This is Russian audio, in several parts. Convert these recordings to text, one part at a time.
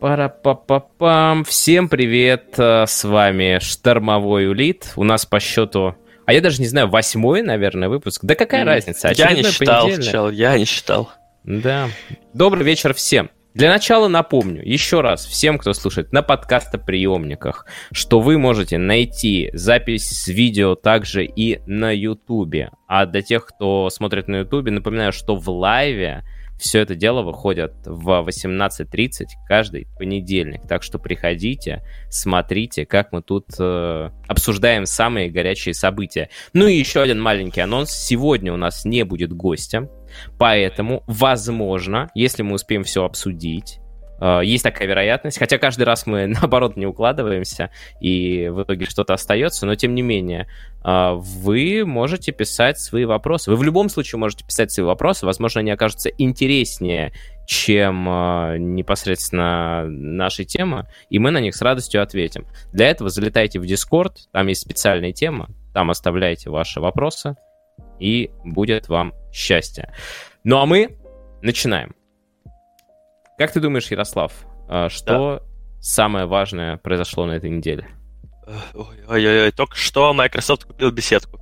Пара-па-па-пам. Всем привет, э, с вами Штормовой Улит. У нас по счету, а я даже не знаю, восьмой, наверное, выпуск. Да какая разница? Я не считал, чел, я не считал. Да. Добрый вечер всем. Для начала напомню еще раз всем, кто слушает на подкастоприемниках, что вы можете найти запись с видео также и на Ютубе. А для тех, кто смотрит на Ютубе, напоминаю, что в лайве все это дело выходит в 18.30 каждый понедельник. Так что приходите, смотрите, как мы тут э, обсуждаем самые горячие события. Ну и еще один маленький анонс. Сегодня у нас не будет гостя. Поэтому, возможно, если мы успеем все обсудить, есть такая вероятность, хотя каждый раз мы, наоборот, не укладываемся, и в итоге что-то остается, но тем не менее, э, вы можете писать свои вопросы. Вы в любом случае можете писать свои вопросы, возможно, они окажутся интереснее, чем э, непосредственно наши темы, и мы на них с радостью ответим. Для этого залетайте в Discord, там есть специальная тема, там оставляйте ваши вопросы, и будет вам счастье. Ну а мы начинаем. Как ты думаешь, Ярослав, а, что да. самое важное произошло на этой неделе? Ой-ой-ой, только что Microsoft купил беседку.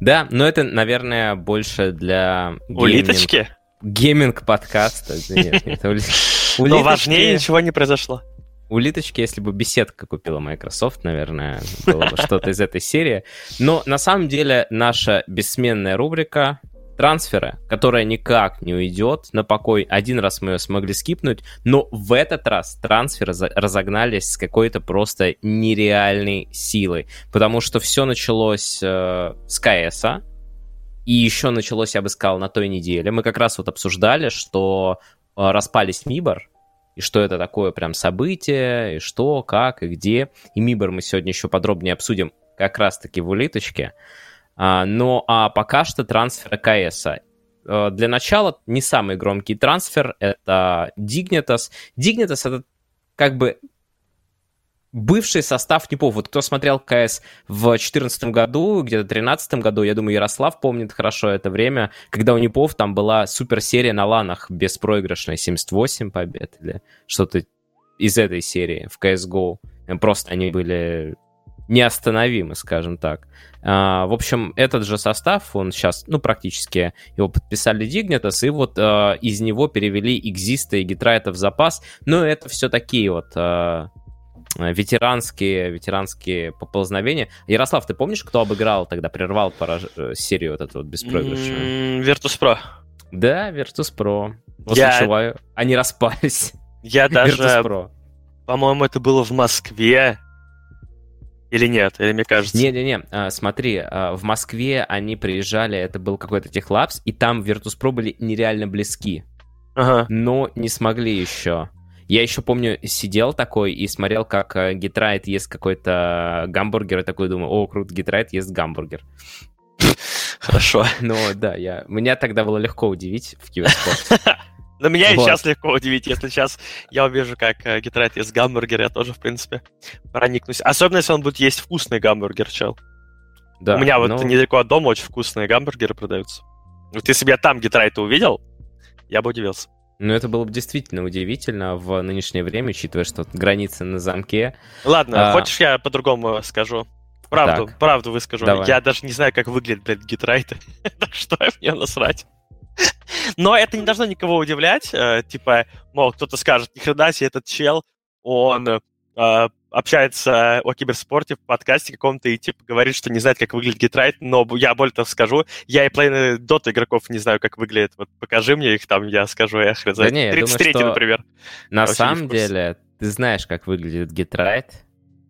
Да, но это, наверное, больше для... Улиточки? Гейминг-подкаста. Но важнее ничего не произошло. Улиточки, если бы беседка купила Microsoft, наверное, было бы что-то из этой серии. Но на самом деле наша бессменная рубрика трансфера, которая никак не уйдет на покой. Один раз мы ее смогли скипнуть, но в этот раз трансферы разогнались с какой-то просто нереальной силой, потому что все началось э, с КС, и еще началось, я бы сказал, на той неделе. Мы как раз вот обсуждали, что э, распались Мибор, и что это такое прям событие, и что, как, и где. И Мибор мы сегодня еще подробнее обсудим как раз-таки в улиточке. А, но а пока что трансфер КС. Э, для начала не самый громкий трансфер, это Dignitas. Dignitas это как бы бывший состав Непов. Вот кто смотрел КС в 2014 году, где-то в 2013 году, я думаю, Ярослав помнит хорошо это время, когда у Непов там была суперсерия на ланах беспроигрышная, 78 побед или что-то из этой серии в CSGO. Просто они были неостановимы, скажем так. А, в общем, этот же состав, он сейчас, ну, практически его подписали Dignitas, и вот а, из него перевели Экзиста и Гитрайта в запас, но это все такие вот а, ветеранские, ветеранские поползновения. Ярослав, ты помнишь, кто обыграл тогда, прервал пораж... Э, серию вот эту вот беспроигрышную? Virtus.pro. Да, Virtus.pro. После Я... чего они распались. Я даже... По-моему, это было в Москве. Или нет? Или мне кажется? Не-не-не, а, смотри, а, в Москве они приезжали, это был какой-то техлапс, и там Virtus.pro были нереально близки. Ага. Но не смогли еще. Я еще помню, сидел такой и смотрел, как э, Гитрайт ест какой-то гамбургер, и такой думаю, о, круто, Гитрайт ест гамбургер. Хорошо. Ну да, я... меня тогда было легко удивить в киберспорте. Но меня вот. и сейчас легко удивить, если сейчас я увижу, как э, Гитрайт ест гамбургер, я тоже, в принципе, проникнусь. Особенно, если он будет есть вкусный гамбургер, чел. Да, У меня вот ну... недалеко от дома очень вкусные гамбургеры продаются. Вот если бы я там Гитрайта увидел, я бы удивился. Ну, это было бы действительно удивительно в нынешнее время, учитывая, что границы на замке. Ладно, а... хочешь я по-другому скажу? Правду, так. правду выскажу. Давай. Я даже не знаю, как выглядит, блядь, Гитрайт. так что мне насрать. Но это не должно никого удивлять. Э, типа, мол, кто-то скажет, ни хрена себе этот чел, он э, общается о киберспорте в подкасте каком-то и типа говорит, что не знает, как выглядит гитрайт, но я более того скажу, я и половины дота игроков не знаю, как выглядит. Вот покажи мне их там, я скажу, я хрен знает. Да не, 33 думаю, например. На самом деле, ты знаешь, как выглядит гитрайт.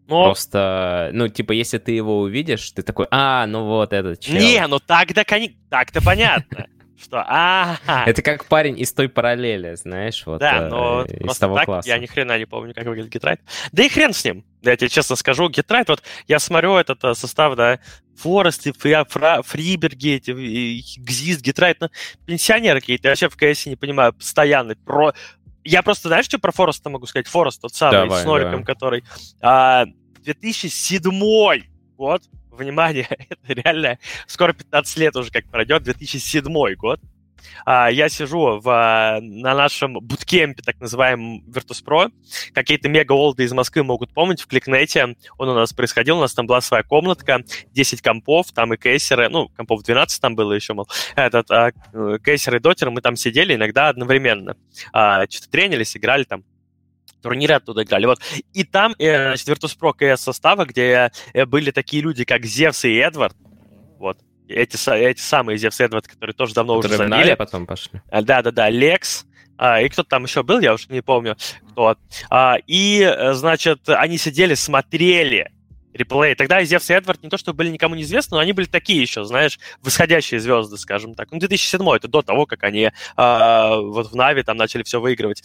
Но... Просто, ну, типа, если ты его увидишь, ты такой, а, ну вот этот чел. Не, ну так-то, так-то понятно. Что? А, Это как парень из той параллели, знаешь, вот да, но э, из того так класса. Я ни хрена не помню, как выглядит Гитрайт. Да и хрен с ним. Я тебе честно скажу, Гитрайт, вот я смотрю этот э, состав, да, Форесты, Фри, Фра, Фриберги, эти, Гзист, Гитрайт, ну, пенсионеры какие-то, я вообще в КС не понимаю, постоянный, про... Я просто, знаешь, что про Фореста могу сказать? Форест, тот самый, давай, с Нориком, давай. который... А, 2007 год, внимание, это реально скоро 15 лет уже как пройдет, 2007 год. а, я сижу в, на нашем буткемпе, так называемом Virtus.pro. Какие-то мега-олды из Москвы могут помнить, в Кликнете он у нас происходил, у нас там была своя комнатка, 10 компов, там и кейсеры, ну, компов 12 там было еще, мол, этот, а, кейсеры и дотеры, мы там сидели иногда одновременно. А, что-то тренились, играли там турниры оттуда играли. Вот. И там, э, значит, Virtus.pro CS состава, где э, были такие люди, как Зевс и Эдвард, вот, эти, эти самые Зевс и Эдвард, которые тоже давно которые уже забили. потом пошли. Да-да-да, Лекс, а, и кто-то там еще был, я уже не помню, кто. А, и, э, значит, они сидели, смотрели реплей. Тогда Зевс и Эдвард не то, что были никому неизвестны, но они были такие еще, знаешь, восходящие звезды, скажем так. Ну, 2007 это до того, как они а, вот в Нави там начали все выигрывать.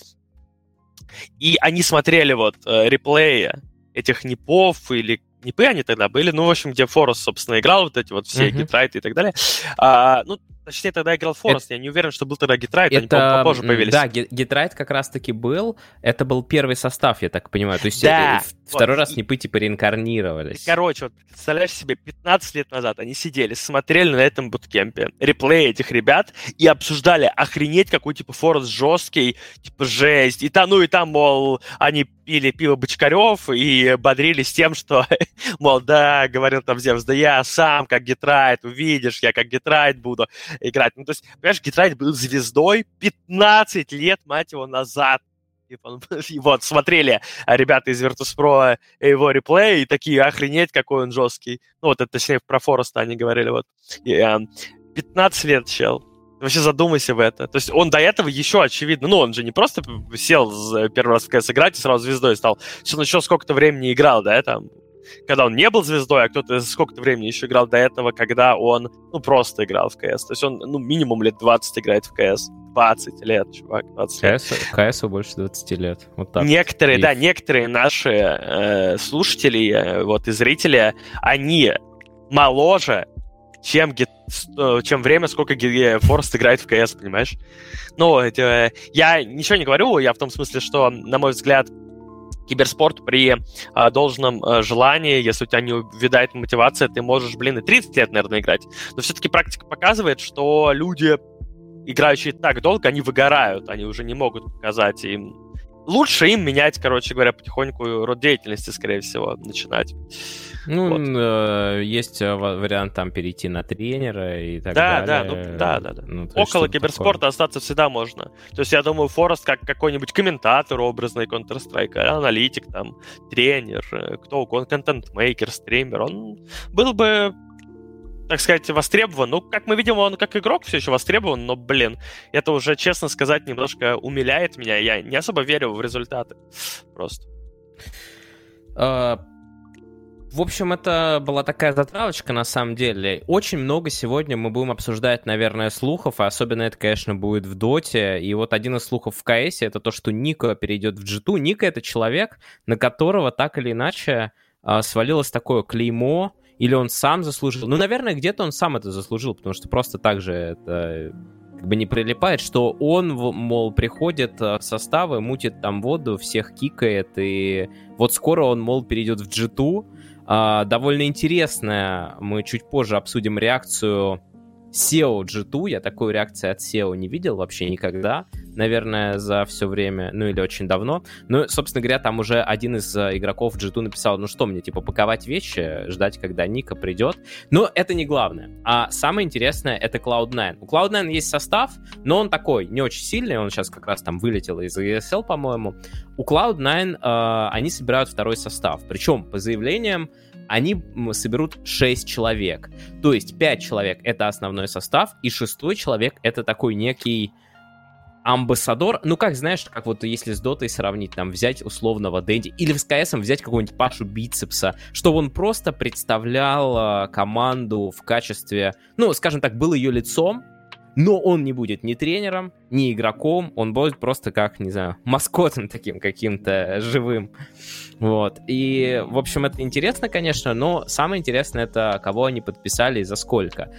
И они смотрели вот э, реплеи этих непов или непы они тогда были, ну, в общем, где Форус, собственно, играл вот эти вот все mm-hmm. гитрайты и так далее. А, ну, Точнее, тогда играл Форест, это... я не уверен, что был тогда Гитрайт, это... они попозже появились. Да, Гитрайт как раз-таки был, это был первый состав, я так понимаю, то есть да. это, второй вот. раз Непы типа реинкарнировались. Короче, вот представляешь себе, 15 лет назад они сидели, смотрели на этом буткемпе реплеи этих ребят и обсуждали, охренеть, какой типа Форест жесткий, типа жесть, и там, ну и там, мол, они пили пиво Бочкарев и бодрились тем, что, мол, да, говорил там Зевс, да я сам как Гитрайт, увидишь, я как Гитрайт буду играть. Ну, то есть, понимаешь, Гитрайт был звездой 15 лет, мать его, назад. И вот, смотрели ребята из Virtus.pro его реплей и такие, охренеть, какой он жесткий. Ну, вот это, точнее, про Фореста они говорили, вот. И, 15 лет, чел. Вообще задумайся в это. То есть он до этого еще, очевидно, ну, он же не просто сел первый раз в КС играть и сразу звездой стал. Он еще сколько-то времени играл, да, там, когда он не был звездой, а кто-то сколько-то времени еще играл до этого, когда он, ну, просто играл в КС. То есть он, ну, минимум лет 20 играет в КС. 20 лет, чувак, 20 лет. КС, КС больше 20 лет. Вот так. Некоторые, и... да, некоторые наши э, слушатели, э, вот и зрители, они моложе, чем, э, чем время, сколько Форест играет в КС, понимаешь? Ну, это, я ничего не говорю, я в том смысле, что, на мой взгляд, киберспорт при а, должном а, желании, если у тебя не увядает мотивация, ты можешь, блин, и 30 лет, наверное, играть. Но все-таки практика показывает, что люди, играющие так долго, они выгорают, они уже не могут показать им лучше им менять, короче говоря, потихоньку род деятельности, скорее всего, начинать. Ну, вот. э, есть э, вариант там перейти на тренера и так да, далее. Да, ну, да, да, да. Ну, Около киберспорта такое. остаться всегда можно. То есть я думаю, Форест как какой-нибудь комментатор образный Counter-Strike, аналитик, там, тренер, э, кто угодно, контент-мейкер, стример, он был бы так сказать, востребован. Ну, как мы видим, он как игрок все еще востребован, но, блин, это уже, честно сказать, немножко умиляет меня. Я не особо верю в результаты. Просто. А, в общем, это была такая затравочка, на самом деле. Очень много сегодня мы будем обсуждать, наверное, слухов, а особенно это, конечно, будет в Доте. И вот один из слухов в КС это то, что Ника перейдет в G2. Ника — это человек, на которого так или иначе а, свалилось такое клеймо, или он сам заслужил. Ну, наверное, где-то он сам это заслужил, потому что просто так же это как бы не прилипает, что он, мол, приходит в составы, мутит там воду, всех кикает, и вот скоро он, мол, перейдет в G2. А, довольно интересная, мы чуть позже обсудим реакцию SEO G2, я такой реакции от SEO не видел вообще никогда, наверное, за все время, ну или очень давно. Ну, собственно говоря, там уже один из э, игроков G2 написал, ну что мне, типа, паковать вещи, ждать, когда Ника придет. Но это не главное. А самое интересное — это Cloud9. У Cloud9 есть состав, но он такой, не очень сильный, он сейчас как раз там вылетел из ESL, по-моему. У Cloud9 э, они собирают второй состав, причем по заявлениям они соберут 6 человек. То есть 5 человек — это основной состав, и шестой человек — это такой некий амбассадор, ну как, знаешь, как вот если с Дотой сравнить, там, взять условного Дэнди, или с КС взять какого-нибудь Пашу Бицепса, чтобы он просто представлял э, команду в качестве, ну, скажем так, был ее лицом, но он не будет ни тренером, ни игроком, он будет просто как, не знаю, маскотом таким каким-то живым. Вот. И, в общем, это интересно, конечно, но самое интересное это, кого они подписали и за сколько.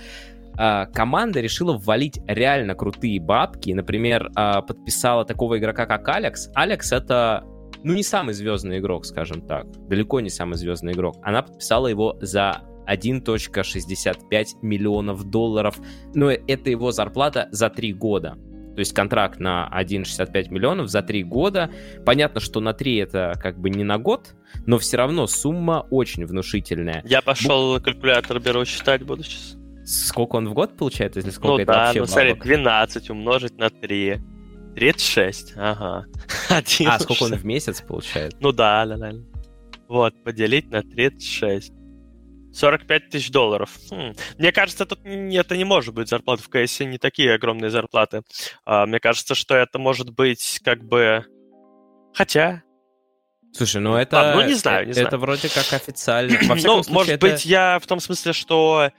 А, команда решила ввалить реально крутые бабки. Например, а, подписала такого игрока, как Алекс. Алекс это ну, не самый звездный игрок, скажем так. Далеко не самый звездный игрок. Она подписала его за 1.65 миллионов долларов. Но это его зарплата за три года. То есть контракт на 1,65 миллионов за три года. Понятно, что на три это как бы не на год, но все равно сумма очень внушительная. Я пошел Бу... калькулятор беру считать буду сейчас. Сколько он в год получает, если сколько ну, это да, вообще ну смотри, 12 умножить на 3. 36, ага. 11. А, сколько он в месяц получает? Ну да, да, да. Вот, поделить на 36. 45 тысяч долларов. Хм. Мне кажется, тут это не может быть зарплаты в КС, не такие огромные зарплаты. А, мне кажется, что это может быть как бы... Хотя... Слушай, ну это... А, ну не знаю, не знаю. Это вроде как официально. Во ну, случае, может это... быть, я в том смысле, что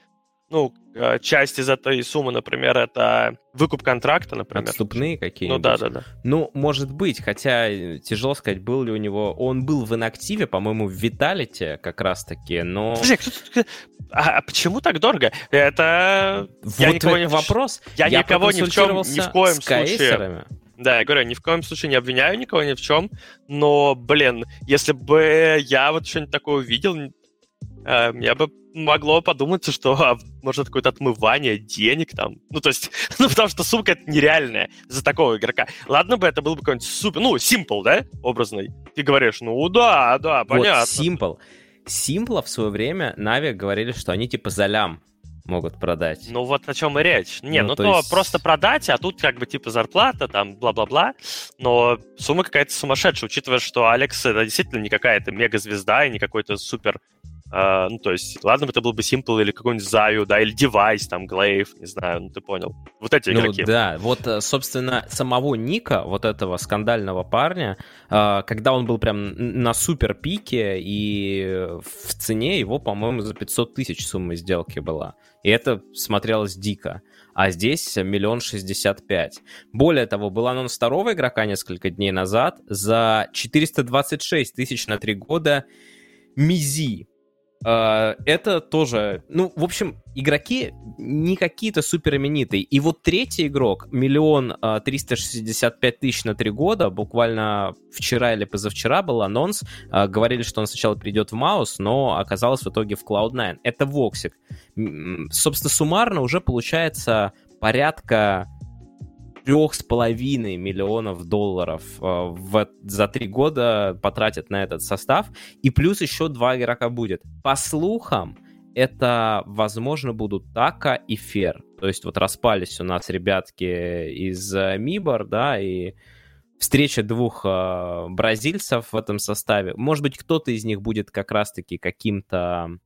ну, э, часть из этой суммы, например, это выкуп контракта, например. Отступные какие-нибудь? Ну да, да, да. Ну, может быть, хотя э, тяжело сказать, был ли у него... Он был в инактиве, по-моему, в Виталите как раз-таки, но... Подожди, кто, а, а почему так дорого? Это... Вот я никого не... вопрос. Я, я никого ни в чем, ни в коем случае... Да, я говорю, ни в коем случае не обвиняю никого ни в чем, но, блин, если бы я вот что-нибудь такое увидел, я бы могло подуматься, что а, может какое-то отмывание денег там. Ну, то есть, ну, потому что сумка это нереальная за такого игрока. Ладно бы это был бы какой-нибудь супер, ну, Simple, да, образный. Ты говоришь, ну, да, да, понятно. Вот Simple. Simple в свое время Нави говорили, что они типа за лям могут продать. Ну вот о чем и речь. Не, ну, ну то, то есть... просто продать, а тут как бы типа зарплата, там, бла-бла-бла. Но сумма какая-то сумасшедшая, учитывая, что Алекс это действительно не какая-то мега-звезда и не какой-то супер Uh, ну, то есть, ладно бы это был бы Simple или какой-нибудь Zаю, да, или Device, там, Glaive, не знаю, ну, ты понял. Вот эти ну, игроки. да, вот, э, собственно, самого Ника, вот этого скандального парня, uh, когда он был прям на супер пике, и в цене его, по-моему, за 500 тысяч сумма сделки была. И это смотрелось дико. А здесь миллион шестьдесят пять. Более того, был анонс второго игрока несколько дней назад за 426 тысяч на три года. Мизи, это тоже, ну, в общем, игроки не какие-то супер именитые. И вот третий игрок, миллион а, триста шестьдесят пять тысяч на три года, буквально вчера или позавчера был анонс, uh, говорили, что он сначала придет в Маус, но оказалось в итоге в Cloud9. Это woxic. Собственно, суммарно уже получается порядка трех с половиной миллионов долларов э, в, за три года потратят на этот состав, и плюс еще два игрока будет. По слухам, это, возможно, будут Така и fer. То есть вот распались у нас ребятки из э, MIBR, да, и встреча двух э, бразильцев в этом составе. Может быть, кто-то из них будет как раз-таки каким-то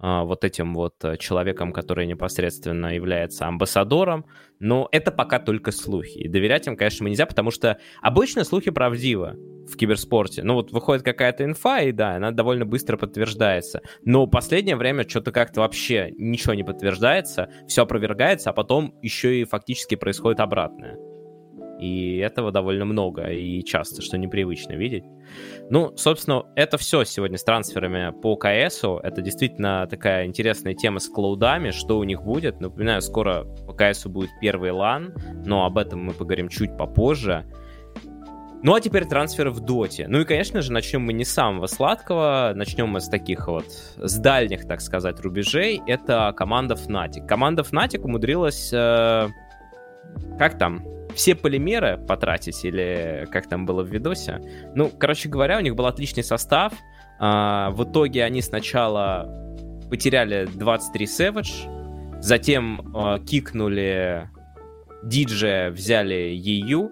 вот этим вот э, человеком, который непосредственно является амбассадором, но это пока только слухи. И доверять им, конечно, нельзя, потому что обычно слухи правдивы в киберспорте. Ну вот выходит какая-то инфа, и да, она довольно быстро подтверждается. Но в последнее время что-то как-то вообще ничего не подтверждается, все опровергается, а потом еще и фактически происходит обратное. И этого довольно много и часто, что непривычно видеть. Ну, собственно, это все сегодня с трансферами по КС. Это действительно такая интересная тема с клаудами, что у них будет. Напоминаю, скоро по КС будет первый лан, но об этом мы поговорим чуть попозже. Ну а теперь трансферы в доте. Ну и, конечно же, начнем мы не с самого сладкого, начнем мы с таких вот, с дальних, так сказать, рубежей. Это команда Fnatic. Команда Fnatic умудрилась... Э, как там? Все полимеры потратить, или как там было в видосе. Ну, короче говоря, у них был отличный состав. А, в итоге они сначала потеряли 23 Savage, затем а, кикнули Диджея, взяли EU,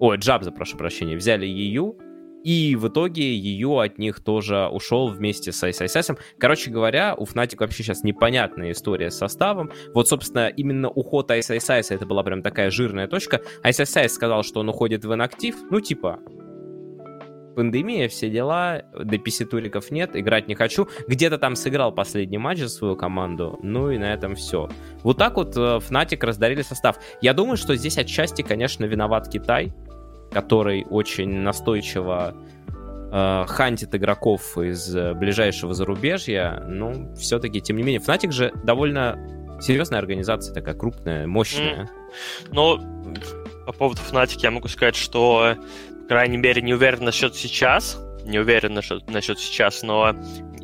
ой, Джабза, прошу прощения, взяли EU, и в итоге ее от них тоже ушел вместе с ISIS. Короче говоря, у Fnatic вообще сейчас непонятная история с составом. Вот, собственно, именно уход ISIS это была прям такая жирная точка. ISIS сказал, что он уходит в инактив. Ну, типа, пандемия, все дела, DPC-туриков нет, играть не хочу. Где-то там сыграл последний матч за свою команду, ну и на этом все. Вот так вот э, Fnatic раздарили состав. Я думаю, что здесь отчасти, конечно, виноват Китай, который очень настойчиво э, хантит игроков из э, ближайшего зарубежья, ну, все-таки, тем не менее, Fnatic же довольно серьезная организация, такая крупная, мощная. Ну, по поводу Fnatic я могу сказать, что, по крайней мере, не уверен насчет сейчас, не уверен насчет, насчет сейчас, но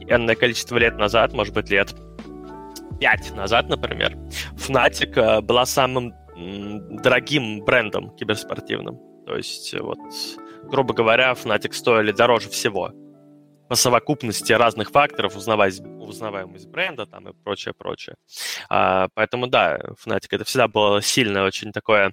энное количество лет назад, может быть, лет пять назад, например, Fnatic э, была самым дорогим брендом киберспортивным. То есть, вот, грубо говоря, Fnatic стоили дороже всего по совокупности разных факторов, узнавать, узнаваемость бренда там и прочее, прочее. А, поэтому, да, Fnatic это всегда было сильное очень такое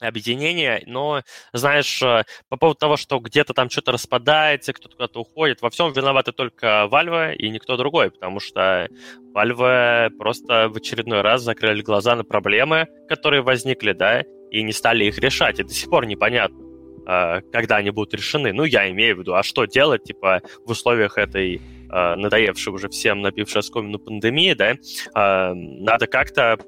объединение, но, знаешь, э, по поводу того, что где-то там что-то распадается, кто-то куда-то уходит, во всем виноваты только Valve и никто другой, потому что Valve просто в очередной раз закрыли глаза на проблемы, которые возникли, да, и не стали их решать, и до сих пор непонятно, э, когда они будут решены. Ну, я имею в виду, а что делать, типа, в условиях этой э, надоевшей уже всем набившей оскомину пандемии, да, надо как-то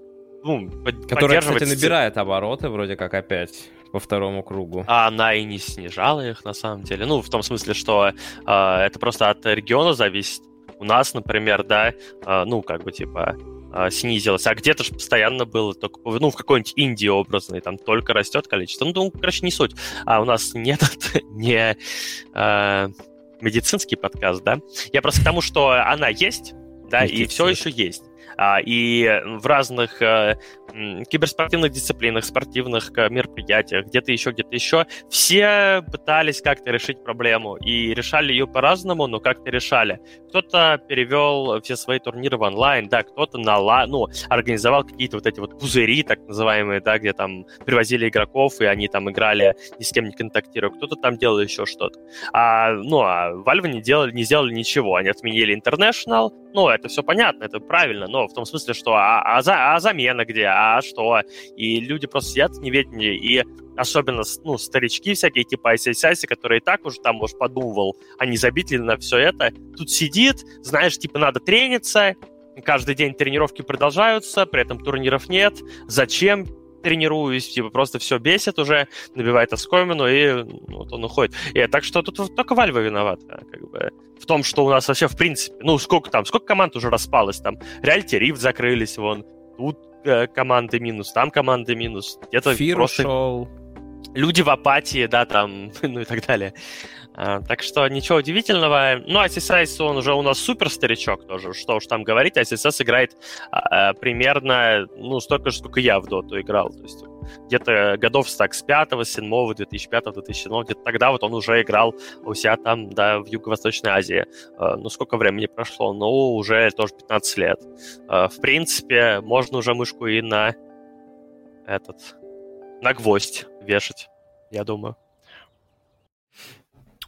ну, Которая, кстати, набирает обороты вроде как опять по второму кругу. А она и не снижала их на самом деле. Ну, в том смысле, что э, это просто от региона зависит. У нас, например, да, э, ну, как бы типа э, снизилось, а где-то же постоянно было только, ну, в какой-нибудь Индии образной, там только растет количество. Ну, ну короче, не суть. А у нас нет, не э, медицинский подкаст, да. Я просто к тому, что она есть, да, и все еще есть. А, и в разных э, киберспортивных дисциплинах, спортивных э, мероприятиях, где-то еще, где-то еще, все пытались как-то решить проблему и решали ее по-разному, но как-то решали. Кто-то перевел все свои турниры в онлайн, да, кто-то на ла, ну, организовал какие-то вот эти вот пузыри, так называемые, да, где там привозили игроков, и они там играли ни с кем не контактируя, кто-то там делал еще что-то. А, ну, а Valve не делали, не сделали ничего, они отменили International, ну, это все понятно, это правильно, но в том смысле, что а, а, за, а замена где, а что? И люди просто сидят в неведении, и особенно, ну, старички всякие, типа ICIC, которые и так уже там, может, подумывал, а не забить ли на все это, тут сидит, знаешь, типа, надо трениться, каждый день тренировки продолжаются, при этом турниров нет, зачем тренируюсь, типа просто все бесит уже, набивает оскомину, и ну, вот он уходит. И, так что тут только Вальва виновата, как бы, в том, что у нас вообще, в принципе, ну, сколько там, сколько команд уже распалось, там, Reality Rift закрылись, вон, тут э, команды минус, там команды минус, где-то Фир просто... ушел. Люди в апатии, да, там, ну и так далее. А, так что ничего удивительного. Ну, ISS, он уже у нас супер старичок тоже, что уж там говорить. ISS играет а, а, примерно, ну, столько же, сколько я в доту играл. То есть где-то годов так с 5 с 7 2005 2007 где-то тогда вот он уже играл у себя там, да, в Юго-Восточной Азии. А, ну, сколько времени прошло? Ну, уже тоже 15 лет. А, в принципе, можно уже мышку и на этот, на гвоздь вешать, я думаю.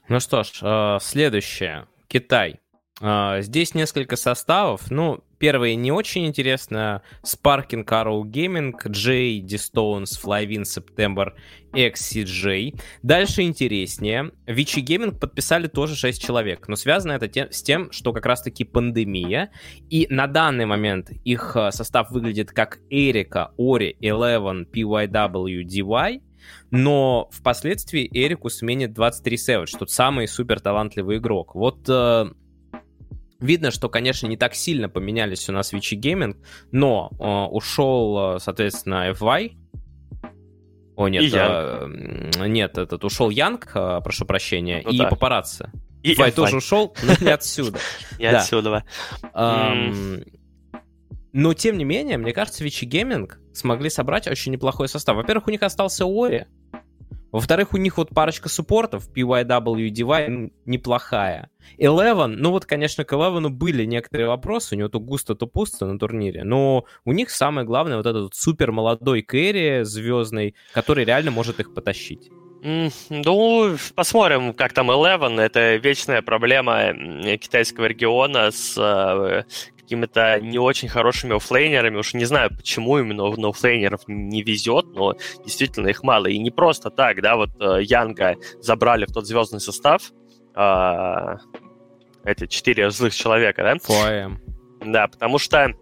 Ну что ж, э, следующее. Китай. Э, здесь несколько составов. Ну, первый не очень интересно. Sparking Arrow Gaming, J, D-Stones, Flywin, September, XCJ. Дальше интереснее. Vichy Gaming подписали тоже 6 человек, но связано это тем, с тем, что как раз-таки пандемия, и на данный момент их э, состав выглядит как Эрика, Ори, Eleven, PYW, DY, но впоследствии Эрику сменит 23 Savage, тот самый супер талантливый игрок. Вот э, видно, что, конечно, не так сильно поменялись у нас Вичи Gaming, но э, ушел, э, соответственно, fy, о, нет, э, нет, этот ушел Янг, э, прошу прощения, ну, и да. Папарацци. И fy тоже ушел, но не отсюда. Не отсюда. Но, тем не менее, мне кажется, Vici Gaming смогли собрать очень неплохой состав. Во-первых, у них остался Ori. Во-вторых, у них вот парочка суппортов, Pyw и Dy, неплохая. eLeVeN, ну вот, конечно, к eLeVeN были некоторые вопросы, у него то густо, то пусто на турнире, но у них самое главное вот этот супер молодой кэрри звездный, который реально может их потащить. Ну, посмотрим, как там Eleven. Это вечная проблема китайского региона с э, какими-то не очень хорошими оффлейнерами. Уж не знаю, почему именно на оффлейнеров не везет, но действительно их мало. И не просто так, да, вот э, Янга забрали в тот звездный состав, э, эти четыре злых человека, да? Поэм. Да, потому что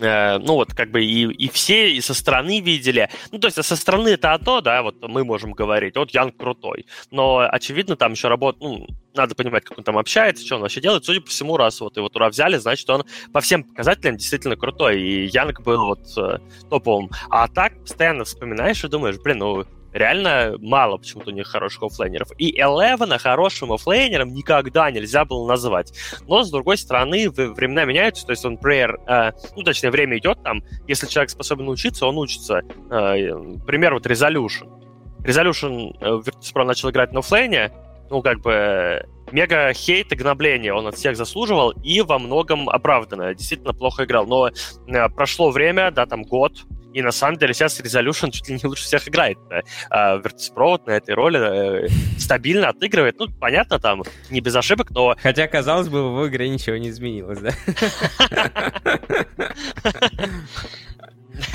Э, ну вот как бы и, и все и со стороны видели. Ну то есть со стороны это а то, да, вот мы можем говорить, вот Янг крутой. Но очевидно там еще работа, ну, надо понимать, как он там общается, что он вообще делает. Судя по всему, раз вот его туда взяли, значит, он по всем показателям действительно крутой. И Янг был вот э, топовым. А так постоянно вспоминаешь и думаешь, блин, ну реально мало почему-то у них хороших оффлейнеров. И Элевена хорошим оффлейнером никогда нельзя было назвать. Но, с другой стороны, времена меняются, то есть он prayer, э, ну, точнее, время идет там, если человек способен учиться, он учится. Э, пример вот Resolution. Resolution э, Virtus.pro начал играть на оффлейне, ну, как бы, мега хейт и гнобление он от всех заслуживал и во многом оправданно. Действительно плохо играл. Но э, прошло время, да, там год, и на самом деле сейчас Resolution чуть ли не лучше всех играет. А Virtus.pro на этой роли э, стабильно отыгрывает. Ну, понятно, там не без ошибок, но... Хотя, казалось бы, в игре ничего не изменилось, да?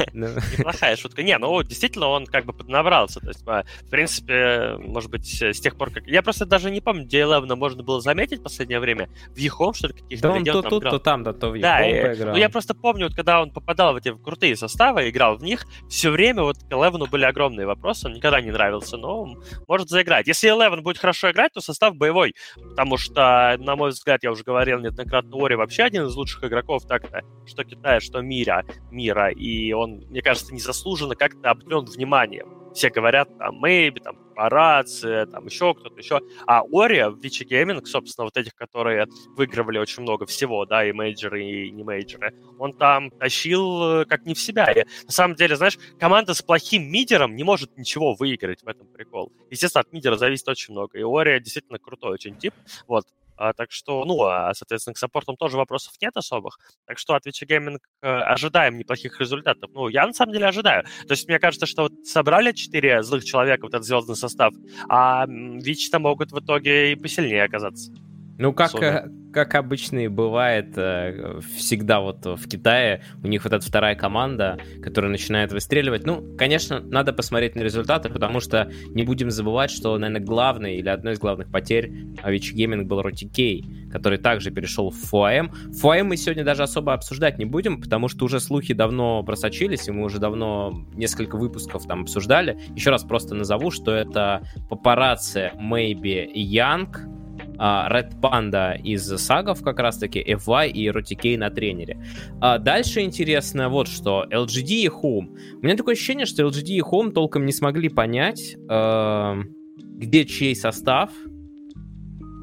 Неплохая шутка. Не, ну, действительно, он как бы поднабрался. То есть, а, в принципе, может быть, с тех пор, как... Я просто даже не помню, где Элевна можно было заметить в последнее время. В Ехом, что ли, каких-то Да он то тут, то там, да, то в Да, ну, я просто помню, вот когда он попадал в эти крутые составы, играл в них, все время вот к Элевну были огромные вопросы, он никогда не нравился, но может заиграть. Если Элевен будет хорошо играть, то состав боевой, потому что, на мой взгляд, я уже говорил неоднократно, Ори вообще один из лучших игроков так-то, что Китая, что мира, мира, и он, мне кажется, незаслуженно как-то обделен вниманием. Все говорят, там, Maybe, там, Папарацци, там, еще кто-то еще. А Ori в Vici Gaming, собственно, вот этих, которые выигрывали очень много всего, да, и мейджоры, и не мейджоры, он там тащил э, как не в себя. И, на самом деле, знаешь, команда с плохим мидером не может ничего выиграть в этом прикол. Естественно, от мидера зависит очень много. И Ori действительно крутой очень тип. Вот. А, так что, ну, а, соответственно, к саппортам тоже вопросов нет особых. Так что от Twitch Gaming э, ожидаем неплохих результатов. Ну, я на самом деле ожидаю. То есть мне кажется, что вот собрали четыре злых человека, вот этот звездный состав, а Вич-то могут в итоге и посильнее оказаться. Ну, как, э, как обычно и бывает э, всегда вот в Китае, у них вот эта вторая команда, которая начинает выстреливать. Ну, конечно, надо посмотреть на результаты, потому что не будем забывать, что, наверное, главной или одной из главных потерь Avicii Gaming был Ротикей, который также перешел в ФУАМ. ФУАМ мы сегодня даже особо обсуждать не будем, потому что уже слухи давно просочились, и мы уже давно несколько выпусков там обсуждали. Еще раз просто назову, что это папарацци Maybe Young, Red Panda из сагов как раз-таки, FY и ROTK на тренере. А дальше интересно вот что. LGD и Home. У меня такое ощущение, что LGD и Home толком не смогли понять, э, где чей состав,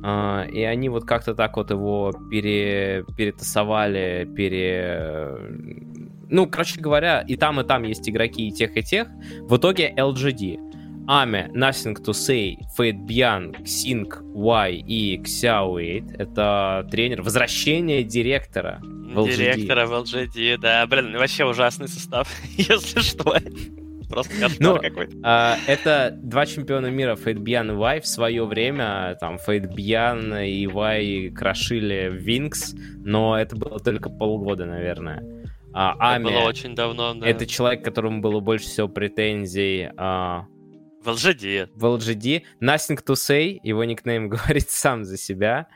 и они вот как-то так вот его пере, перетасовали, пере... Ну, короче говоря, и там, и там есть игроки и тех, и тех. В итоге LGD. Ами, Nothing to Say, Fate Bian, Xing Y и 8. Это тренер, возвращение директора в LGD. Директора в LGD, да. Блин, вообще ужасный состав, если что. Просто ну, какой-то. А, это два чемпиона мира, Faith_bian и Вай, в свое время, там, Faith_bian и Вай крошили Wings, но это было только полгода, наверное. А, Ame, это было очень давно, да. Это человек, которому было больше всего претензий. А, в LGD. В LGD. Nothing to say, его никнейм говорит сам за себя.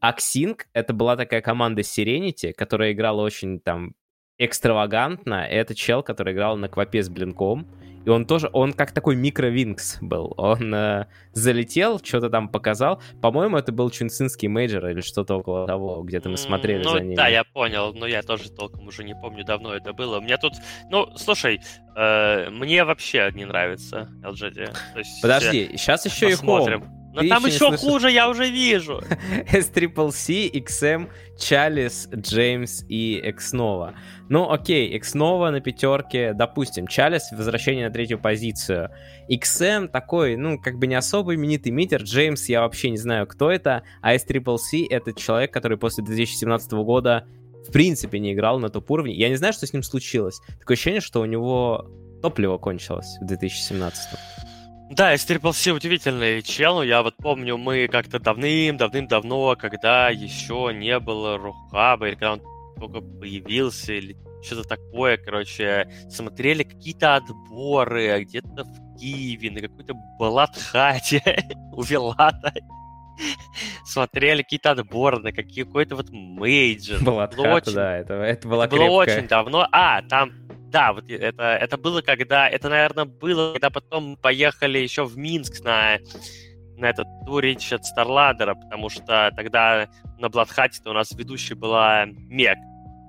А XinQ — это была такая команда Serenity, которая играла очень там экстравагантно. Это чел, который играл на квапе с блинком. И он тоже, он как такой микро- Wings был. Он э, залетел, что-то там показал. По-моему, это был чунцинский мейджор или что-то около того, где-то мы смотрели ну, за ним. Да, я понял, но я тоже толком уже не помню, давно это было. У меня тут, ну, слушай, э, мне вообще не нравится LGD. То есть, Подожди, сейчас еще посмотрим. EHOME. Но Ты там еще, еще хуже, я уже вижу. S-Triple-C, XM, Чалис, Джеймс и Экснова. Ну, окей, Экснова на пятерке, допустим. Чалис возвращение на третью позицию. XM такой, ну, как бы не особо именитый митер. Джеймс, я вообще не знаю, кто это. А S-Triple-C — это человек, который после 2017 года в принципе не играл на топ-уровне. Я не знаю, что с ним случилось. Такое ощущение, что у него топливо кончилось в 2017. Да, Triple C удивительный чел. Я вот помню, мы как-то давным-давным-давно, когда еще не было Рухаба, или когда он только появился, или что-то такое, короче, смотрели какие-то отборы где-то в Киеве, на какой-то Балатхате у Вилата. Смотрели какие-то отборы на какой-то вот мейджор. Балатхата, очень... да, это, это было Это было очень давно. А, там да, вот это, это было когда, это, наверное, было, когда потом поехали еще в Минск на, на этот турич от Старладера, потому что тогда на Бладхате у нас ведущей была Мег.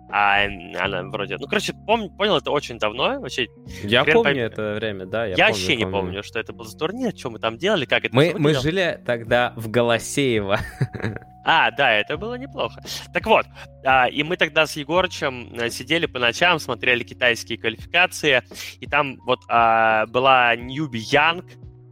А она вроде... Ну, короче, пом... понял это очень давно. Вообще, я помню пойм... это время, да. Я, я помню, вообще не помню. помню, что это был за турнир, что мы там делали, как это Мы, мы жили тогда в Голосеево. А, да, это было неплохо. Так вот, а, и мы тогда с Егорычем э, сидели по ночам, смотрели китайские квалификации, и там вот а, была Ньюби Янг,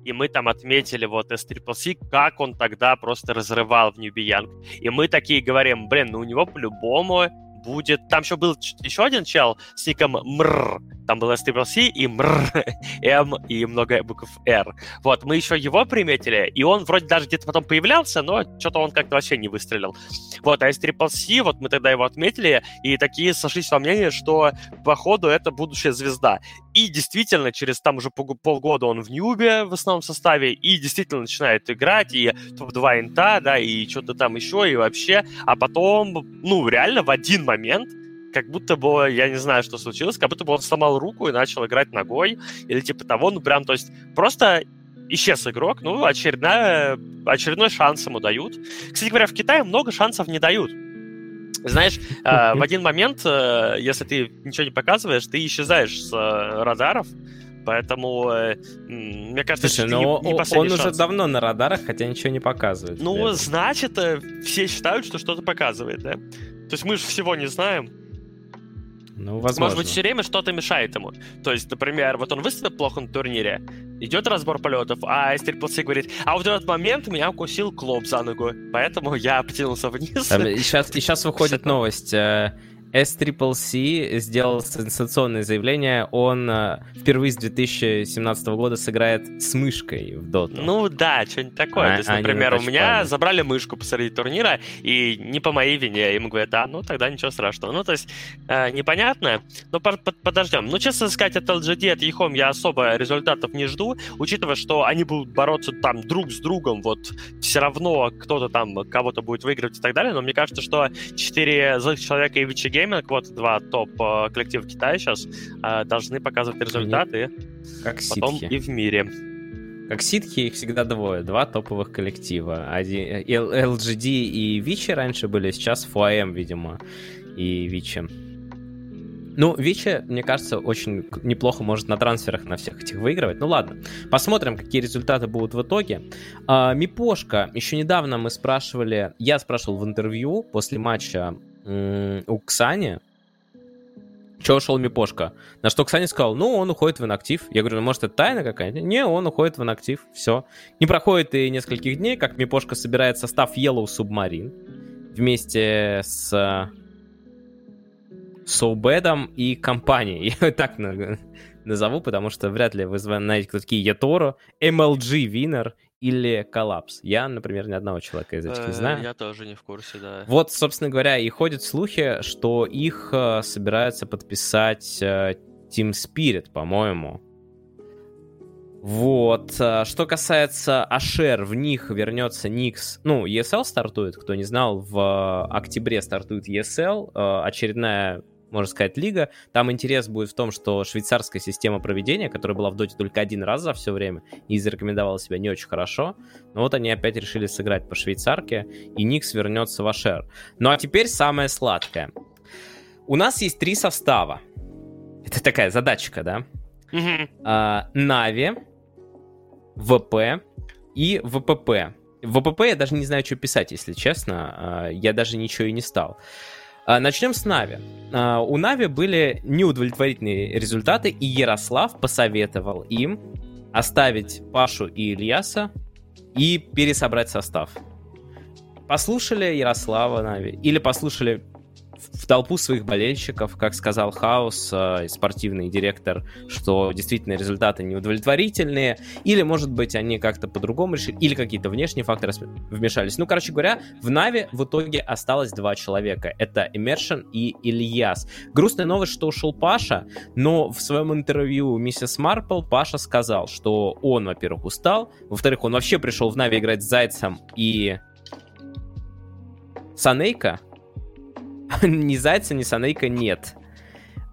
и мы там отметили вот S-Triple-C, как он тогда просто разрывал в Ньюби Янг. И мы такие говорим, блин, ну у него по-любому будет... Там еще был еще один чел с ником Мр. Там было STBLC и Мр, М и много букв R. Вот, мы еще его приметили, и он вроде даже где-то потом появлялся, но что-то он как-то вообще не выстрелил. Вот, а STBLC, вот мы тогда его отметили, и такие сошлись во мнении, что, походу, это будущая звезда. И действительно, через там уже полгода он в Ньюбе в основном составе, и действительно начинает играть, и топ-2 инта, да, и что-то там еще, и вообще. А потом, ну, реально в один момент как будто бы, я не знаю, что случилось, как будто бы он сломал руку и начал играть ногой, или типа того, ну прям, то есть просто исчез игрок, ну, очередная, очередной шанс ему дают. Кстати говоря, в Китае много шансов не дают. Знаешь, э, в один момент, э, если ты ничего не показываешь, ты исчезаешь с э, радаров, Поэтому, мне кажется, Слушай, что ну, не, не он шанс. уже давно на радарах, хотя ничего не показывает. Ну, значит, все считают, что что-то показывает, да? То есть мы же всего не знаем. Ну, возможно. Может быть, все время что-то мешает ему. То есть, например, вот он выступил плохо на турнире, идет разбор полетов, а Triple говорит, а вот в этот момент меня укусил клоп за ногу, поэтому я потянулся вниз. Там, и, сейчас, и сейчас выходит новость. Э, SCCC сделал сенсационное заявление. Он э, впервые с 2017 года сыграет с мышкой в доту. Ну да, что-нибудь такое. А, То есть, например, у меня забрали мышку посреди турнира, и не по моей вине. Ему говорят, а, ну тогда ничего страшного. Ну, то есть, э, непонятно. Но под, под, подождем. Ну, честно сказать, от LGD, от Ехом я особо результатов не жду, учитывая, что они будут бороться там друг с другом, вот все равно кто-то там кого-то будет выигрывать и так далее. Но мне кажется, что 4 злых человека и Вичи Gaming, вот два топ э, коллектива Китая сейчас, э, должны показывать результаты как потом ситхи. и в мире. Как ситхи их всегда двое, два топовых коллектива. Один, LGD и Вичи раньше были, сейчас FOAM, видимо, и Вичи. Ну, Вичи, мне кажется, очень неплохо может на трансферах на всех этих выигрывать. Ну ладно, посмотрим, какие результаты будут в итоге. А, Мипошка, еще недавно мы спрашивали, я спрашивал в интервью после матча у Ксани, что ушел Мипошка? На что Ксани сказал, ну, он уходит в инактив. Я говорю, ну, может, это тайна какая-то? Не, он уходит в инактив, все. Не проходит и нескольких дней, как Мипошка собирает состав Yellow Submarine вместе с Соубедом и компанией. Я так назову, потому что вряд ли вы знаете, кто такие Яторо, MLG Winner или коллапс. Я, например, ни одного человека из этих не э, знаю. Я тоже не в курсе, да. Вот, собственно говоря, и ходят слухи, что их э, собираются подписать э, Team Spirit, по-моему. Вот. Что касается Ашер, в них вернется Никс. Ну, ESL стартует, кто не знал, в октябре стартует ESL, очередная можно сказать, лига. Там интерес будет в том, что швейцарская система проведения, которая была в доте только один раз за все время и зарекомендовала себя не очень хорошо, но вот они опять решили сыграть по швейцарке, и Никс вернется в Ашер. Ну а теперь самое сладкое. У нас есть три состава. Это такая задачка, да? А, Нави, ВП и ВПП. В ВПП я даже не знаю, что писать, если честно. А, я даже ничего и не стал. А, начнем с Нави. А, у Нави были неудовлетворительные результаты, и Ярослав посоветовал им оставить Пашу и Ильяса и пересобрать состав. Послушали Ярослава Нави или послушали в толпу своих болельщиков, как сказал Хаус, э, спортивный директор, что действительно результаты неудовлетворительные, или, может быть, они как-то по-другому решили, или какие-то внешние факторы вмешались. Ну, короче говоря, в Нави в итоге осталось два человека. Это Эмершин и Ильяс. Грустная новость, что ушел Паша, но в своем интервью миссис Марпл Паша сказал, что он, во-первых, устал, во-вторых, он вообще пришел в Нави играть с Зайцем и Санейка, ни Зайца, ни Санейка нет.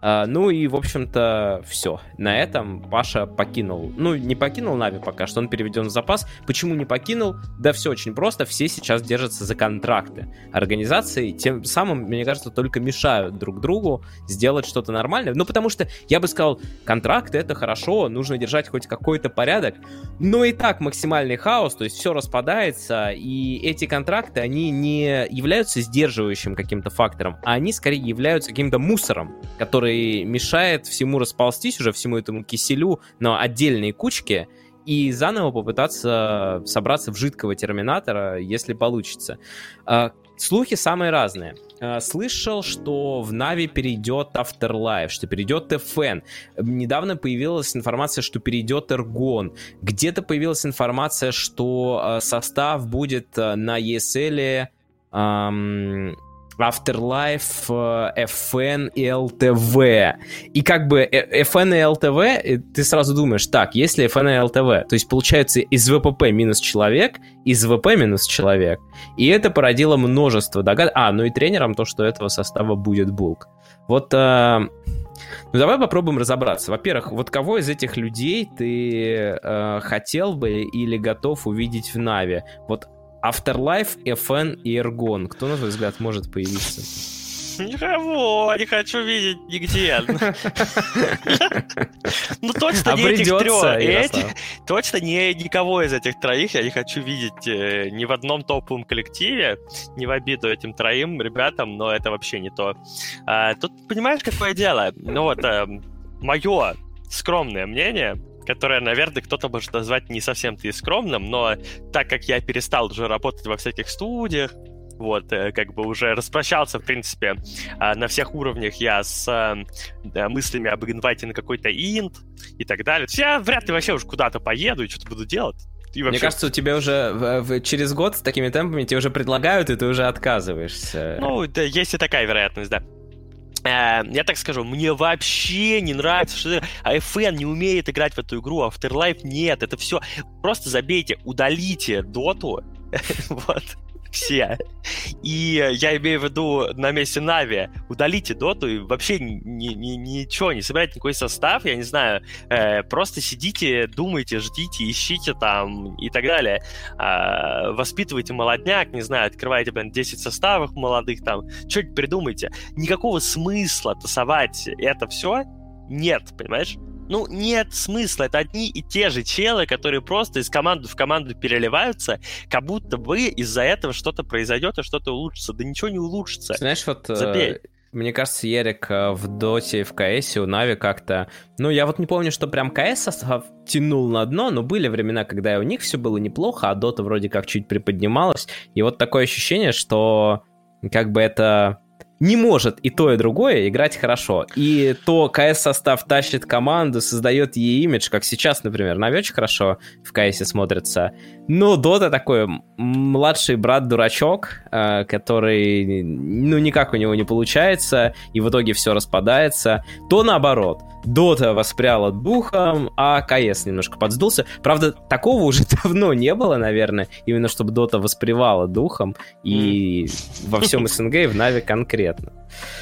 А, ну и, в общем-то, все. На этом Паша покинул. Ну, не покинул Нави пока что, он переведен в запас. Почему не покинул? Да все очень просто. Все сейчас держатся за контракты. Организации тем самым, мне кажется, только мешают друг другу сделать что-то нормальное. Ну, потому что я бы сказал, контракты это хорошо, нужно держать хоть какой-то порядок. Но и так максимальный хаос, то есть все распадается, и эти контракты, они не являются сдерживающим каким-то фактором, а они скорее являются каким-то мусором, который который мешает всему расползтись уже, всему этому киселю на отдельные кучки, и заново попытаться собраться в жидкого терминатора, если получится. А, слухи самые разные. А, слышал, что в Нави перейдет Afterlife, что перейдет FN. Недавно появилась информация, что перейдет Эргон. Где-то появилась информация, что а, состав будет на ESL эм, Afterlife, FN и LTV. И как бы FN и LTV, ты сразу думаешь, так, если FN и LTV, то есть получается из ВПП минус человек, из ВП минус человек. И это породило множество догадок. А, ну и тренером то, что этого состава будет Булк. Вот, э, ну давай попробуем разобраться. Во-первых, вот кого из этих людей ты э, хотел бы или готов увидеть в Нави? Вот Afterlife, FN и Ergon. Кто, на твой взгляд, может появиться? Никого, не хочу видеть нигде. Ну точно не этих трех. Точно не никого из этих троих я не хочу видеть э, ни в одном топовом коллективе, ни в обиду этим троим ребятам, но это вообще не то. А, тут понимаешь, какое дело? Ну вот, э, мое скромное мнение — которое, наверное, кто-то может назвать не совсем-то и скромным, но так как я перестал уже работать во всяких студиях, вот, э, как бы уже распрощался, в принципе, а, на всех уровнях я с да, мыслями об инвайте на какой-то инт и так далее. Я вряд ли вообще уж куда-то поеду и что-то буду делать. И вообще... Мне кажется, у тебя уже в, в, через год с такими темпами тебе уже предлагают, и ты уже отказываешься. Ну, да, есть и такая вероятность, да. Э, я так скажу, мне вообще не нравится, что FN не умеет играть в эту игру, Afterlife нет, это все. Просто забейте, удалите доту, вот, все. И я имею в виду на месте Нави, удалите доту и вообще ни, ни, ничего, не собирайте никакой состав, я не знаю, э, просто сидите, думайте, ждите, ищите там и так далее. Э, воспитывайте молодняк, не знаю, открывайте, блин, 10 составов молодых там, что-нибудь придумайте. Никакого смысла тасовать это все нет, понимаешь? Ну, нет смысла. Это одни и те же челы, которые просто из команды в команду переливаются, как будто бы из-за этого что-то произойдет и что-то улучшится. Да ничего не улучшится. Знаешь, вот... Э, Забей. Мне кажется, Ерик э, в Доте и в КСе у Нави как-то... Ну, я вот не помню, что прям КС состав тянул на дно, но были времена, когда и у них все было неплохо, а Дота вроде как чуть приподнималась. И вот такое ощущение, что как бы это не может и то, и другое играть хорошо. И то КС-состав тащит команду, создает ей имидж, как сейчас, например. Нави очень хорошо в КСе смотрится. Но Дота такой младший брат-дурачок, э, который, ну, никак у него не получается, и в итоге все распадается. То наоборот. Дота воспряла духом, а КС немножко подсдулся. Правда, такого уже давно не было, наверное, именно чтобы Дота воспревала духом, и во всем СНГ и в Нави конкретно.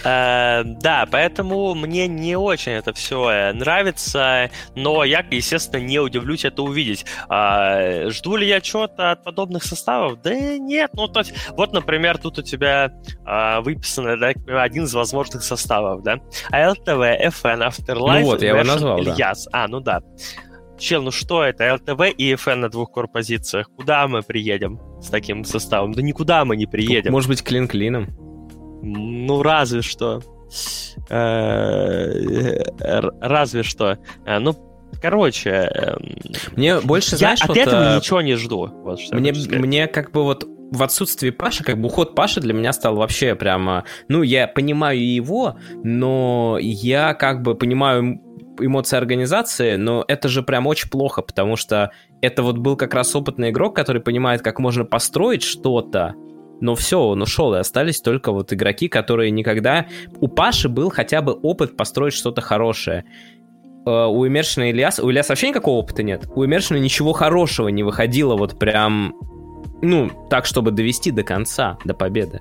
Э, да, поэтому мне не очень это все э, нравится, но я, естественно, не удивлюсь это увидеть. А, жду ли я чего-то от подобных составов? Да нет, ну то есть, вот, например, тут у тебя а, выписано да, один из возможных составов, да? LTV, FN, Afterlife, ну вот, я его назвал, Ильяс. Да. А, ну да. Чел, ну что это? ЛТВ и FN на двух корпозициях. Куда мы приедем с таким составом? Да никуда мы не приедем. Может быть, клин-клином? Ну, разве что. Э, разве что. Э, ну, короче... Эм, мне больше, знаешь, я от этого э, ничего не жду. Мне, мне как бы вот в отсутствии Паши, как бы уход Паши для меня стал вообще прямо... Ну, я понимаю его, но я как бы понимаю эмоции организации, но это же прям очень плохо, потому что это вот был как раз опытный игрок, который понимает, как можно построить что-то, но все, он ушел, и остались только вот игроки, которые никогда... У Паши был хотя бы опыт построить что-то хорошее. Э, у Имершина и Ильяса... У Ильяса вообще никакого опыта нет. У Имершина ничего хорошего не выходило вот прям... Ну, так, чтобы довести до конца, до победы.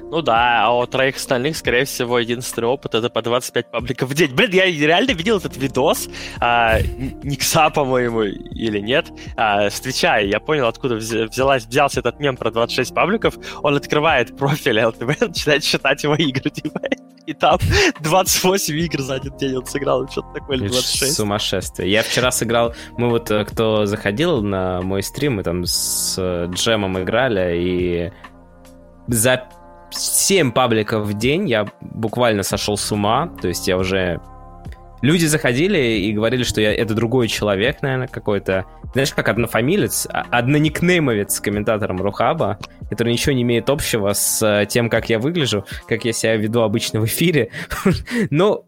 Ну да, а у троих остальных, скорее всего, единственный опыт это по 25 пабликов в день. Блин, я реально видел этот видос, а, Никса, по-моему, или нет, а, с Твича, я понял, откуда взялась, взялся этот мем про 26 пабликов. Он открывает профиль ЛТВ, начинает считать его игры, типа, и там 28 игр за один день он сыграл, что-то такое, или 26. Сумасшествие. Я вчера сыграл, мы вот, э, кто заходил на мой стрим, мы там с э, Джемом играли, и за 7 пабликов в день я буквально сошел с ума, то есть я уже... Люди заходили и говорили, что я это другой человек, наверное, какой-то. Знаешь, как однофамилец, а, одноникнеймовец с комментатором Рухаба, который ничего не имеет общего с э, тем, как я выгляжу, как я себя веду обычно в эфире. Но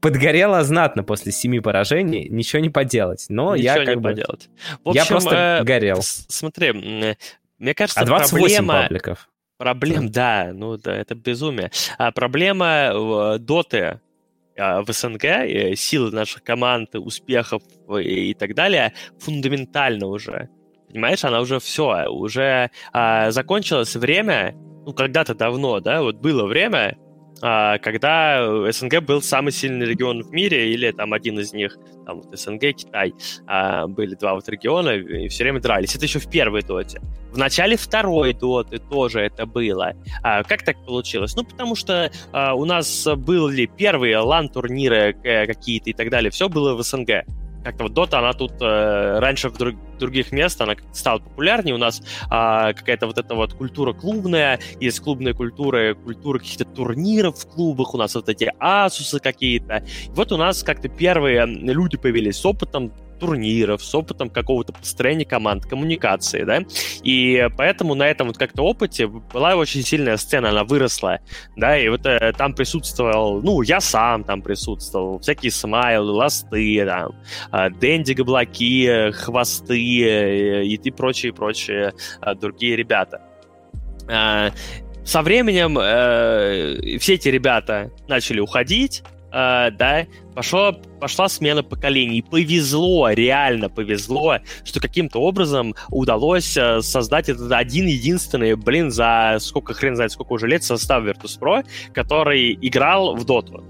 подгорело знатно после семи поражений, ничего не поделать. Но ничего я как не бы... поделать. В общем, я просто э, горел. Смотри, мне кажется, а 28 проблема... пабликов. Проблем, да, ну да, это безумие. А проблема э, доты а, в СНГ, э, силы наших команд, успехов и так далее фундаментально уже. Понимаешь, она уже все, уже а, закончилось время, ну, когда-то давно, да, вот было время, когда СНГ был самый сильный регион в мире, или там один из них, там СНГ, Китай, а, были два вот региона, и все время дрались. Это еще в первой доте. В начале второй доты тоже это было. А, как так получилось? Ну, потому что у нас были первые лан-турниры э, какие-то и так далее, все было в СНГ как-то вот Dota, она тут э, раньше в друг, других мест, она стала популярнее, у нас э, какая-то вот эта вот культура клубная, есть клубная культура, культура каких-то турниров в клубах, у нас вот эти асусы какие-то. Вот у нас как-то первые люди появились с опытом, турниров, с опытом какого-то построения команд, коммуникации, да, и поэтому на этом вот как-то опыте была очень сильная сцена, она выросла, да, и вот э, там присутствовал, ну, я сам там присутствовал, всякие смайлы, ласты, там, э, Дэнди, Габлаки, Хвосты э, и, и прочие-прочие э, другие ребята. Э, со временем э, все эти ребята начали уходить, э, да, пошло, пошла смена поколений. Повезло, реально повезло, что каким-то образом удалось э, создать этот один единственный, блин, за сколько хрен знает, сколько уже лет состав Virtus.pro, который играл в доту.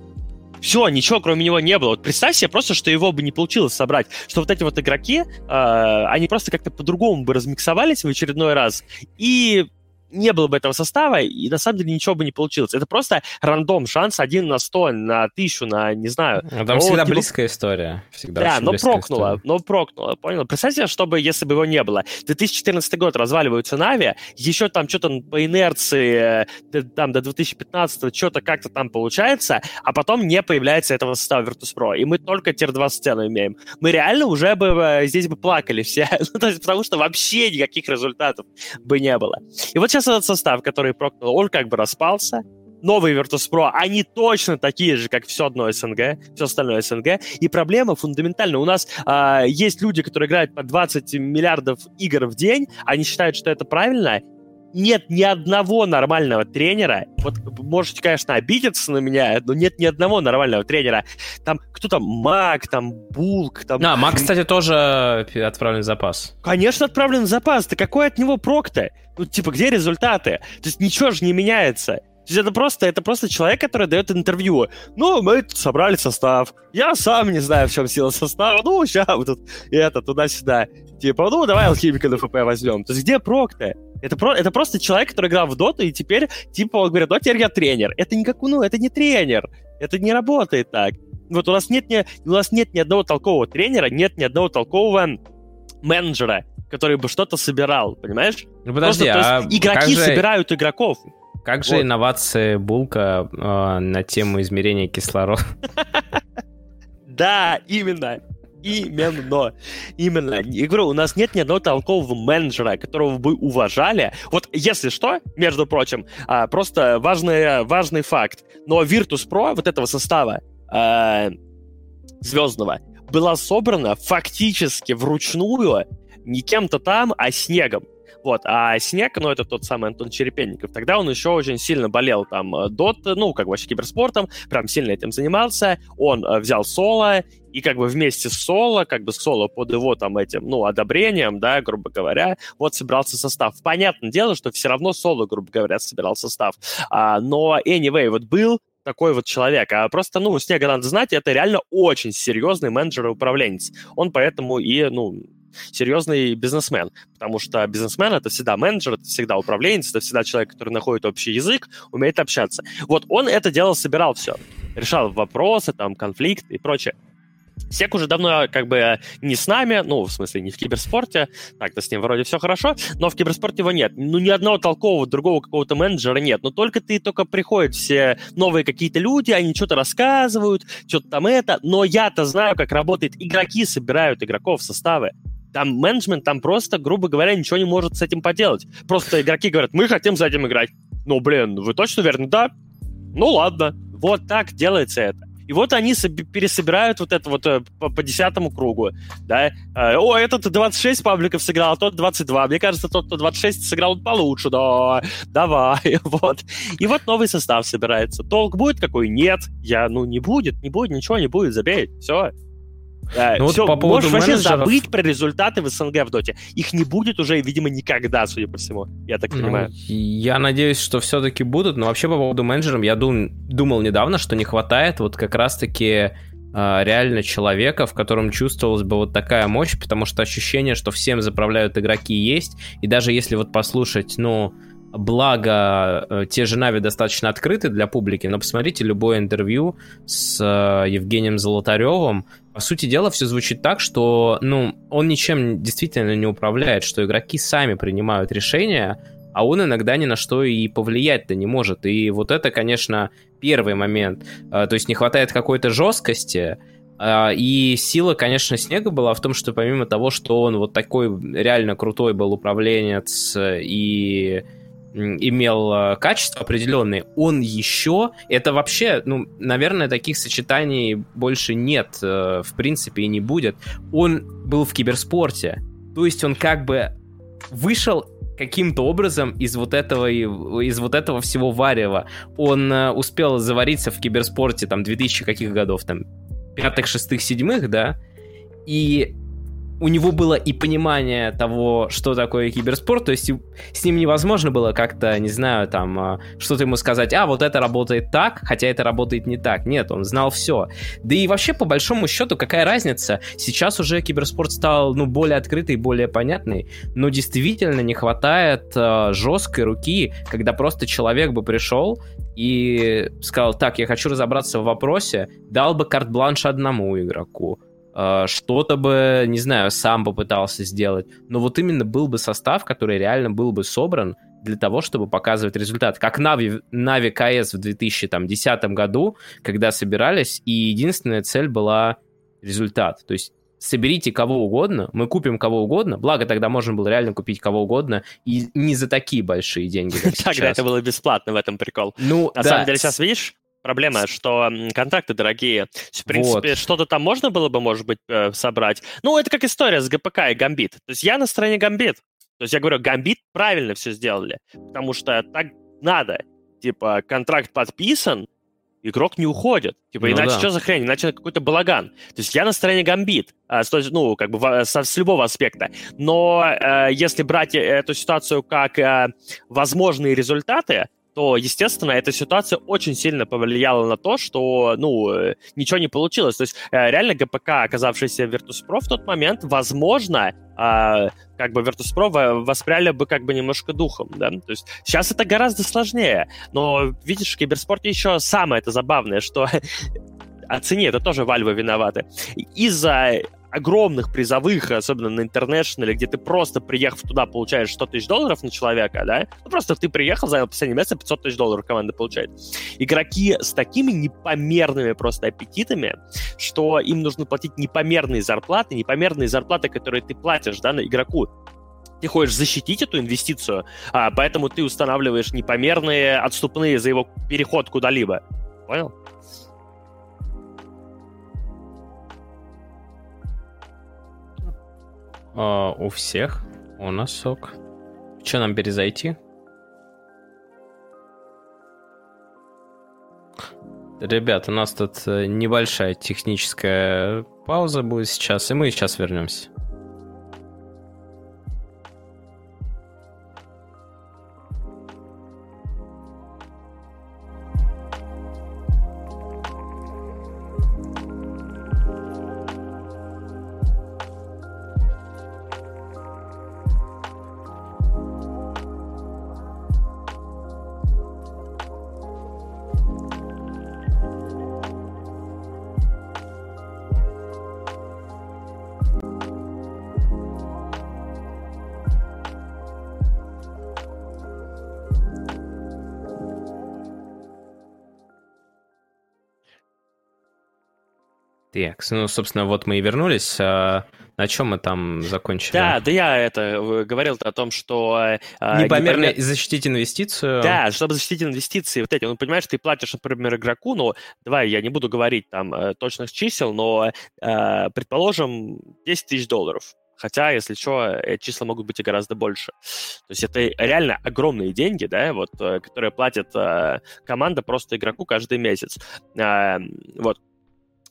Все, ничего кроме него не было. Вот представь себе просто, что его бы не получилось собрать, что вот эти вот игроки, э, они просто как-то по-другому бы размиксовались в очередной раз, и не было бы этого состава, и на самом деле ничего бы не получилось. Это просто рандом, шанс один на сто, на тысячу, на, не знаю. А там но, всегда типа... близкая история. Всегда да, но прокнуло, история. но прокнуло, понял? Представьте, чтобы, если бы его не было. 2014 год разваливаются Нави, еще там что-то по инерции, э, там до 2015 что-то как-то там получается, а потом не появляется этого состава Virtus.pro, и мы только тир-2 сцену имеем. Мы реально уже бы э, здесь бы плакали все, ну, то есть, потому что вообще никаких результатов бы не было. И вот сейчас сейчас этот состав, который прокнул, он как бы распался, новые Virtus.pro, они точно такие же, как все одно СНГ, все остальное СНГ. И проблема фундаментальна. У нас а, есть люди, которые играют по 20 миллиардов игр в день, они считают, что это правильно, нет ни одного нормального тренера. Вот можете, конечно, обидеться на меня, но нет ни одного нормального тренера. Там кто там, Мак, там Булк, там... А, Мак, кстати, тоже отправлен в запас. Конечно, отправлен в запас. Да какой от него прок-то? Ну, типа, где результаты? То есть ничего же не меняется. То есть это просто, это просто человек, который дает интервью. Ну, мы собрали состав. Я сам не знаю, в чем сила состава. Ну, сейчас вот тут это, туда-сюда. Типа, ну, давай алхимика на ФП возьмем. То есть где прок-то? Это, про, это просто человек, который играл в доту, и теперь, типа, он говорит, ну, теперь я тренер. Это никак, ну, это не тренер. Это не работает так. Вот у нас нет ни, у нас нет ни одного толкового тренера, нет ни одного толкового менеджера, который бы что-то собирал, понимаешь? Ну, подожди, Просто, а игроки же... собирают игроков. Как же вот. инновации Булка э, на тему измерения кислорода? Да, именно. Именно. Именно. Я говорю, у нас нет ни одного толкового менеджера, которого бы уважали. Вот если что, между прочим, а, просто важный, важный факт. Но Virtus.pro вот этого состава а, звездного была собрана фактически вручную не кем-то там, а снегом. Вот, а Снег, ну, это тот самый Антон Черепенников, тогда он еще очень сильно болел там э, дот, ну, как вообще киберспортом, прям сильно этим занимался, он э, взял соло, и как бы вместе с соло, как бы соло под его там этим, ну, одобрением, да, грубо говоря, вот собирался состав. Понятное дело, что все равно соло, грубо говоря, собирал состав. А, но anyway, вот был такой вот человек. А просто, ну, Снега надо знать, это реально очень серьезный менеджер и управленец. Он поэтому и, ну, серьезный бизнесмен, потому что бизнесмен — это всегда менеджер, это всегда управленец, это всегда человек, который находит общий язык, умеет общаться. Вот он это дело собирал все, решал вопросы, там, конфликты и прочее. Сек уже давно как бы не с нами, ну, в смысле, не в киберспорте, так-то с ним вроде все хорошо, но в киберспорте его нет. Ну, ни одного толкового другого какого-то менеджера нет. Но только ты, только приходят все новые какие-то люди, они что-то рассказывают, что-то там это, но я-то знаю, как работает. Игроки собирают игроков составы. Там менеджмент, там просто, грубо говоря, ничего не может с этим поделать. Просто игроки говорят, мы хотим за этим играть. Ну, блин, вы точно уверены? Да. Ну, ладно. Вот так делается это. И вот они пересобирают вот это вот э, по, по десятому кругу, да. Э, о, этот 26 пабликов сыграл, а тот 22. Мне кажется, тот, кто 26 сыграл получше, да, давай, вот. И вот новый состав собирается. Толк будет какой? Нет. Я, ну, не будет, не будет, ничего не будет, забей, все. Э, ну, Все, вот по поводу можешь менеджеров... вообще забыть про результаты в СНГ в Доте. Их не будет уже, видимо, никогда, судя по всему. Я так ну, понимаю. Ну, я надеюсь, что все-таки будут, но вообще по поводу менеджеров я дум, думал недавно, что не хватает вот как раз-таки э, реально человека, в котором чувствовалась бы вот такая мощь, потому что ощущение, что всем заправляют игроки есть, и даже если вот послушать, ну, благо э, те же Нави достаточно открыты для публики, но посмотрите любое интервью с э, Евгением Золотаревым, по сути дела, все звучит так, что ну, он ничем действительно не управляет, что игроки сами принимают решения, а он иногда ни на что и повлиять-то не может. И вот это, конечно, первый момент. Э, то есть не хватает какой-то жесткости, и сила, конечно, Снега была в том, что помимо того, что он вот такой реально крутой был управленец и имел э, качество определенные, он еще, это вообще, ну, наверное, таких сочетаний больше нет, э, в принципе, и не будет. Он был в киберспорте, то есть он как бы вышел каким-то образом из вот этого из вот этого всего варева. Он э, успел завариться в киберспорте там 2000 каких годов там пятых, шестых, седьмых, да, и у него было и понимание того, что такое киберспорт, то есть с ним невозможно было как-то, не знаю, там, а, что-то ему сказать, а, вот это работает так, хотя это работает не так. Нет, он знал все. Да и вообще, по большому счету, какая разница? Сейчас уже киберспорт стал, ну, более открытый, более понятный, но действительно не хватает э, жесткой руки, когда просто человек бы пришел и сказал, так, я хочу разобраться в вопросе, дал бы карт-бланш одному игроку, что-то бы, не знаю, сам попытался сделать. Но вот именно был бы состав, который реально был бы собран для того, чтобы показывать результат. Как Нави, Нави КС в 2010 году, когда собирались, и единственная цель была результат. То есть соберите кого угодно, мы купим кого угодно, благо тогда можно было реально купить кого угодно, и не за такие большие деньги, Тогда это было бесплатно, в этом прикол. Ну, На самом деле, сейчас видишь, проблема, что контракты дорогие. В принципе, вот. что-то там можно было бы, может быть, э, собрать. Ну, это как история с ГПК и Гамбит. То есть я на стороне Гамбит. То есть я говорю, Гамбит правильно все сделали, потому что так надо. Типа, контракт подписан, игрок не уходит. Типа, ну, иначе да. что за хрень? Иначе какой-то балаган. То есть я на стороне Гамбит, а, ну, как бы с, с любого аспекта. Но э, если брать э, эту ситуацию как э, возможные результаты, то, естественно, эта ситуация очень сильно повлияла на то, что, ну, э, ничего не получилось. То есть, э, реально, ГПК, оказавшийся в Virtus.pro в тот момент, возможно, а, как бы Virtus.pro воспряли бы как бы немножко духом, да, то есть сейчас это гораздо сложнее, но, видишь, в киберспорте еще самое это забавное, что оцени, это тоже Valve виноваты. Из-за огромных призовых, особенно на интернешнале, где ты просто, приехав туда, получаешь 100 тысяч долларов на человека, да? Ну, просто ты приехал, занял последнее место, 500 тысяч долларов команда получает. Игроки с такими непомерными просто аппетитами, что им нужно платить непомерные зарплаты, непомерные зарплаты, которые ты платишь, да, на игроку ты хочешь защитить эту инвестицию, а, поэтому ты устанавливаешь непомерные отступные за его переход куда-либо. Понял? Uh, у всех у нас сок. Что нам перезайти? Ребят, у нас тут э, небольшая техническая пауза будет сейчас, и мы сейчас вернемся. Так, ну, собственно, вот мы и вернулись. А на чем мы там закончили? Да, да я это говорил о том, что... А, Непомерно не... защитить инвестицию. Да, чтобы защитить инвестиции, вот эти, ну, понимаешь, ты платишь, например, игроку, ну, давай, я не буду говорить там э, точных чисел, но, э, предположим, 10 тысяч долларов. Хотя, если что, эти числа могут быть и гораздо больше. То есть это реально огромные деньги, да, вот, э, которые платит команда просто игроку каждый месяц. Вот.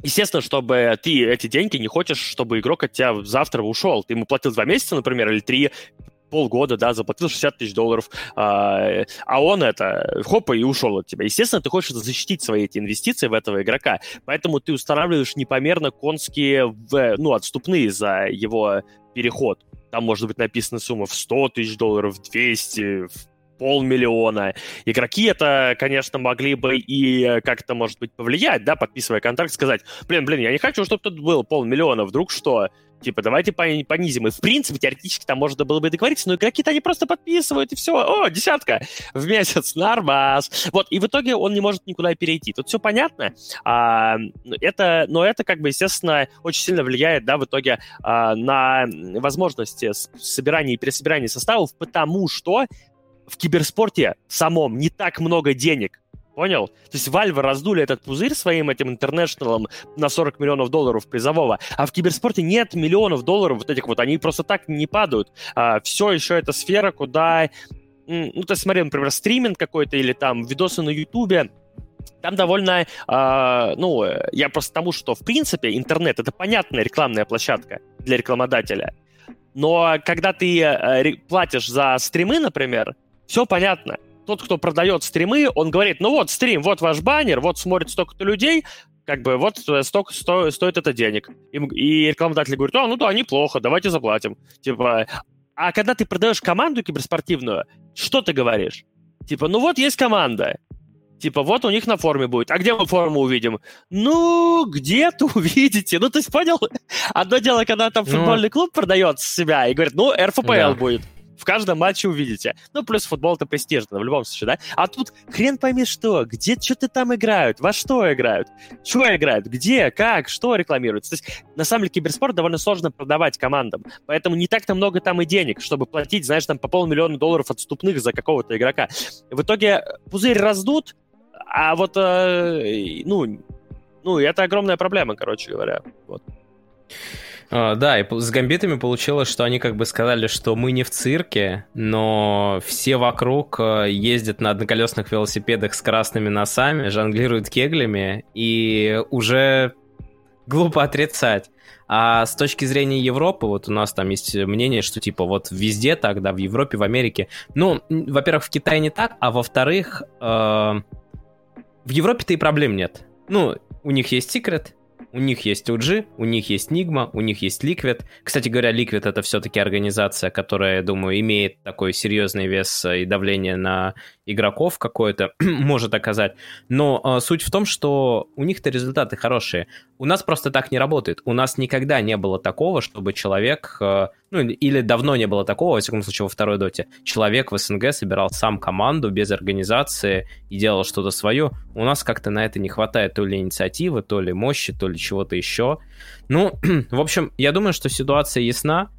Естественно, чтобы ты эти деньги не хочешь, чтобы игрок от тебя завтра ушел. Ты ему платил два месяца, например, или три, полгода, да, заплатил 60 тысяч долларов, а, а он это, хопа, и ушел от тебя. Естественно, ты хочешь защитить свои эти инвестиции в этого игрока, поэтому ты устанавливаешь непомерно конские, в, ну, отступные за его переход. Там может быть написана сумма в 100 тысяч долларов, 200, в полмиллиона. Игроки это, конечно, могли бы и как-то, может быть, повлиять, да, подписывая контракт, сказать, блин, блин, я не хочу, чтобы тут было полмиллиона, вдруг что? Типа, давайте понизим. И, в принципе, теоретически там можно было бы договориться, но игроки-то они просто подписывают, и все. О, десятка в месяц, нормас. Вот, и в итоге он не может никуда перейти. Тут все понятно. А, это, но это, как бы, естественно, очень сильно влияет, да, в итоге а, на возможности собирания и пересобирания составов, потому что в киберспорте самом не так много денег. Понял? То есть Valve раздули этот пузырь своим этим интернешналом на 40 миллионов долларов призового, а в киберспорте нет миллионов долларов вот этих вот, они просто так не падают. А, все еще это сфера, куда... Ну, ты смотри, например, стриминг какой-то или там видосы на Ютубе, там довольно, э, ну, я просто тому, что, в принципе, интернет — это понятная рекламная площадка для рекламодателя. Но когда ты э, платишь за стримы, например, все понятно. Тот, кто продает стримы, он говорит, ну вот стрим, вот ваш баннер, вот смотрит столько-то людей, как бы вот столько сто, стоит это денег. И, и рекламодатель говорит, а, ну да, неплохо, давайте заплатим. Типа, а когда ты продаешь команду киберспортивную, что ты говоришь? Типа, ну вот есть команда, Типа, вот у них на форме будет. А где мы форму увидим? Ну, где-то увидите. Ну, есть, понял? Одно дело, когда там ну. футбольный клуб продает себя и говорит, ну, РФПЛ да. будет в каждом матче увидите. Ну, плюс футбол это престижно, в любом случае, да? А тут хрен пойми что, где что-то там играют, во что играют, что играют, где, как, что рекламируется. То есть, на самом деле, киберспорт довольно сложно продавать командам, поэтому не так-то много там и денег, чтобы платить, знаешь, там по полмиллиона долларов отступных за какого-то игрока. В итоге пузырь раздут, а вот, э, ну, ну, это огромная проблема, короче говоря. Вот. А, да, и с гамбитами получилось, что они как бы сказали, что мы не в цирке, но все вокруг э, ездят на одноколесных велосипедах с красными носами, жонглируют кеглями, и уже глупо отрицать. А с точки зрения Европы, вот у нас там есть мнение, что типа вот везде тогда, в Европе, в Америке. Ну, во-первых, в Китае не так, а во-вторых, э, в Европе-то и проблем нет. Ну, у них есть Secret, у них есть OG, у них есть Nigma, у них есть Liquid. Кстати говоря, Liquid это все-таки организация, которая, я думаю, имеет такой серьезный вес и давление на игроков какое-то, может оказать. Но э, суть в том, что у них-то результаты хорошие. У нас просто так не работает. У нас никогда не было такого, чтобы человек, э, ну или давно не было такого, во всяком случае во второй доте, человек в СНГ собирал сам команду без организации и делал что-то свое. У нас как-то на это не хватает то ли инициативы, то ли мощи, то ли чего-то еще. Ну, в общем, я думаю, что ситуация ясна.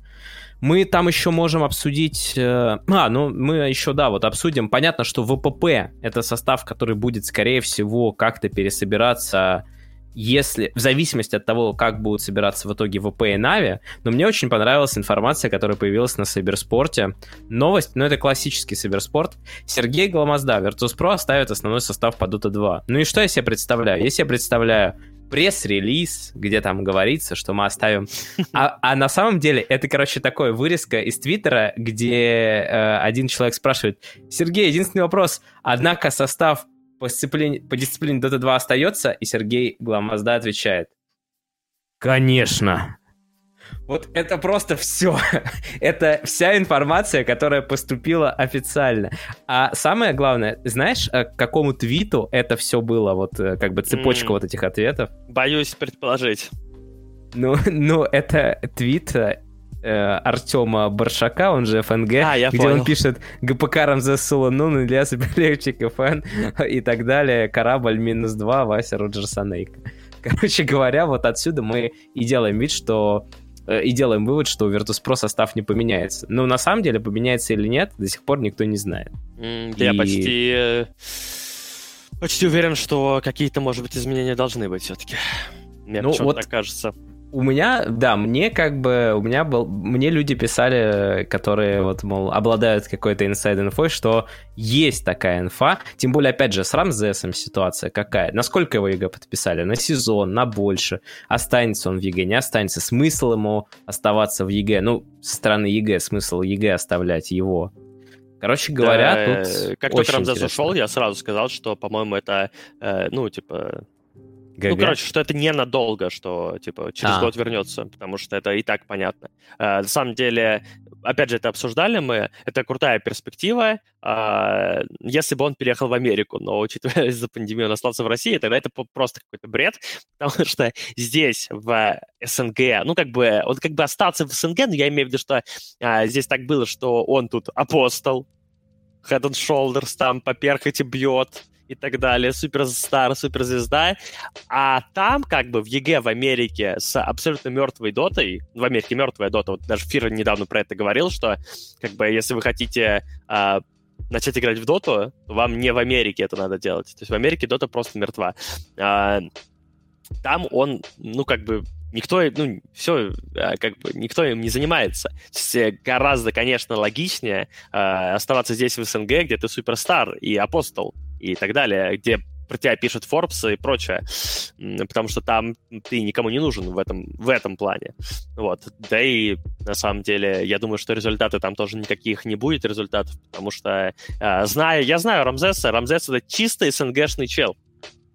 Мы там еще можем обсудить... Э, а, ну, мы еще, да, вот обсудим. Понятно, что ВПП — это состав, который будет, скорее всего, как-то пересобираться если, в зависимости от того, как будут собираться в итоге ВП и Нави, но мне очень понравилась информация, которая появилась на Сайберспорте. Новость, ну это классический Сайберспорт. Сергей Гламазда, Virtus.pro оставит основной состав по Dota 2. Ну и что я себе представляю? Я себе представляю пресс-релиз, где там говорится, что мы оставим. А, а на самом деле это, короче, такое вырезка из Твиттера, где э, один человек спрашивает, Сергей, единственный вопрос, однако состав по дисциплине, по дисциплине Dota 2 остается, и Сергей Гламазда отвечает, конечно. Вот это просто все. это вся информация, которая поступила официально. А самое главное, знаешь, э, к какому твиту это все было? Вот э, как бы цепочка mm. вот этих ответов. Боюсь предположить. Ну, ну это твит э, Артема Баршака, он же ФНГ, а, где понял. он пишет ГПК Рамзес Солонун, Илья Суперлевчик, ФН и так далее, корабль минус два, Вася Роджерсонейка. Короче говоря, вот отсюда мы и делаем вид, что Э, и делаем вывод, что у Virtus.pro состав не поменяется. Но на самом деле поменяется или нет, до сих пор никто не знает. Mm, и... Я почти, э, почти уверен, что какие-то, может быть, изменения должны быть все-таки. Мне ну, вот так кажется у меня, да, мне как бы, у меня был, мне люди писали, которые вот, мол, обладают какой-то инсайд-инфой, что есть такая инфа, тем более, опять же, с Рамзесом ситуация какая, насколько его EG подписали, на сезон, на больше, останется он в EG, не останется, смысл ему оставаться в EG, ну, со стороны EG, смысл EG оставлять его, Короче говоря, да, тут Как только Рамзес ушел, я сразу сказал, что, по-моему, это, э, ну, типа, ГГ? Ну, короче, что это ненадолго, что, типа, через а. год вернется, потому что это и так понятно. А, на самом деле, опять же, это обсуждали мы, это крутая перспектива, а, если бы он переехал в Америку, но, учитывая из-за пандемии он остался в России, тогда это просто какой-то бред, потому что здесь, в СНГ, ну, как бы, он как бы остался в СНГ, но я имею в виду, что а, здесь так было, что он тут апостол, Head and Shoulders там по перхоти бьет, и так далее, суперстар, суперзвезда, а там как бы в EG в Америке с абсолютно мертвой дотой, в Америке мертвая дота, вот даже Fear недавно про это говорил, что как бы если вы хотите а, начать играть в доту, вам не в Америке это надо делать. То есть в Америке дота просто мертва. А, там он, ну, как бы никто, ну, все, а, как бы, никто им не занимается. Есть, э, гораздо, конечно, логичнее э, оставаться здесь в СНГ, где ты суперстар и апостол и так далее, где про тебя пишет Forbes и прочее, потому что там ты никому не нужен в этом, в этом плане. Вот. Да и на самом деле, я думаю, что результаты там тоже никаких не будет результатов, потому что э, знаю, я знаю Рамзеса, Рамзес это чистый СНГшный чел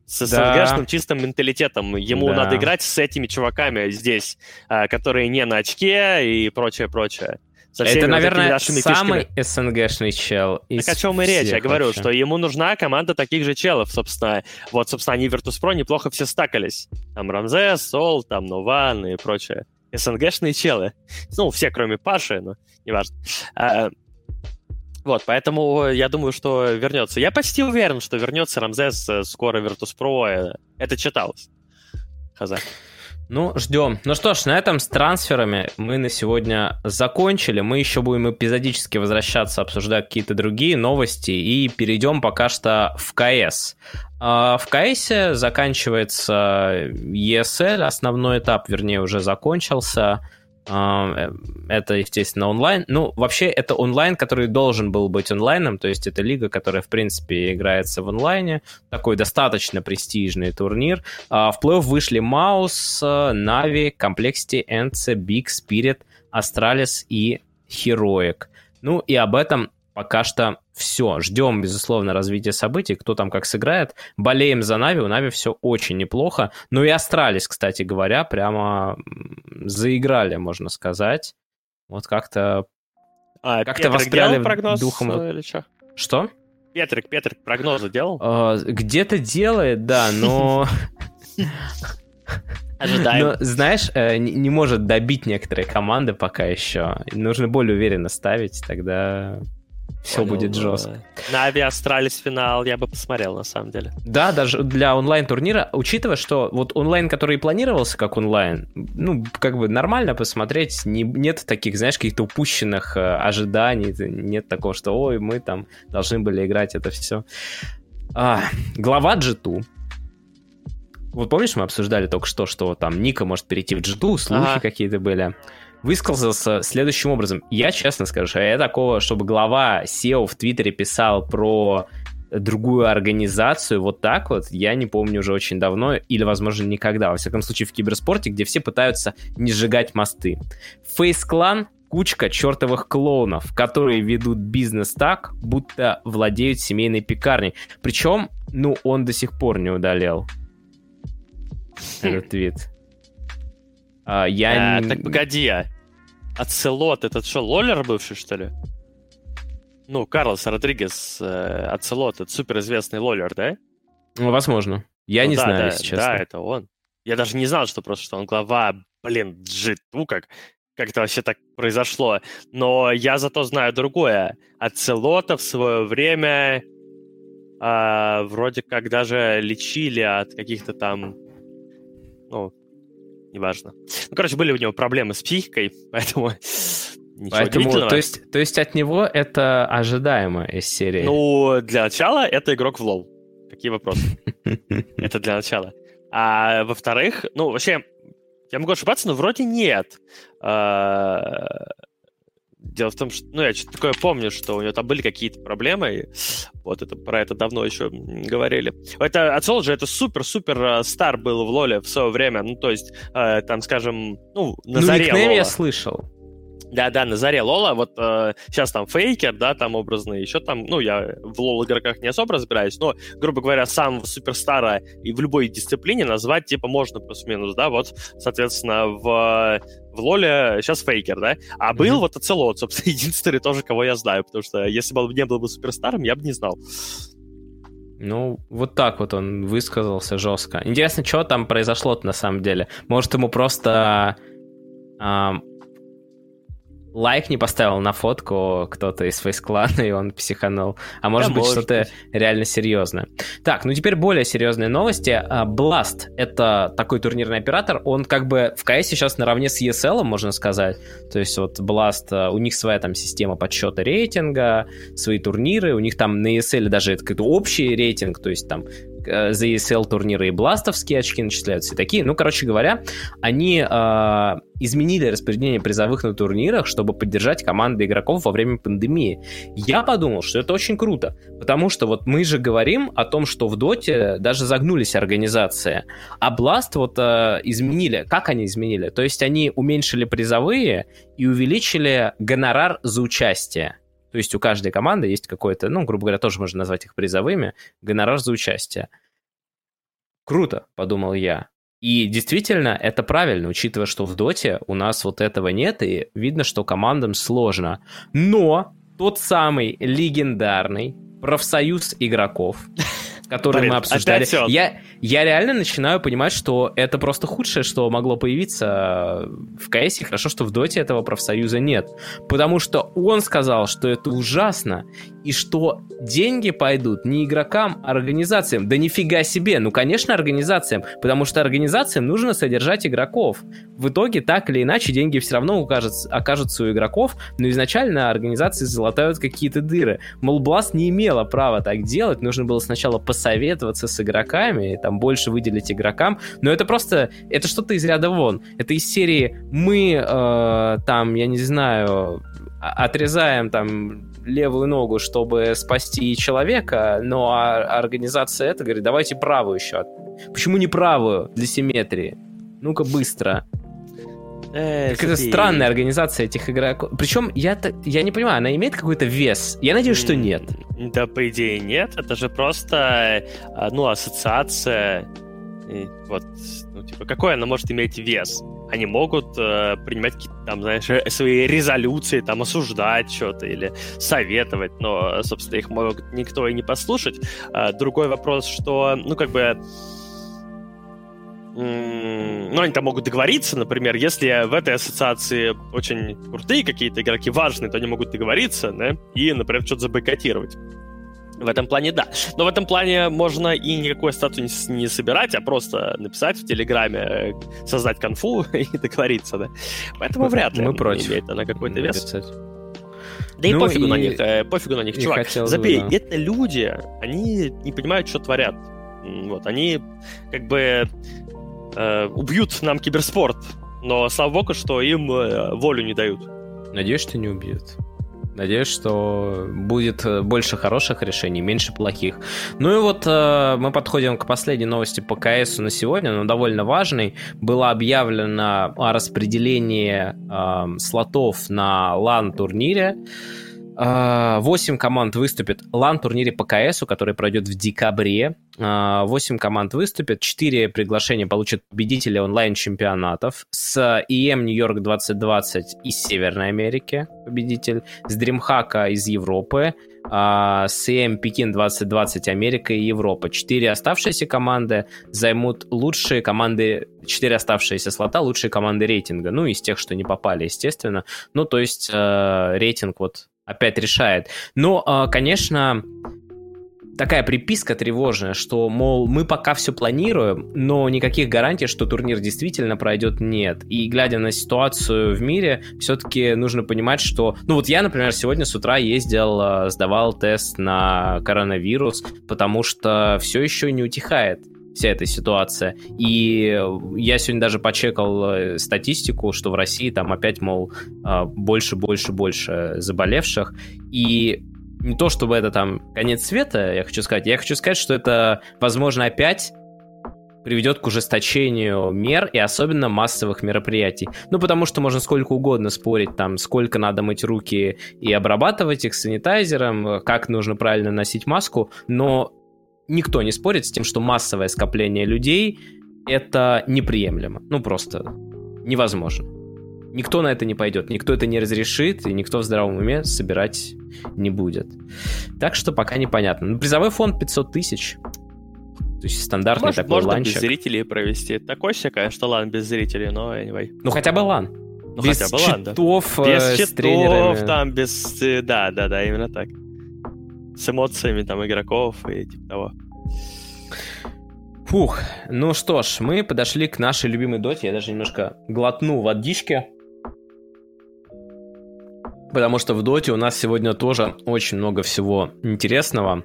с СНГшным да. чистым менталитетом. Ему да. надо играть с этими чуваками здесь, э, которые не на очке и прочее-прочее. Это, наверное, самый фишками. СНГшный чел. Так о чем и речь? Я говорю, вообще. что ему нужна команда таких же челов, собственно. Вот, собственно, они в Virtus.pro неплохо все стакались. Там Рамзес, Сол, там Нован и прочее. СНГшные челы. Ну, все, кроме Паши, но неважно. А, вот, поэтому я думаю, что вернется. Я почти уверен, что вернется Рамзес э, скоро в Virtus.pro. Это читалось. Хаза. Ну, ждем. Ну что ж, на этом с трансферами мы на сегодня закончили. Мы еще будем эпизодически возвращаться, обсуждать какие-то другие новости и перейдем пока что в КС. А, в КС заканчивается ESL, основной этап, вернее, уже закончился. Э, это, естественно, онлайн. Ну, вообще, это онлайн, который должен был быть онлайном, то есть это лига, которая, в принципе, играется в онлайне. Такой достаточно престижный турнир. А, в плей-офф вышли Маус, Нави, Complexity, ENCE, BIG, Spirit, Astralis и Heroic. Ну, и об этом пока что все. Ждем, безусловно, развития событий, кто там как сыграет. Болеем за Нави, у Нави все очень неплохо. Ну и Astralis, кстати говоря, прямо заиграли, можно сказать. Вот как-то а, как-то воспряли прогноз духом. Э, или что? Что? Петрик, Петрик прогнозы делал? А, где-то делает, да, но... Ожидаем. Но, знаешь, э, не может добить некоторые команды пока еще. Нужно более уверенно ставить, тогда все Понял, будет жестко. Na'Vi Astralis финал я бы посмотрел, на самом деле. Да, даже для онлайн-турнира, учитывая, что вот онлайн, который планировался как онлайн, ну, как бы нормально посмотреть, не, нет таких, знаешь, каких-то упущенных э, ожиданий, нет такого, что, ой, мы там должны были играть это все. А, глава G2 вот помнишь, мы обсуждали только что, что там Ника может перейти в джиту, слухи ага. какие-то были. Высказался следующим образом. Я честно скажу, а я такого, чтобы глава SEO в Твиттере писал про другую организацию вот так вот, я не помню уже очень давно, или, возможно, никогда. Во всяком случае, в киберспорте, где все пытаются не сжигать мосты. Фейс Клан кучка чертовых клоунов, которые ведут бизнес так, будто владеют семейной пекарней. Причем, ну, он до сих пор не удалил этот твит. А, я... А, так погоди, Ацелот, этот что, лолер бывший, что ли? Ну, Карлос Родригес, э, Ацелот, это суперизвестный лолер, да? Ну, возможно. Я ну, не да, знаю, да, если честно. Да, это он. Я даже не знал, что просто что он глава, блин, джиту, как как это вообще так произошло. Но я зато знаю другое. Ацелота в свое время а, вроде как даже лечили от каких-то там, ну, неважно. Ну, короче, были у него проблемы с психикой, поэтому ничего Поэтому, то есть, то есть от него это ожидаемо из серии? Ну, для начала это игрок в лол. Какие вопросы? Это для начала. А во-вторых, ну, вообще, я могу ошибаться, но вроде нет. Дело в том, что, ну, я что-то такое помню, что у него там были какие-то проблемы, вот это, про это давно еще говорили. Это, Ацол же это супер-супер а, стар был в Лоле в свое время, ну, то есть, э, там, скажем, ну, на ну, заре я слышал. Да-да, на заре Лола, вот э, сейчас там Фейкер, да, там образный, еще там, ну, я в Лол игроках не особо разбираюсь, но, грубо говоря, самого суперстара и в любой дисциплине назвать, типа, можно плюс-минус, да, вот, соответственно, в, в Лоле сейчас Фейкер, да, а был mm-hmm. вот Оцелот, собственно, единственный тоже, кого я знаю, потому что если бы он не был бы суперстаром, я бы не знал. Ну, вот так вот он высказался жестко. Интересно, что там произошло на самом деле? Может, ему просто лайк не поставил на фотку кто-то из фейс-клана, и он психанул. А может да, быть, что-то реально серьезное. Так, ну теперь более серьезные новости. А, Blast — это такой турнирный оператор. Он как бы в CS сейчас наравне с ESL, можно сказать. То есть вот Blast, а, у них своя там система подсчета рейтинга, свои турниры. У них там на ESL даже это какой-то общий рейтинг, то есть там за ESL турниры и бластовские очки начисляются и такие. Ну, короче говоря, они э, изменили распределение призовых на турнирах, чтобы поддержать команды игроков во время пандемии. Я подумал, что это очень круто, потому что вот мы же говорим о том, что в Доте даже загнулись организации, а Blast вот э, изменили. Как они изменили? То есть они уменьшили призовые и увеличили гонорар за участие. То есть у каждой команды есть какой-то, ну, грубо говоря, тоже можно назвать их призовыми, гонорар за участие. Круто, подумал я. И действительно, это правильно, учитывая, что в Доте у нас вот этого нет, и видно, что командам сложно. Но тот самый легендарный профсоюз игроков, который Блин, мы обсуждали. Я, я реально начинаю понимать, что это просто худшее, что могло появиться в КС. Хорошо, что в Доте этого профсоюза нет. Потому что он сказал, что это ужасно, и что деньги пойдут не игрокам, а организациям. Да нифига себе! Ну, конечно, организациям, потому что организациям нужно содержать игроков. В итоге, так или иначе, деньги все равно окажутся, окажутся у игроков, но изначально организации залатают какие-то дыры. Мол, Blast не имела права так делать, нужно было сначала посоветоваться с игроками, там больше выделить игрокам, но это просто, это что-то из ряда вон. Это из серии мы э, там, я не знаю, отрезаем там левую ногу, чтобы спасти человека, но а организация это говорит, давайте правую еще. Почему не правую для симметрии? Ну-ка быстро. Э, Какая-то странная организация этих игроков. Причем я, я не понимаю, она имеет какой-то вес? Я надеюсь, что нет. Да, по идее, нет. Это же просто, а, ну, ассоциация. И вот, ну, типа, какой она может иметь вес? Они могут э, принимать какие-то там, знаешь, э, свои резолюции, там, осуждать что-то или советовать, но, собственно, их могут никто и не послушать. А, другой вопрос, что, ну, как бы ну, они там могут договориться, например, если в этой ассоциации очень крутые какие-то игроки, важные, то они могут договориться, да, и, например, что-то забойкотировать. В этом плане да. Но в этом плане можно и никакой статус не, не собирать, а просто написать в Телеграме, э, создать конфу и договориться, да. Поэтому мы, вряд ли мы против. имеет она какой-то вес. Писать. Да и ну пофигу и... на них, э, пофигу на них, чувак. Забей, бы, да. это люди, они не понимают, что творят. Вот, они как бы э, убьют нам киберспорт, но слава богу, что им э, волю не дают. Надеюсь, что не убьют. Надеюсь, что будет э, больше хороших решений, меньше плохих. Ну и вот э, мы подходим к последней новости по КС на сегодня, но довольно важной. Было объявлено о распределении э, слотов на LAN-турнире. 8 а, команд выступит лан-турнире по КСу, который пройдет в декабре. 8 а, команд выступит, 4 приглашения получат победители онлайн-чемпионатов с EM Нью-Йорк 2020 из Северной Америки, победитель, с DreamHack из Европы, а, с EM Пекин 2020 Америка и Европа. Четыре оставшиеся команды займут лучшие команды, четыре оставшиеся слота, лучшие команды рейтинга. Ну, из тех, что не попали, естественно. Ну, то есть э, рейтинг вот опять решает. Но, а, конечно, такая приписка тревожная, что, мол, мы пока все планируем, но никаких гарантий, что турнир действительно пройдет, нет. И глядя на ситуацию в мире, все-таки нужно понимать, что... Ну вот я, например, сегодня с утра ездил, а, сдавал тест на коронавирус, потому что все еще не утихает вся эта ситуация. И я сегодня даже почекал э, статистику, что в России там опять, мол, а, больше, больше, больше заболевших. И не то, чтобы это там конец света, я хочу сказать, я хочу сказать, что это, возможно, опять приведет к ужесточению мер и особенно массовых мероприятий. Ну, потому что можно сколько угодно спорить, там, сколько надо мыть руки и обрабатывать их санитайзером, как нужно правильно носить маску, но никто не спорит с тем, что массовое скопление людей это неприемлемо. Ну, просто невозможно. Никто на это не пойдет, никто это не разрешит, и никто в здравом уме собирать не будет. Так что пока непонятно. Ну, призовой фонд 500 тысяч. То есть стандартный Может, такой можно LAN чик. без зрителей провести. Такой себе, конечно, LAN без зрителей, но anyway. Ну, хотя бы LAN. Ну, без хотя бы LAN, да. Читов, без э, с тренерами. там, без... Э, да, да, да, именно так с эмоциями там игроков и типа того. Фух, ну что ж, мы подошли к нашей любимой доте. Я даже немножко глотну водички. Потому что в доте у нас сегодня тоже очень много всего интересного.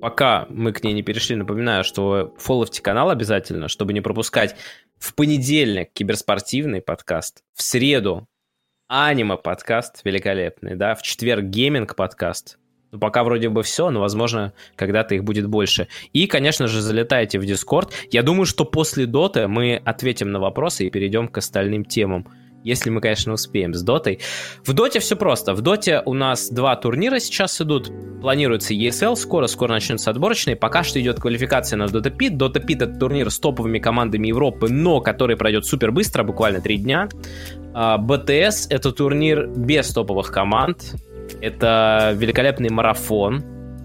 Пока мы к ней не перешли, напоминаю, что фолловьте канал обязательно, чтобы не пропускать в понедельник киберспортивный подкаст, в среду аниме подкаст великолепный, да, в четверг гейминг подкаст, ну, пока вроде бы все, но, возможно, когда-то их будет больше. И, конечно же, залетайте в Discord. Я думаю, что после Доты мы ответим на вопросы и перейдем к остальным темам. Если мы, конечно, успеем с Дотой. В Доте все просто. В Доте у нас два турнира сейчас идут. Планируется ESL скоро, скоро начнется отборочный. Пока что идет квалификация на Dota Pit. Dota Pit это турнир с топовыми командами Европы, но который пройдет супер быстро, буквально три дня. А, это турнир без топовых команд это великолепный марафон,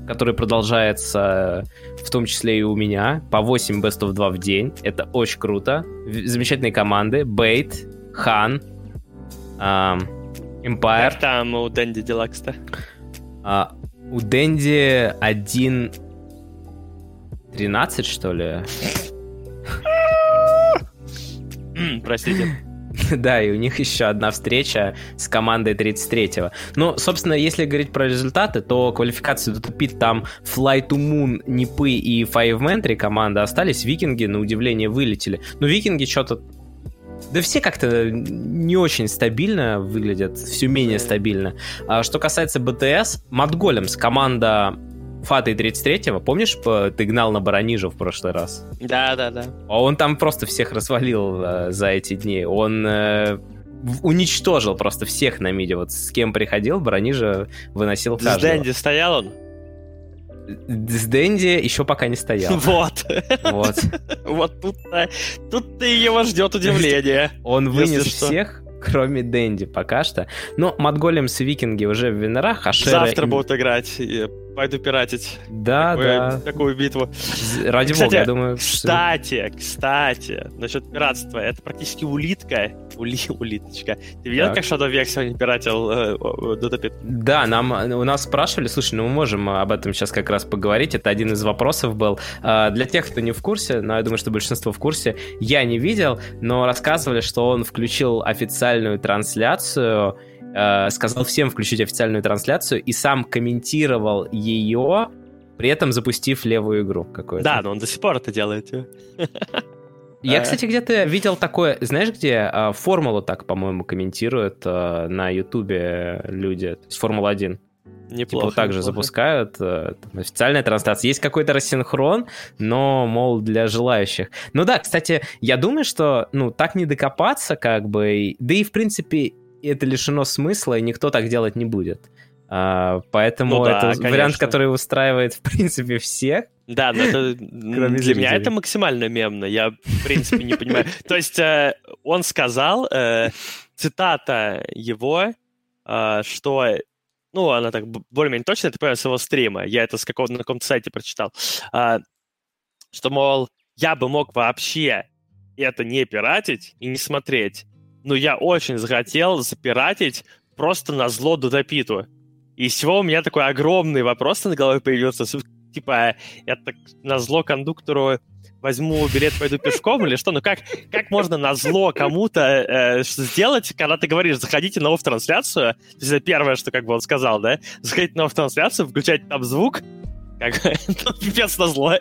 который продолжается в том числе и у меня, по 8 Best of 2 в день. Это очень круто. Замечательные команды. Бейт, Хан, Empire. Как там у Дэнди Делакс-то? А, у Дэнди 1... 13, что ли? Простите. Да, и у них еще одна встреча с командой 33-го. Ну, собственно, если говорить про результаты, то квалификацию дотупит там Fly to Moon, Нипы и Five Man, три команды остались. Викинги, на удивление, вылетели. Но викинги что-то да все как-то не очень стабильно выглядят, все менее стабильно. А что касается БТС, Матголемс, команда Фаты 33-го, помнишь, ты гнал на Баранижа в прошлый раз? Да, да, да. А он там просто всех развалил э, за эти дни. Он э, уничтожил просто всех на миде. Вот с кем приходил, Баранижа выносил каждого. С Дэнди стоял он? С Дэнди еще пока не стоял. Вот. Вот. Вот тут, тут ты его ждет удивление. Он вынес всех, кроме Дэнди пока что. Но Матголемс и Викинги уже в Венерах, а Шера... Завтра будут играть. Пойду пиратить. Да, такую, да. Такую битву. Ради кстати, бога, я думаю. Кстати, что... кстати, насчет пиратства. Это практически улитка. Ули, улиточка. Ты видел, так. как Shadow Vex сегодня пиратил э, Dota Да, нам, у нас спрашивали, слушай, ну мы можем об этом сейчас как раз поговорить. Это один из вопросов был. Э, для тех, кто не в курсе, но я думаю, что большинство в курсе, я не видел, но рассказывали, что он включил официальную трансляцию Э, сказал всем включить официальную трансляцию и сам комментировал ее при этом запустив левую игру какую-то. Да, но он до сих пор это делает. Я, кстати, где-то видел такое, знаешь, где а, формулу так, по-моему, комментируют на Ютубе люди, то есть Формула-1. Неплохо. Типа также неплохо. запускают э, там, официальная трансляция. Есть какой-то рассинхрон, но, мол, для желающих. Ну да, кстати, я думаю, что, ну, так не докопаться, как бы, да и, в принципе, это лишено смысла, и никто так делать не будет. А, поэтому ну, да, это конечно. вариант, который устраивает, в принципе, всех. Да, но это, для зрителей. меня это максимально мемно. Я, в принципе, не понимаю. То есть э, он сказал, э, цитата его, э, что ну, она так более-менее точно, это прямо с его стрима, я это с какого-то на каком-то сайте прочитал, а, что, мол, я бы мог вообще это не пиратить и не смотреть, но я очень захотел запиратить просто на зло Дудапиту. И с чего у меня такой огромный вопрос на голове появился, типа, это на зло кондуктору возьму билет, пойду пешком или что? Ну как, как можно на зло кому-то э, сделать, когда ты говоришь, заходите на офф-трансляцию, это первое, что как бы он сказал, да? Заходите на офф-трансляцию, включайте там звук, как ну, пипец на зло.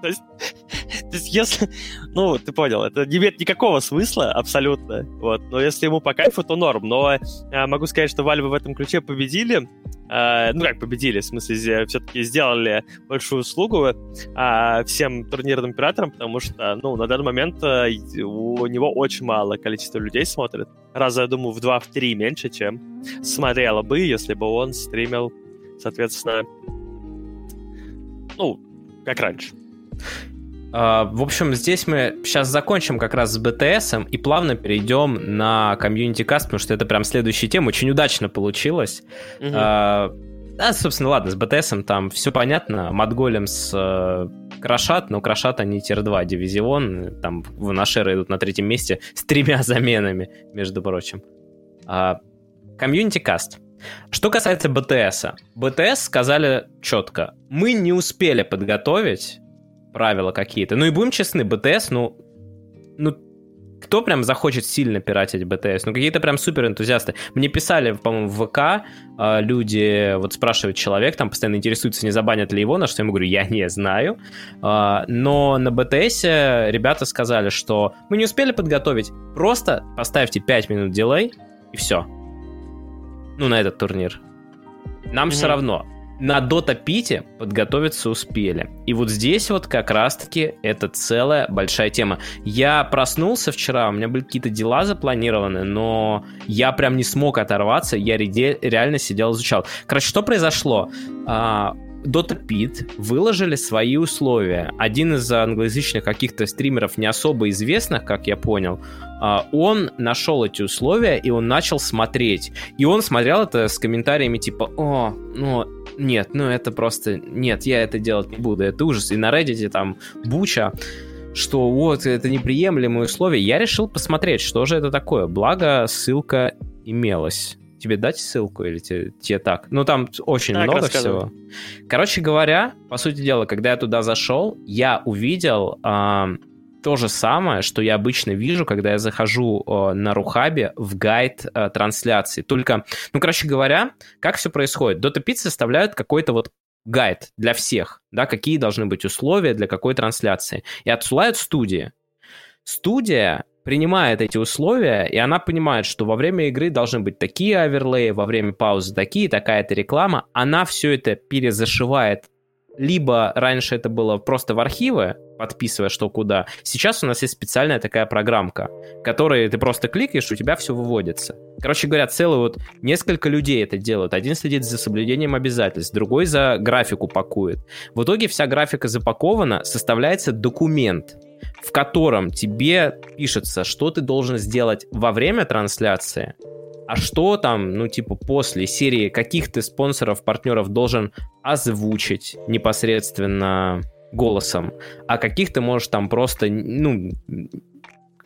То есть, то есть, если... Ну, ты понял, это не имеет никакого смысла абсолютно. Вот. Но если ему по кайфу, то норм. Но э, могу сказать, что Valve в этом ключе победили. Э, ну, как победили, в смысле, все-таки сделали большую услугу э, всем турнирным операторам, потому что, ну, на данный момент э, у него очень мало количества людей смотрит. Раза, я думаю, в 2-3 меньше, чем смотрело бы, если бы он стримил, соответственно, ну, как раньше. Uh, в общем, здесь мы сейчас закончим как раз с BTS и плавно перейдем на комьюнити каст, потому что это прям следующая тема. Очень удачно получилось. Uh, да, собственно, ладно, с BTS там все понятно. Мадголем с uh, Крашат, но Крашат они тир-2 дивизион. Там в Нашеры идут на третьем месте с тремя заменами, между прочим. Комьюнити uh, каст. Что касается BTS. BTS сказали четко, мы не успели подготовить правила какие-то. Ну и будем честны, BTS, ну, ну, кто прям захочет сильно пиратить BTS? Ну, какие-то прям супер энтузиасты. Мне писали, по-моему, в ВК э, люди, вот спрашивает человек, там постоянно интересуется, не забанят ли его, на что я ему говорю, я не знаю. Э, но на BTS ребята сказали, что мы не успели подготовить, просто поставьте 5 минут дилей, и все. Ну, на этот турнир. Нам mm-hmm. все равно на Дота Пите подготовиться успели. И вот здесь вот как раз-таки это целая большая тема. Я проснулся вчера, у меня были какие-то дела запланированы, но я прям не смог оторваться, я реально сидел изучал. Короче, что произошло? А, Dota Pit выложили свои условия. Один из англоязычных каких-то стримеров, не особо известных, как я понял, а, он нашел эти условия, и он начал смотреть. И он смотрел это с комментариями типа, о, ну, нет, ну это просто, нет, я это делать не буду, это ужас. И на Reddit там буча, что вот, это неприемлемые условия. Я решил посмотреть, что же это такое. Благо, ссылка имелась. Тебе дать ссылку или тебе, тебе так? Ну, там очень так, много всего. Короче говоря, по сути дела, когда я туда зашел, я увидел э, то же самое, что я обычно вижу, когда я захожу э, на Рухабе в гайд э, трансляции. Только, ну, короче говоря, как все происходит? Dota Pit составляют какой-то вот гайд для всех, да, какие должны быть условия для какой трансляции. И отсылают студии. Студия принимает эти условия, и она понимает, что во время игры должны быть такие оверлеи, во время паузы такие, такая-то реклама. Она все это перезашивает либо раньше это было просто в архивы, подписывая что куда. Сейчас у нас есть специальная такая программка, которой ты просто кликаешь, у тебя все выводится. Короче говоря, целый вот несколько людей это делают. Один следит за соблюдением обязательств, другой за графику пакует. В итоге вся графика запакована, составляется документ, в котором тебе пишется, что ты должен сделать во время трансляции, а что там, ну, типа, после серии каких ты спонсоров, партнеров должен озвучить непосредственно голосом, а каких ты можешь там просто, ну,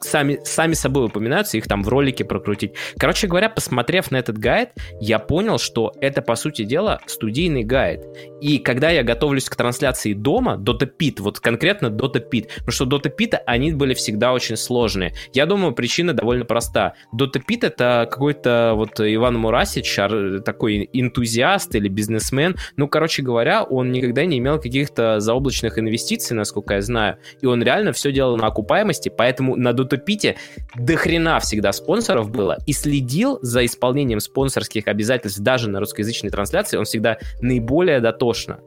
сами, сами собой упоминаются, их там в ролике прокрутить. Короче говоря, посмотрев на этот гайд, я понял, что это, по сути дела, студийный гайд. И когда я готовлюсь к трансляции дома, Dota Pit, вот конкретно Dota Pit, потому что Dota Pit, они были всегда очень сложные. Я думаю, причина довольно проста. Dota Pit это какой-то вот Иван Мурасич, такой энтузиаст или бизнесмен. Ну, короче говоря, он никогда не имел каких-то заоблачных инвестиций, насколько я знаю, и он реально все делал на окупаемости, поэтому на Dota Pit до хрена всегда спонсоров было, и следил за исполнением спонсорских обязательств даже на русскоязычной трансляции, он всегда наиболее дотошно.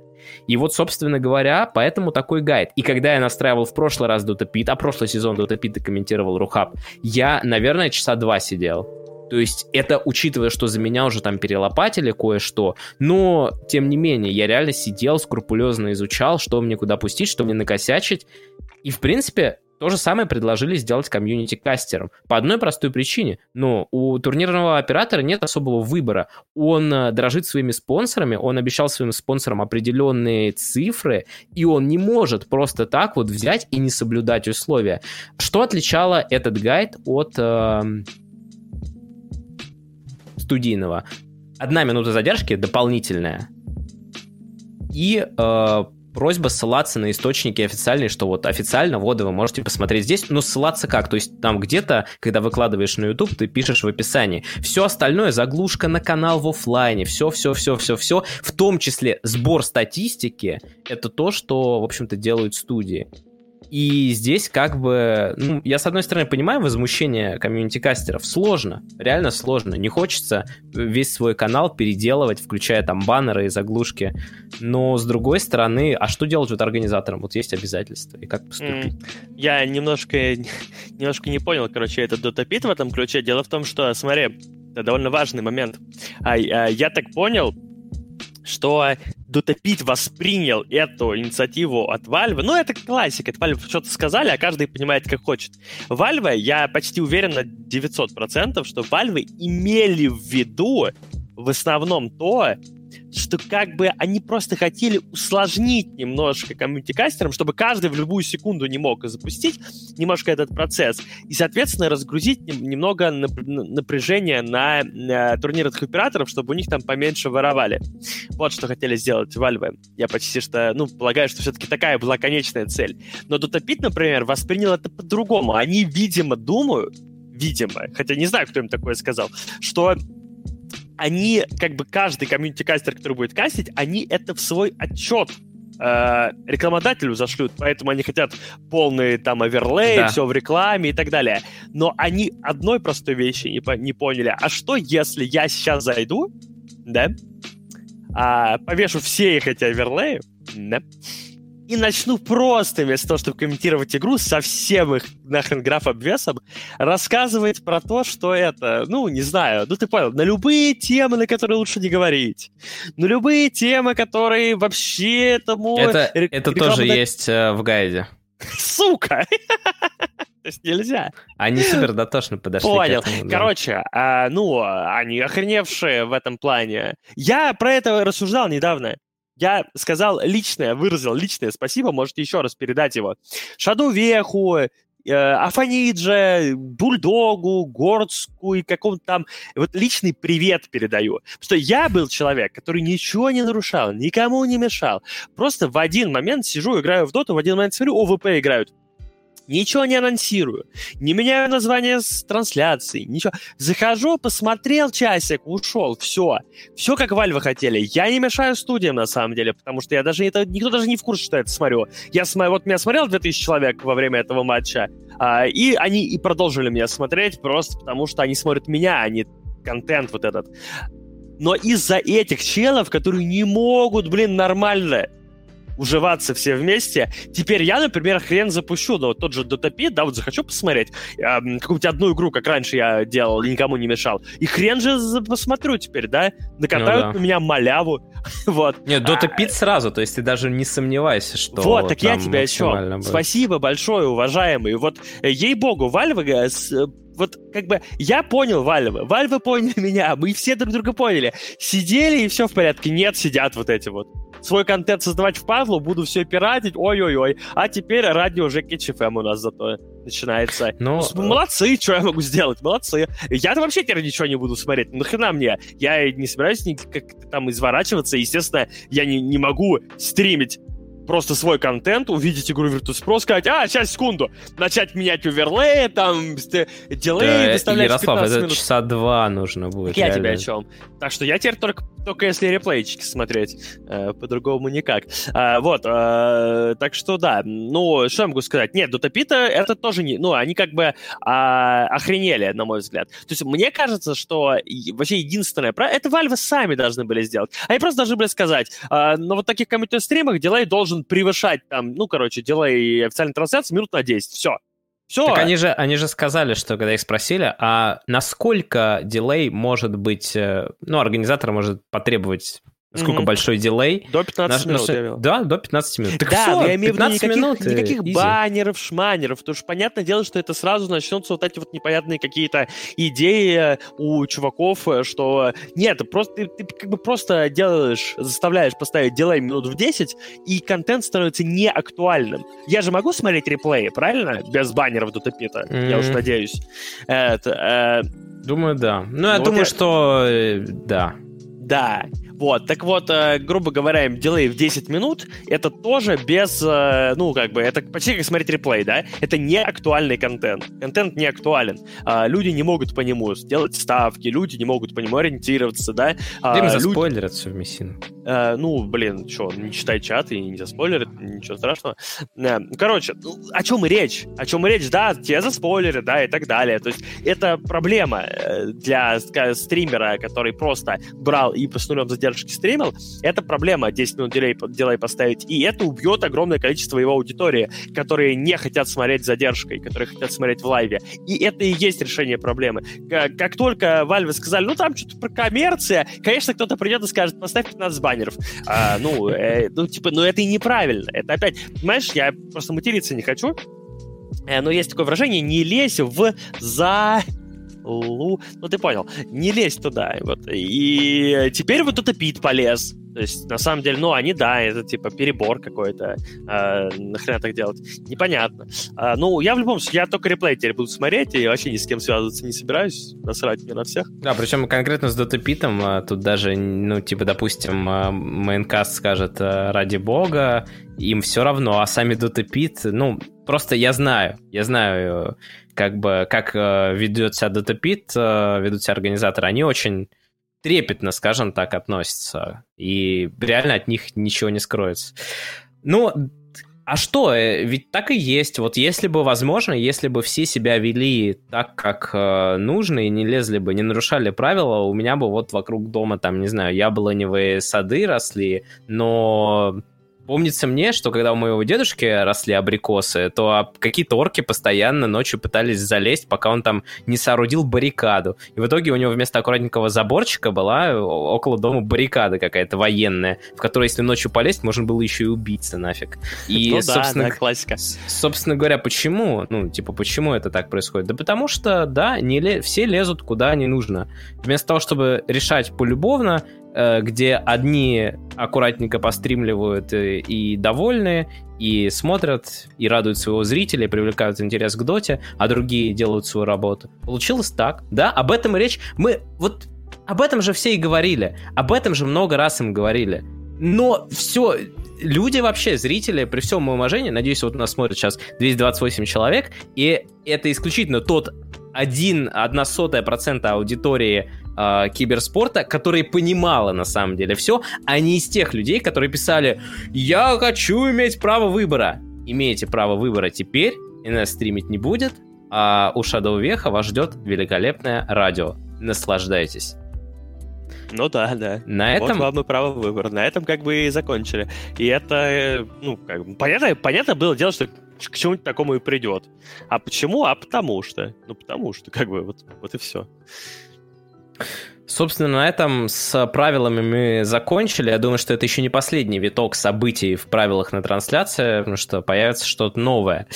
И вот, собственно говоря, поэтому такой гайд. И когда я настраивал в прошлый раз Dota Pit, а прошлый сезон Dota Pit комментировал Рухаб, я, наверное, часа два сидел. То есть это учитывая, что за меня уже там перелопатили кое-что, но тем не менее я реально сидел, скрупулезно изучал, что мне куда пустить, что мне накосячить. И в принципе то же самое предложили сделать комьюнити-кастером. По одной простой причине. Ну, у турнирного оператора нет особого выбора. Он э, дорожит своими спонсорами, он обещал своим спонсорам определенные цифры, и он не может просто так вот взять и не соблюдать условия. Что отличало этот гайд от э, студийного? Одна минута задержки дополнительная. И э, просьба ссылаться на источники официальные, что вот официально воды вы можете посмотреть здесь, но ссылаться как? То есть там где-то, когда выкладываешь на YouTube, ты пишешь в описании. Все остальное, заглушка на канал в офлайне, все, все, все, все, все, в том числе сбор статистики, это то, что, в общем-то, делают студии. И здесь как бы, ну, я с одной стороны понимаю возмущение комьюнити-кастеров. Сложно, реально сложно. Не хочется весь свой канал переделывать, включая там баннеры и заглушки. Но с другой стороны, а что делать вот организаторам? Вот есть обязательства, и как поступить? Я немножко, немножко не понял, короче, этот дотопит в этом ключе. Дело в том, что, смотри, это довольно важный момент. А, а, я так понял, что Дотопит воспринял эту инициативу от Valve. Ну, это классика. Это Valve что-то сказали, а каждый понимает, как хочет. Valve, я почти уверен на 900%, что Valve имели в виду в основном то, что как бы они просто хотели усложнить немножко комьюнити-кастерам, чтобы каждый в любую секунду не мог запустить немножко этот процесс, и, соответственно, разгрузить немного напряжения на, на турнирных операторов, чтобы у них там поменьше воровали. Вот что хотели сделать Valve. Я почти что, ну, полагаю, что все-таки такая была конечная цель. Но Dotapit, например, воспринял это по-другому. Они, видимо, думают, видимо, хотя не знаю, кто им такое сказал, что они, как бы каждый комьюнити-кастер, который будет кастить, они это в свой отчет э, рекламодателю зашлют, поэтому они хотят полный там оверлей, да. все в рекламе и так далее. Но они одной простой вещи не, по- не поняли. А что, если я сейчас зайду, да, а, повешу все их эти оверлеи, да, и начну просто, вместо того, чтобы комментировать игру, со всем их нахрен граф обвесом, рассказывать про то, что это, ну, не знаю, ну ты понял, на любые темы, на которые лучше не говорить, на любые темы, которые вообще этому... Это, это тоже есть э, в гайде. Сука! То есть нельзя. Они супер дотошно подошли Понял. к этому. Да. Короче, а, ну, они охреневшие в этом плане. Я про это рассуждал недавно. Я сказал личное, выразил личное спасибо, можете еще раз передать его. Шаду Веху, э, Афанидже, Бульдогу, Гордску и какому-то там... Вот личный привет передаю. Что я был человек, который ничего не нарушал, никому не мешал. Просто в один момент сижу, играю в доту, в один момент смотрю, ОВП играют ничего не анонсирую, не меняю название с трансляции, ничего. Захожу, посмотрел часик, ушел, все. Все, как Вальвы хотели. Я не мешаю студиям, на самом деле, потому что я даже, это, никто даже не в курсе, что я это смотрю. Я смотрю, вот меня смотрел 2000 человек во время этого матча, а, и они и продолжили меня смотреть просто потому, что они смотрят меня, а не контент вот этот. Но из-за этих челов, которые не могут, блин, нормально уживаться все вместе. Теперь я, например, хрен запущу, но вот тот же Дотопит, да, вот захочу посмотреть э, какую-нибудь одну игру, как раньше я делал, никому не мешал. И хрен же посмотрю теперь, да? Накатают ну, да. на меня маляву. вот. Нет, Дотопит а, сразу, то есть ты даже не сомневайся, что Вот, так я тебя еще... Будет. Спасибо большое, уважаемый. Вот, э, ей-богу, Valve э, вот как бы я понял Вальвы, Вальвы поняли меня, мы все друг друга поняли. Сидели и все в порядке. Нет, сидят вот эти вот. Свой контент создавать в падлу, буду все пиратить, ой-ой-ой. А теперь радио уже KCFM у нас зато начинается. Но... Ну, молодцы, что я могу сделать, молодцы. Я-то вообще теперь ничего не буду смотреть, нахрена мне? Я не собираюсь никак там изворачиваться, естественно, я не, не могу стримить просто свой контент, увидеть игру Virtus.pro, сказать, а, сейчас, секунду, начать менять оверлей, там, дилей, да, выставлять Ярослав, это минут. часа два нужно будет. Я тебе о чем. Так что я теперь только, только если реплейчики смотреть, э, по-другому никак. А, вот, э, так что да, ну, что я могу сказать? Нет, Дотапита это тоже не, ну, они как бы а, охренели, на мой взгляд. То есть мне кажется, что вообще единственное, это Valve сами должны были сделать. Они просто должны были сказать, а, на вот таких комментариях стримах дилей должен должен превышать там, ну, короче, делай официальной трансляции минут на 10. Все. Все. Так они же, они же сказали, что когда их спросили, а насколько дилей может быть, э, ну, организатор может потребовать Сколько mm-hmm. большой дилей? До 15 на, минут, на, я Да, до 15 минут. Так да, все, я имею в виду никаких, минут, никаких easy. баннеров, шманеров, потому что понятное дело, что это сразу начнутся вот эти вот непонятные какие-то идеи у чуваков, что нет, просто ты, ты как бы просто делаешь, заставляешь поставить дилей минут в 10, и контент становится неактуальным. Я же могу смотреть реплеи, правильно? Без баннеров до топита, mm-hmm. я уж надеюсь. Это, э... Думаю, да. Ну, я ну, думаю, я... что э, да. Да. Вот, так вот, э, грубо говоря, им дилей в 10 минут, это тоже без, э, ну, как бы, это почти как смотреть реплей, да? Это не актуальный контент. Контент не актуален. А, люди не могут по нему сделать ставки, люди не могут по нему ориентироваться, да? А, Им заспойлерят люди... все в Мессину. А, ну, блин, что, не читай чат и не заспойлерят, ничего страшного. А, короче, ну, о чем речь? О чем речь? Да, тебе заспойлерят, да, и так далее. То есть это проблема для стримера, который просто брал и по с нулем задержал задержки стримил, это проблема 10 минут дилей, дилей поставить, и это убьет огромное количество его аудитории, которые не хотят смотреть задержкой, которые хотят смотреть в лайве. И это и есть решение проблемы. Как, как только Valve сказали, ну там что-то про коммерция, конечно, кто-то придет и скажет, поставь 15 баннеров. А, ну, э, ну, типа, ну это и неправильно. Это опять, понимаешь, я просто материться не хочу, э, но есть такое выражение, не лезь в за Лу. Ну, ты понял. Не лезь туда. Вот. И теперь вот это Пит полез. То есть, на самом деле, ну, они, да, это, типа, перебор какой-то. А, нахрена так делать? Непонятно. А, ну, я в любом случае, я только реплей теперь буду смотреть, и вообще ни с кем связываться не собираюсь. Насрать мне на всех. Да, причем конкретно с Дотопитом а, тут даже, ну, типа, допустим, мейнкаст скажет «ради бога», им все равно, а сами Дотопит, ну, просто я знаю, я знаю, как бы, как ведет себя Дотопит, ведут себя организаторы, они очень трепетно, скажем так, относятся. И реально от них ничего не скроется. Ну, а что? Э, ведь так и есть. Вот если бы возможно, если бы все себя вели так, как э, нужно, и не лезли бы, не нарушали правила, у меня бы вот вокруг дома, там, не знаю, яблоневые сады росли, но Помнится мне, что когда у моего дедушки росли абрикосы, то какие-то орки постоянно ночью пытались залезть, пока он там не соорудил баррикаду. И в итоге у него вместо аккуратненького заборчика была около дома баррикада какая-то военная, в которой, если ночью полезть, можно было еще и убиться нафиг. И, ну, собственно, да, да, классика. Собственно говоря, почему? Ну, типа, почему это так происходит? Да потому что, да, не ле... все лезут куда не нужно. Вместо того, чтобы решать полюбовно, Э, где одни аккуратненько постримливают и, и довольны, и смотрят, и радуют своего зрителя, и привлекают интерес к доте, а другие делают свою работу. Получилось так, да? Об этом речь. Мы вот об этом же все и говорили. Об этом же много раз им говорили. Но все, люди вообще, зрители, при всем моем уважении, надеюсь, вот нас смотрят сейчас 228 человек, и это исключительно тот один, одна сотая процента аудитории э, киберспорта, которая понимала на самом деле все, а не из тех людей, которые писали «Я хочу иметь право выбора». Имеете право выбора теперь, нас стримить не будет, а у Shadow Веха вас ждет великолепное радио. Наслаждайтесь. Ну да, да. На этом... Вот вам и право выбора. На этом как бы и закончили. И это, э, ну, как бы, понятно, понятно было дело, что к чему-нибудь такому и придет. А почему? А потому что. Ну, потому что, как бы, вот, вот и все. Собственно, на этом с правилами мы закончили. Я думаю, что это еще не последний виток событий в правилах на трансляции, потому что появится что-то новое.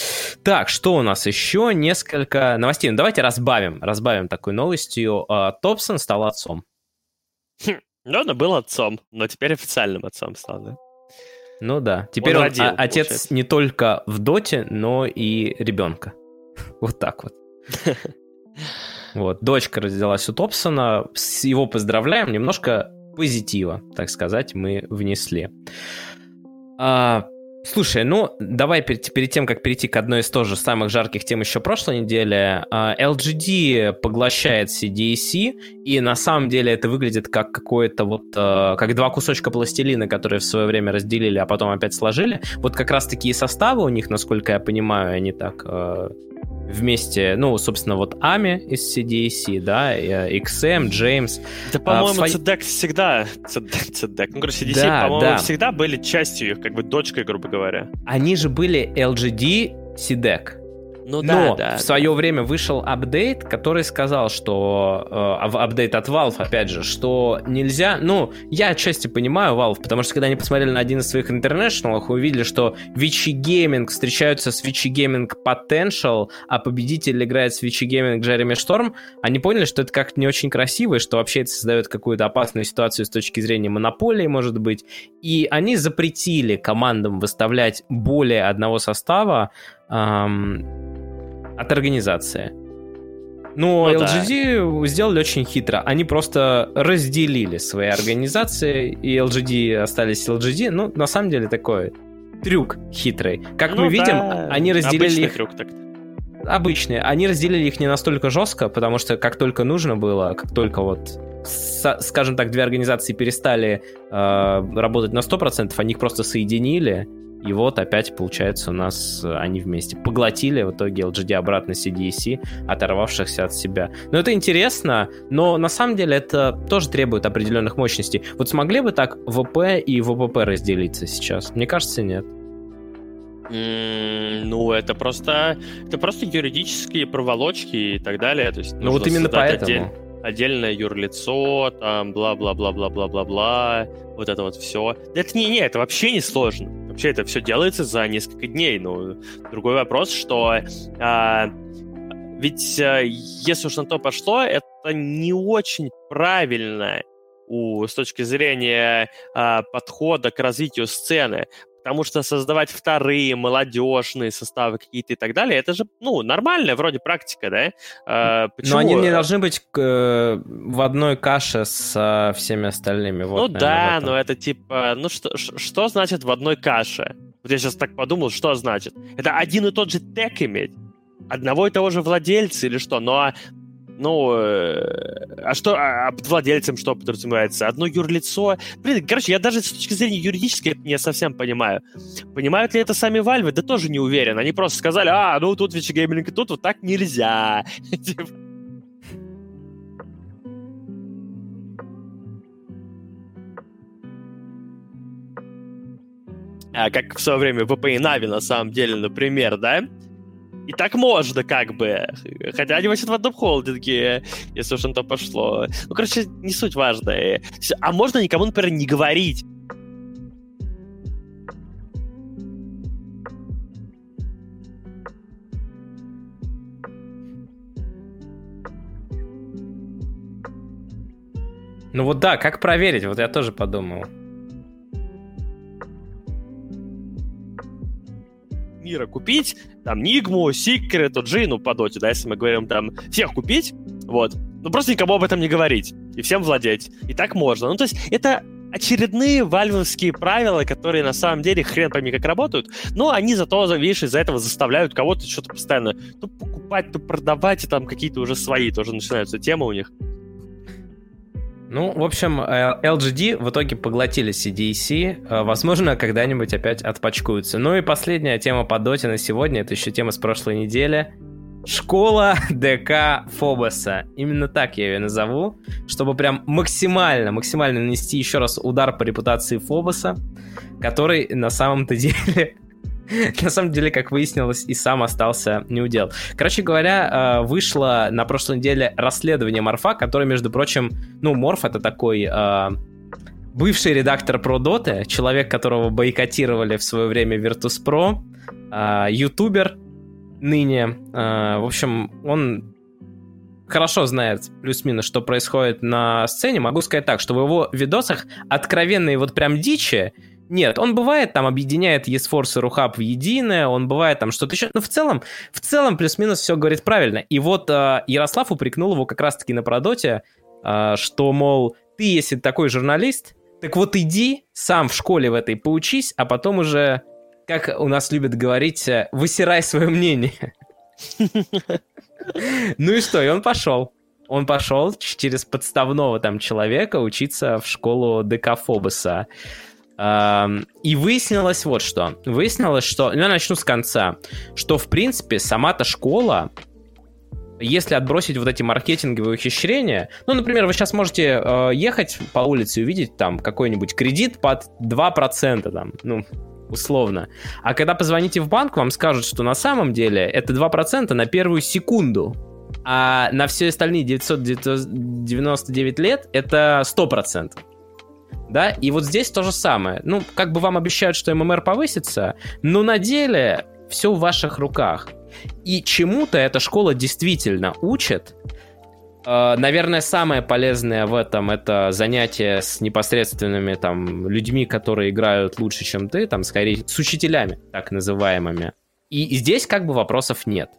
Так, что у нас еще? Несколько новостей. Ну, давайте разбавим, разбавим такой новостью. А, Топсон стал отцом. Хм, ну, он был отцом, но теперь официальным отцом стал, да? Ну да. Теперь он, он родил, отец получается. не только в доте, но и ребенка. Вот так вот. Вот, дочка родилась у Топсона, с его поздравляем, немножко позитива, так сказать, мы внесли. А, Слушай, ну давай перед, перед тем, как перейти к одной из тоже самых жарких тем еще прошлой недели, LGD поглощает CDC, и на самом деле это выглядит как какое-то вот, uh, как два кусочка пластилина, которые в свое время разделили, а потом опять сложили. Вот как раз такие составы у них, насколько я понимаю, они так uh, вместе, ну, собственно, вот Ами из CDC, да, XM, Джеймс. Да, по-моему, а, CDEC всегда, CDEC, ну, короче, CDC, да, по-моему, да. всегда были частью их, как бы дочкой, грубо говоря. Они же были LGD CDEC. Ну, Но да, в свое да. время вышел апдейт, который сказал, что э, апдейт от Valve, опять же, что нельзя. Ну, я отчасти понимаю Valve, потому что когда они посмотрели на один из своих интернешнлов, увидели, что Вичи Gaming встречаются с Вичи Gaming Potential, а победитель играет с Вичи Gaming Джереми Шторм, они поняли, что это как-то не очень красиво, и что вообще это создает какую-то опасную ситуацию с точки зрения монополии, может быть. И они запретили командам выставлять более одного состава эм, от организации. Но ну, LGD да. сделали очень хитро. Они просто разделили свои организации, и LGD остались LGD. Ну, на самом деле, такой трюк хитрый. Как ну, мы видим, да. они разделили Обычный их... трюк так Обычные. Они разделили их не настолько жестко, потому что как только нужно было, как только вот скажем так, две организации перестали э, работать на 100%, они их просто соединили, и вот опять, получается, у нас э, они вместе поглотили в итоге LGD обратно CDC, оторвавшихся от себя. Но это интересно, но на самом деле это тоже требует определенных мощностей. Вот смогли бы так ВП и ВПП разделиться сейчас? Мне кажется, нет. Mm, ну, это просто, это просто юридические проволочки и так далее. То есть ну, вот именно поэтому. Отдель отдельное юрлицо, там, бла-бла-бла-бла-бла-бла-бла, вот это вот все. Это не, не, это вообще не сложно. Вообще это все делается за несколько дней. Ну, другой вопрос, что а, ведь а, если уж на то пошло, это не очень правильно у, с точки зрения а, подхода к развитию сцены. Потому что создавать вторые молодежные составы какие-то и так далее, это же, ну, нормальная вроде практика, да? А, почему? Но они не должны быть э, в одной каше с всеми остальными. Вот, ну наверное, да, но это типа, ну что, что значит в одной каше? Вот я сейчас так подумал, что значит? Это один и тот же тег иметь? Одного и того же владельца или что? Но ну, э, а что, а, владельцем что подразумевается? Одно юрлицо? Блин, короче, я даже с точки зрения юридической не совсем понимаю. Понимают ли это сами Valve? Да тоже не уверен. Они просто сказали, а, ну тут Twitch Gaming, тут вот так нельзя. Типа. А как в свое время VP и Нави, на самом деле, например, да? И так можно, как бы. Хотя они вообще в одном холдинге, если уж на то пошло. Ну, короче, не суть важная. А можно никому, например, не говорить. Ну вот да, как проверить? Вот я тоже подумал. Мира купить, там, Нигму, Секрету, Джину по доте, да, если мы говорим там, всех купить, вот, ну просто никому об этом не говорить, и всем владеть, и так можно. Ну, то есть это очередные вальвовские правила, которые на самом деле хрен пойми как работают, но они зато, видишь, из-за этого заставляют кого-то что-то постоянно то покупать, то продавать, и там какие-то уже свои тоже начинаются темы у них. Ну, в общем, э, LGD в итоге поглотили CDC. Э, возможно, когда-нибудь опять отпачкуются. Ну и последняя тема по доте на сегодня, это еще тема с прошлой недели. Школа ДК Фобоса. Именно так я ее назову, чтобы прям максимально, максимально нанести еще раз удар по репутации Фобоса, который на самом-то деле на самом деле, как выяснилось, и сам остался неудел. Короче говоря, э, вышло на прошлой неделе расследование Морфа, который, между прочим, ну, Морф это такой э, бывший редактор про Доты, человек, которого бойкотировали в свое время Virtus.pro, э, ютубер ныне. В общем, он хорошо знает плюс-минус, что происходит на сцене. Могу сказать так, что в его видосах откровенные вот прям дичи Нет, он бывает там объединяет ESForce и Рухаб в единое, он бывает там что-то еще, но в целом, в целом плюс-минус все говорит правильно. И вот э, Ярослав упрекнул его как раз-таки на продоте, э, что, мол, ты, если такой журналист, так вот иди сам в школе в этой поучись, а потом уже, как у нас любят говорить, э, высирай свое мнение. Ну и что, и он пошел. Он пошел через подставного там человека учиться в школу Декафобуса. И выяснилось вот что. Выяснилось, что... Ну, я начну с конца. Что, в принципе, сама-то школа, если отбросить вот эти маркетинговые ухищрения, ну, например, вы сейчас можете э, ехать по улице и увидеть там какой-нибудь кредит под 2%, там, ну, условно. А когда позвоните в банк, вам скажут, что на самом деле это 2% на первую секунду. А на все остальные 999 лет это 100% да, и вот здесь то же самое. Ну, как бы вам обещают, что ММР повысится, но на деле все в ваших руках. И чему-то эта школа действительно учит. Э, наверное, самое полезное в этом это занятие с непосредственными там людьми, которые играют лучше, чем ты, там, скорее, с учителями, так называемыми. И здесь как бы вопросов нет.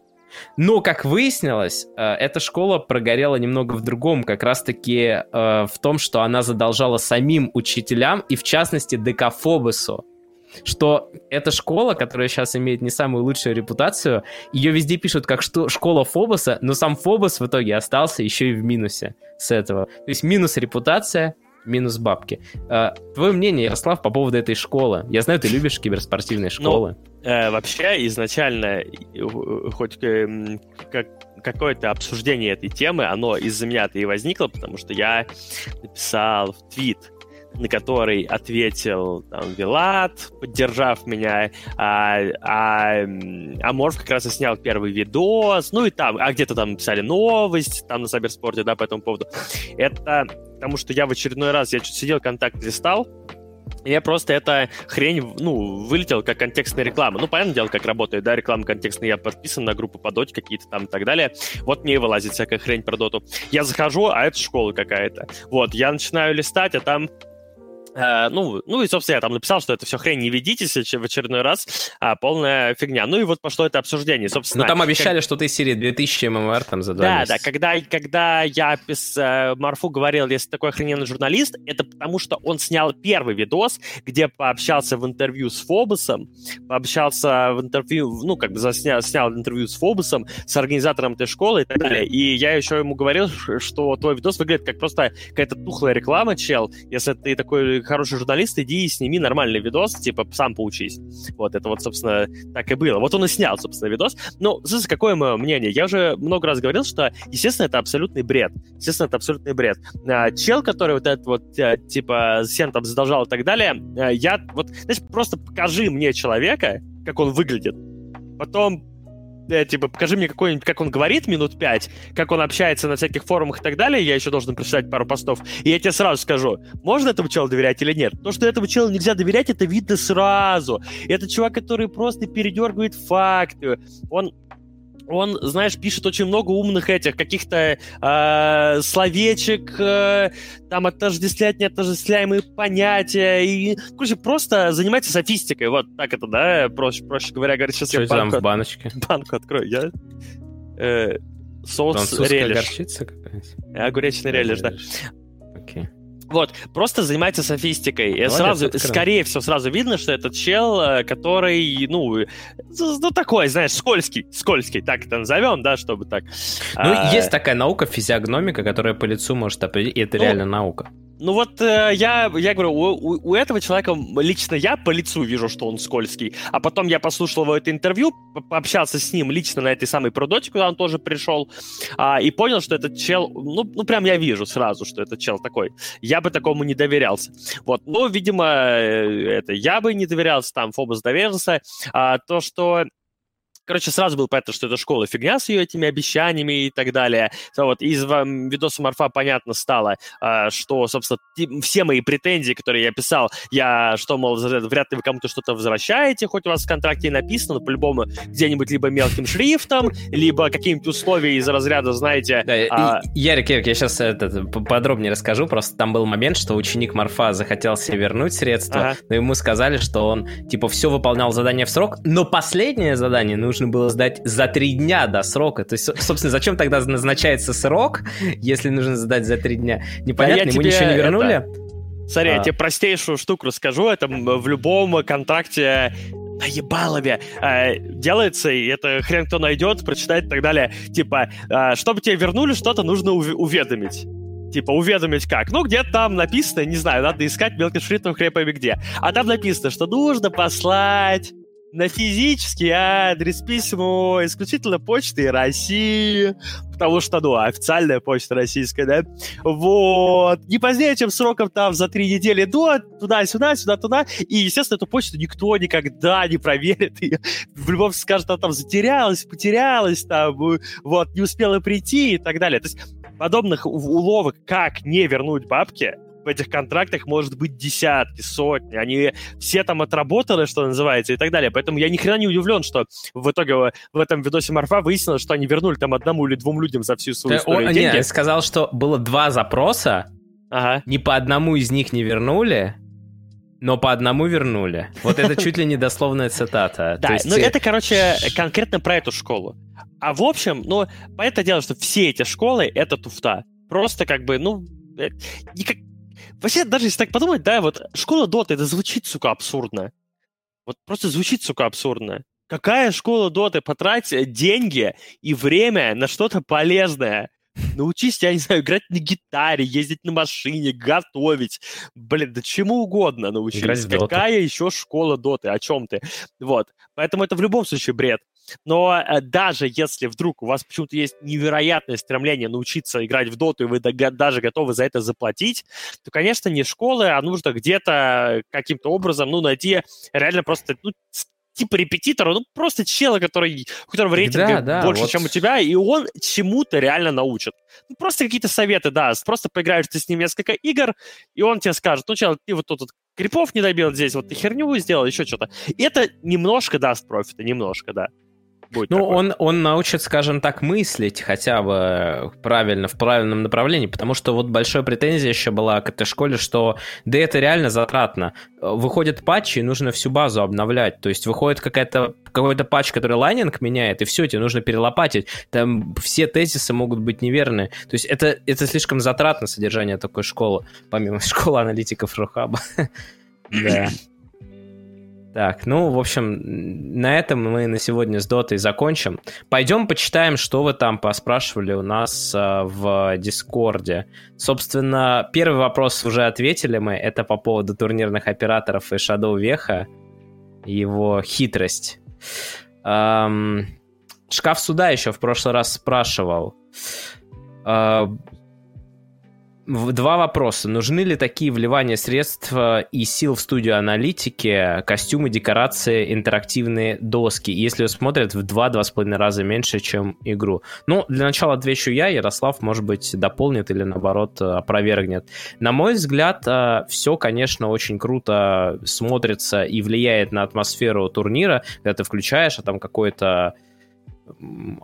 Но, как выяснилось, э, эта школа прогорела немного в другом, как раз-таки э, в том, что она задолжала самим учителям, и в частности Декафобусу, что эта школа, которая сейчас имеет не самую лучшую репутацию, ее везде пишут как что школа Фобоса, но сам Фобос в итоге остался еще и в минусе с этого. То есть минус репутация, минус бабки. А, твое мнение, Ярослав, по поводу этой школы? Я знаю, ты любишь киберспортивные ну, школы. Ну, э, вообще, изначально, хоть э, как, какое-то обсуждение этой темы, оно из-за меня-то и возникло, потому что я написал в твит, на который ответил там, Вилат, поддержав меня, а, а, а Морф как раз и снял первый видос, ну и там, а где-то там писали новость, там на Саберспорте, да, по этому поводу. Это потому что я в очередной раз, я чуть сидел, контакт листал, я просто эта хрень, ну, вылетел как контекстная реклама. Ну, понятное дело, как работает, да, реклама контекстная. Я подписан на группу по доте какие-то там и так далее. Вот мне и вылазит всякая хрень про доту. Я захожу, а это школа какая-то. Вот, я начинаю листать, а там ну, ну и, собственно, я там написал, что это все хрень, не ведитесь в очередной раз, а полная фигня. Ну и вот пошло это обсуждение, собственно. Ну там обещали, как... что ты серии 2000 ММР там за два Да, месяца. да, когда, когда я с э, Марфу говорил, если такой охрененный журналист, это потому что он снял первый видос, где пообщался в интервью с Фобосом, пообщался в интервью, ну, как бы заснял, снял интервью с Фобосом, с организатором этой школы и так далее. И я еще ему говорил, что твой видос выглядит как просто какая-то тухлая реклама, чел, если ты такой хороший журналист, иди и сними нормальный видос, типа, сам поучись. Вот, это вот, собственно, так и было. Вот он и снял, собственно, видос. Ну, слушай, какое мое мнение? Я уже много раз говорил, что, естественно, это абсолютный бред. Естественно, это абсолютный бред. А, чел, который вот этот вот, э, типа, всем там задолжал и так далее, э, я вот, знаешь, просто покажи мне человека, как он выглядит, потом э, типа, покажи мне какой-нибудь, как он говорит минут пять, как он общается на всяких форумах и так далее, я еще должен прочитать пару постов, и я тебе сразу скажу, можно этому челу доверять или нет. То, что этому челу нельзя доверять, это видно сразу. Это чувак, который просто передергивает факты. Он он, знаешь, пишет очень много умных этих каких-то э, словечек, э, там отождествлять неотождествляемые понятия, и, короче, просто занимается софистикой, вот так это, да, проще, проще говоря, говорит, сейчас Что я банку, там в баночке? Банку открою, я... Э, соус релиш. горчица какая-то? Огуречный релиш, да. Вот, просто занимается софистикой. Молодец, сразу, скорее всего, сразу видно, что это чел, э, который, ну, ну, такой, знаешь, скользкий, скользкий, так это назовем, да, чтобы так. Ну, а... есть такая наука, физиогномика, которая по лицу может определить, и это ну, реально наука. Ну вот э, я, я говорю, у, у, этого человека лично я по лицу вижу, что он скользкий, а потом я послушал его это интервью, пообщался с ним лично на этой самой продоте, куда он тоже пришел, а, и понял, что этот чел, ну, ну прям я вижу сразу, что этот чел такой. Я бы такому не доверялся. Вот, ну, видимо, э, это я бы не доверялся, там Фобос доверился. А, то, что короче, сразу было понятно, что это школа фигня с ее этими обещаниями и так далее. Вот из видоса Марфа понятно стало, а, что, собственно, все мои претензии, которые я писал, я, что, мол, вряд ли вы кому-то что-то возвращаете, хоть у вас в контракте и написано, но по-любому где-нибудь либо мелким шрифтом, либо какими-то условия из разряда, знаете... Да, а... Ярик, Ярик, я сейчас это, подробнее расскажу, просто там был момент, что ученик Марфа захотел себе вернуть средства, ага. но ему сказали, что он, типа, все выполнял задание в срок, но последнее задание нужно было сдать за три дня до срока. То есть, собственно, зачем тогда назначается срок, если нужно сдать за три дня? Непонятно, ему ничего не вернули? Это... Смотри, а. я тебе простейшую штуку расскажу. Это в любом контракте на ебалове э, делается, и это хрен кто найдет, прочитает и так далее. Типа, э, чтобы тебе вернули что-то, нужно ув- уведомить. Типа, уведомить как? Ну, где-то там написано, не знаю, надо искать мелким шрифтом хрен где. А там написано, что нужно послать на физический адрес письмо исключительно почты России, потому что, ну, официальная почта российская, да, вот, не позднее, чем сроком там за три недели до, туда-сюда, сюда-туда, и, естественно, эту почту никто никогда не проверит, и в любом случае скажет, она там затерялась, потерялась, там, вот, не успела прийти и так далее. То есть подобных уловок, как не вернуть бабки, в этих контрактах может быть десятки, сотни. Они все там отработали, что называется, и так далее. Поэтому я ни хрена не удивлен, что в итоге в этом видосе Марфа выяснилось, что они вернули там одному или двум людям за всю свою историю он, деньги. Не, сказал, что было два запроса, ага. ни по одному из них не вернули, но по одному вернули. Вот это чуть ли не дословная цитата. Да, ну это, короче, конкретно про эту школу. А в общем, ну, понятное дело, что все эти школы — это туфта. Просто как бы, ну, э, никак, Вообще, даже если так подумать, да, вот школа Доты, это звучит, сука, абсурдно. Вот просто звучит, сука, абсурдно. Какая школа Доты потратить деньги и время на что-то полезное? Научись, я не знаю, играть на гитаре, ездить на машине, готовить. Блин, да чему угодно научись. Какая еще школа доты? О чем ты? Вот. Поэтому это в любом случае бред. Но э, даже если вдруг у вас почему-то есть невероятное стремление научиться играть в доту, и вы даже готовы за это заплатить, то, конечно, не школы, а нужно где-то каким-то образом, ну, найти реально просто, ну, типа репетитора, ну, просто чела, который, у которого рейтинг да, да, больше, вот... чем у тебя, и он чему-то реально научит. Ну, просто какие-то советы даст. Просто поиграешь ты с ним несколько игр, и он тебе скажет, ну, чел, ты вот тут вот крипов не добил здесь, вот ты херню сделал, еще что-то. И это немножко даст профита, немножко, да будет. Ну, он, он научит, скажем так, мыслить хотя бы правильно, в правильном направлении, потому что вот большая претензия еще была к этой школе, что да это реально затратно. Выходят патчи, и нужно всю базу обновлять. То есть выходит какая-то какой-то патч, который лайнинг меняет, и все, тебе нужно перелопатить. Там все тезисы могут быть неверны. То есть это, это слишком затратно содержание такой школы, помимо школы аналитиков Рухаба. Да. Так, ну, в общем, на этом мы на сегодня с Дотой закончим. Пойдем почитаем, что вы там поспрашивали у нас э, в Дискорде. Собственно, первый вопрос уже ответили мы. Это по поводу турнирных операторов и Shadow Веха. Его хитрость. Эм, Шкаф суда еще в прошлый раз спрашивал. Э, Два вопроса. Нужны ли такие вливания средств э, и сил в студию аналитики, костюмы, декорации, интерактивные доски, если смотрят в 2-2,5 раза меньше, чем игру? Ну, для начала отвечу я, Ярослав, может быть, дополнит или, наоборот, э, опровергнет. На мой взгляд, э, все, конечно, очень круто смотрится и влияет на атмосферу турнира, когда ты включаешь, а там какой-то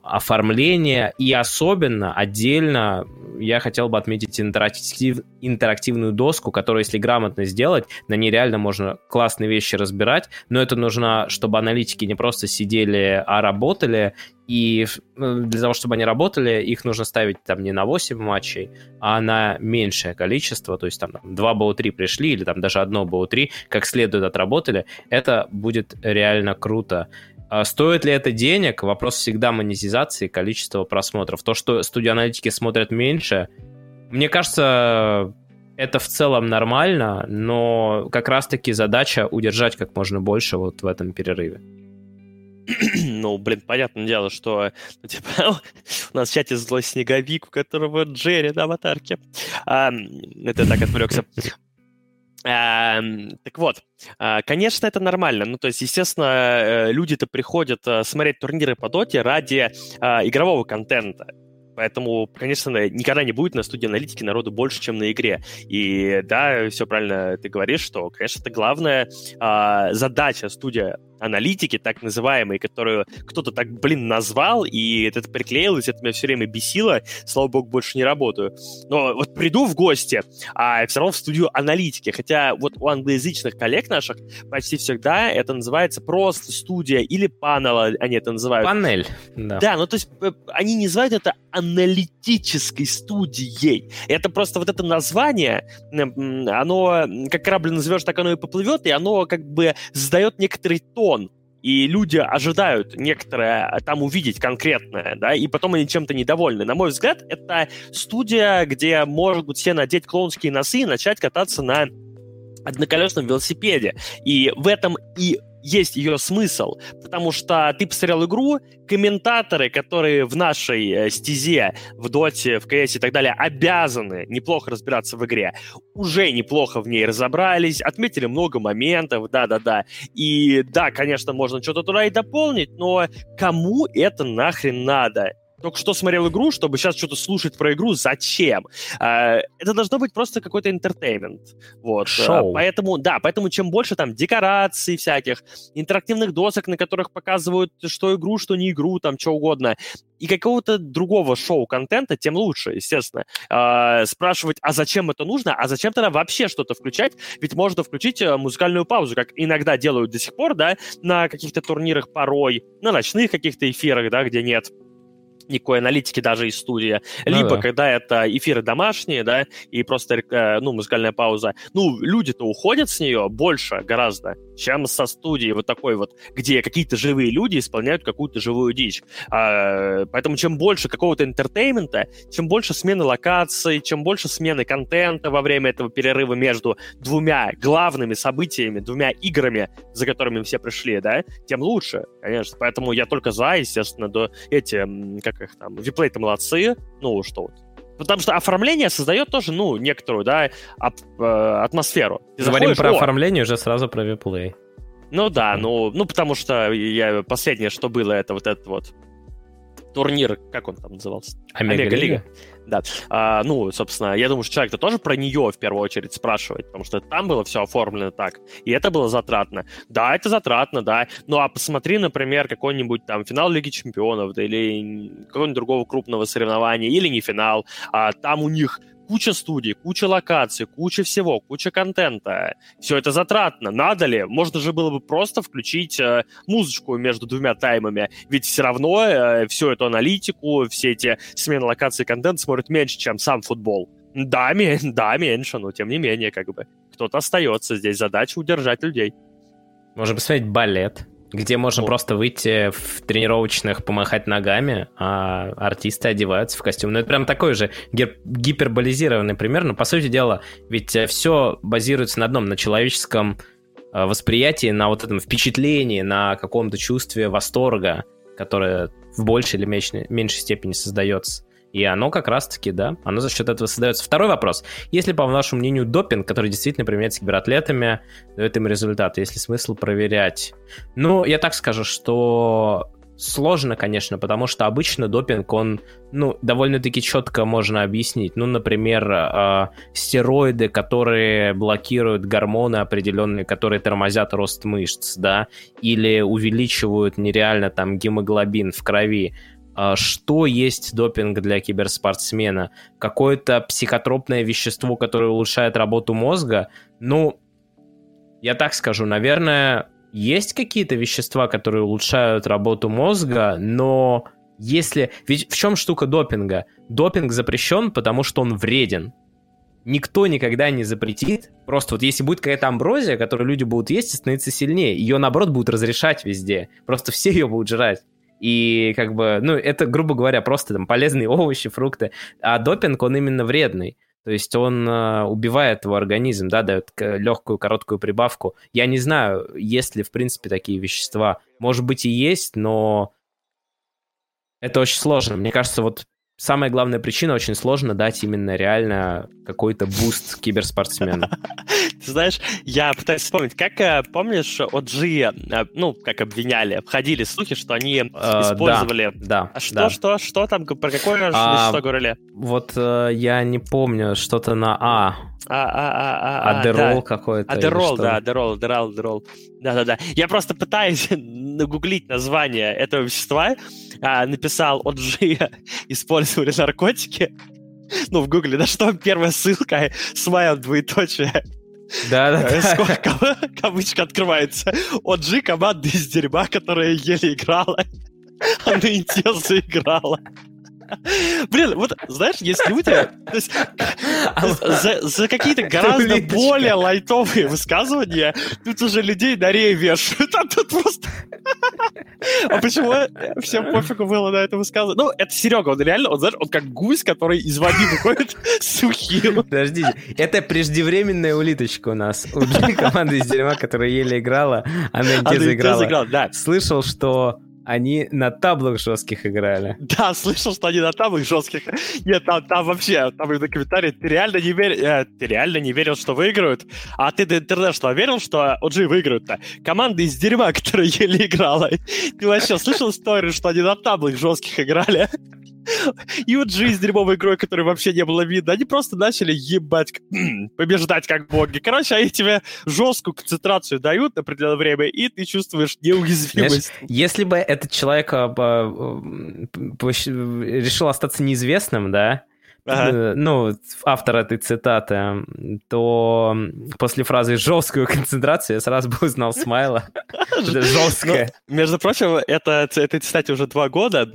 оформление и особенно отдельно я хотел бы отметить интерактив, интерактивную доску, которую, если грамотно сделать, на ней реально можно классные вещи разбирать, но это нужно, чтобы аналитики не просто сидели, а работали, и ну, для того, чтобы они работали, их нужно ставить там не на 8 матчей, а на меньшее количество, то есть там 2 БО3 пришли или там даже одно БО3, как следует отработали, это будет реально круто. А стоит ли это денег? Вопрос всегда монетизации, количества просмотров. То, что студии аналитики смотрят меньше, мне кажется, это в целом нормально, но как раз-таки задача удержать как можно больше вот в этом перерыве. Ну, блин, понятное дело, что ну, типа, у нас в чате злой снеговик, у которого Джерри на аватарке. А, это так отвлекся. Эм, так вот, э, конечно, это нормально. Ну, то есть, естественно, э, люди-то приходят э, смотреть турниры по доте ради игрового контента. Поэтому, конечно, никогда не будет на студии аналитики народу больше, чем на игре. И да, все правильно ты говоришь, что, конечно, это главная э, задача студии аналитики, так называемые, которую кто-то так, блин, назвал, и это приклеилось, это меня все время бесило, слава богу, больше не работаю. Но вот приду в гости, а все равно в студию аналитики, хотя вот у англоязычных коллег наших почти всегда это называется просто студия или панел, они это называют. Панель, да. Да, ну то есть э, они не называют это аналитической студией. Это просто вот это название, оно, как корабль назовешь, так оно и поплывет, и оно как бы задает некоторый тон тон, и люди ожидают некоторое а, там увидеть конкретное, да, и потом они чем-то недовольны. На мой взгляд, это студия, где могут все надеть клоунские носы и начать кататься на одноколесном велосипеде. И в этом и есть ее смысл, потому что ты посмотрел игру, комментаторы, которые в нашей э, стезе, в Доте, в КС и так далее, обязаны неплохо разбираться в игре, уже неплохо в ней разобрались, отметили много моментов, да-да-да. И да, конечно, можно что-то туда и дополнить, но кому это нахрен надо? Только что смотрел игру, чтобы сейчас что-то слушать про игру, зачем? А, это должно быть просто какой-то интертеймент. Вот. А, Шоу. Поэтому, да, поэтому чем больше там декораций всяких, интерактивных досок, на которых показывают, что игру, что не игру, там, что угодно, и какого-то другого шоу-контента, тем лучше, естественно. Э, спрашивать, а зачем это нужно, а зачем тогда вообще что-то включать? Ведь можно включить э, музыкальную паузу, как иногда делают до сих пор, да, на каких-то турнирах порой, на ночных каких-то эфирах, да, где нет никакой аналитики даже из студии, ну, либо да. когда это эфиры домашние, да, и просто, э, ну, музыкальная пауза. Ну, люди-то уходят с нее больше гораздо, чем со студии вот такой вот, где какие-то живые люди исполняют какую-то живую дичь. А, поэтому чем больше какого-то entertainment а, чем больше смены локаций, чем больше смены контента во время этого перерыва между двумя главными событиями, двумя играми, за которыми все пришли, да, тем лучше, конечно. Поэтому я только за, естественно, до эти, как их там, виплей-то молодцы, ну, что вот. Потому что оформление создает тоже, ну, некоторую, да, ап, э, атмосферу. Ты Говорим про о, оформление, уже сразу про виплей. Ну да, ну, ну потому что я последнее, что было, это вот этот вот турнир, как он там назывался? Омега-лига. Да. А, ну, собственно, я думаю, что человек-то тоже про нее в первую очередь спрашивает, потому что там было все оформлено так, и это было затратно. Да, это затратно, да. Ну, а посмотри, например, какой-нибудь там финал Лиги Чемпионов, да, или какого-нибудь другого крупного соревнования, или не финал, а там у них куча студий, куча локаций, куча всего, куча контента. Все это затратно. Надо ли? Можно же было бы просто включить э, музычку между двумя таймами. Ведь все равно э, всю эту аналитику, все эти смены локаций контент смотрят меньше, чем сам футбол. Да, ме- да, меньше, но тем не менее, как бы. Кто-то остается здесь. Задача удержать людей. Можно посмотреть балет где можно вот. просто выйти в тренировочных, помахать ногами, а артисты одеваются в костюм. Ну, это прям такой же гиперболизированный пример, но, по сути дела, ведь э, все базируется на одном, на человеческом э, восприятии, на вот этом впечатлении, на каком-то чувстве восторга, которое в большей или меньшей, меньшей степени создается. И оно как раз-таки, да, оно за счет этого создается. Второй вопрос. Если, по вашему мнению, допинг, который действительно применяется кибератлетами, дает им результат, есть ли смысл проверять? Ну, я так скажу, что сложно, конечно, потому что обычно допинг, он, ну, довольно-таки четко можно объяснить. Ну, например, э, стероиды, которые блокируют гормоны определенные, которые тормозят рост мышц, да, или увеличивают нереально там гемоглобин в крови. А, что есть допинг для киберспортсмена? Какое-то психотропное вещество, которое улучшает работу мозга? Ну, я так скажу, наверное, есть какие-то вещества, которые улучшают работу мозга, но если... Ведь в чем штука допинга? Допинг запрещен, потому что он вреден. Никто никогда не запретит. Просто вот если будет какая-то амброзия, которую люди будут есть и становиться сильнее, ее, наоборот, будут разрешать везде. Просто все ее будут жрать. И как бы, ну, это, грубо говоря, просто там полезные овощи, фрукты. А допинг, он именно вредный. То есть он э, убивает твой организм, да, дает легкую, короткую прибавку. Я не знаю, есть ли, в принципе, такие вещества. Может быть, и есть, но это очень сложно. Мне кажется, вот самая главная причина, очень сложно дать именно реально какой-то буст киберспортсмену. Ты знаешь, я пытаюсь вспомнить, как, э, помнишь, OG, э, ну, как обвиняли, ходили слухи, что они э, использовали... Да, а что, да. что, что там, про какое а, вещество говорили? Вот я не помню, что-то на А. А, а, а, а, Адерол да. какой-то. Адерол, да, Адерол, Адерол, Адерол. Да-да-да. Я просто пытаюсь нагуглить название этого вещества, а, написал OG использовали наркотики. Ну, в гугле, да что первая ссылка, смайл двоеточие. Да, да, да. Сколько кавычка открывается. OG команда из дерьма, которая еле играла. Она интел заиграла. Блин, вот знаешь, есть люди, есть, за, за какие-то гораздо более лайтовые высказывания тут уже людей на рей вешают, а тут просто... А почему всем пофигу было на это высказывание? Ну, это Серега, он реально, он, знаешь, он как гусь, который из воды выходит сухим. Подождите, это преждевременная улиточка у нас. У команды из дерьма, которая еле играла, она не заиграла. Да. Слышал, что они на таблах жестких играли. Да, слышал, что они на таблах жестких. Нет, там, там вообще, там на комментарии, ты реально не верил, э, ты реально не верил, что выиграют, а ты до интернешнл верил, что OG выиграют-то. Команда из дерьма, которая еле играла. Ты вообще слышал историю, что они на таблах жестких играли? И вот жизнь дерьмовой игрой, которой вообще не было видно, они просто начали ебать, побеждать как боги. Короче, они тебе жесткую концентрацию дают на определенное время, и ты чувствуешь неуязвимость. Знаешь, если бы этот человек а, решил остаться неизвестным, да, Ага. Э, ну, автор этой цитаты, то после фразы «жесткую концентрацию» я сразу бы узнал Смайла. Жесткая. Ну, между прочим, это, этой цитате уже два года,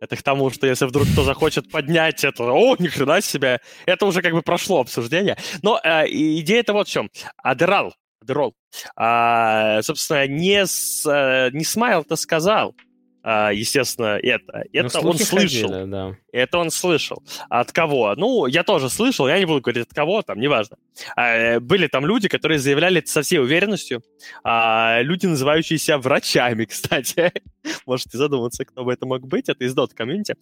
это к тому, что если вдруг кто захочет поднять это, о, ни хрена себе, это уже как бы прошло обсуждение. Но э, идея-то вот в чем. Адерал, Адерол, а, собственно, не, с, э, не Смайл-то сказал, естественно, это. Ну, это он слышал. Ходили, да. Это он слышал. От кого? Ну, я тоже слышал, я не буду говорить от кого, там, неважно. А, были там люди, которые заявляли это со всей уверенностью. А, люди, называющиеся врачами, кстати. Можете задуматься, кто бы это мог быть. Это из Dot комьюнити.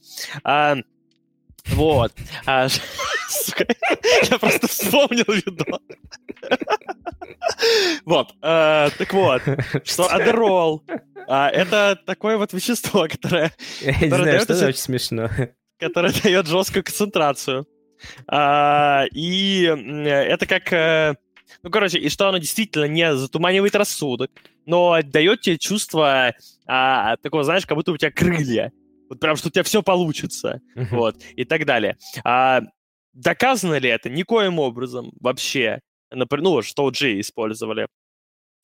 Вот. А, сука, я просто вспомнил видос. Вот. А, так вот, что Адерол а, это такое вот вещество, которое... Я не знаю, что это очень смешно. Которое дает жесткую концентрацию. А, и это как... Э, ну, короче, и что оно действительно не затуманивает рассудок, но дает тебе чувство а, такого, знаешь, как будто у тебя крылья. Вот прям, что у тебя все получится. Вот, и так далее. А, доказано ли это? Никоим образом вообще. Например, ну, что G использовали.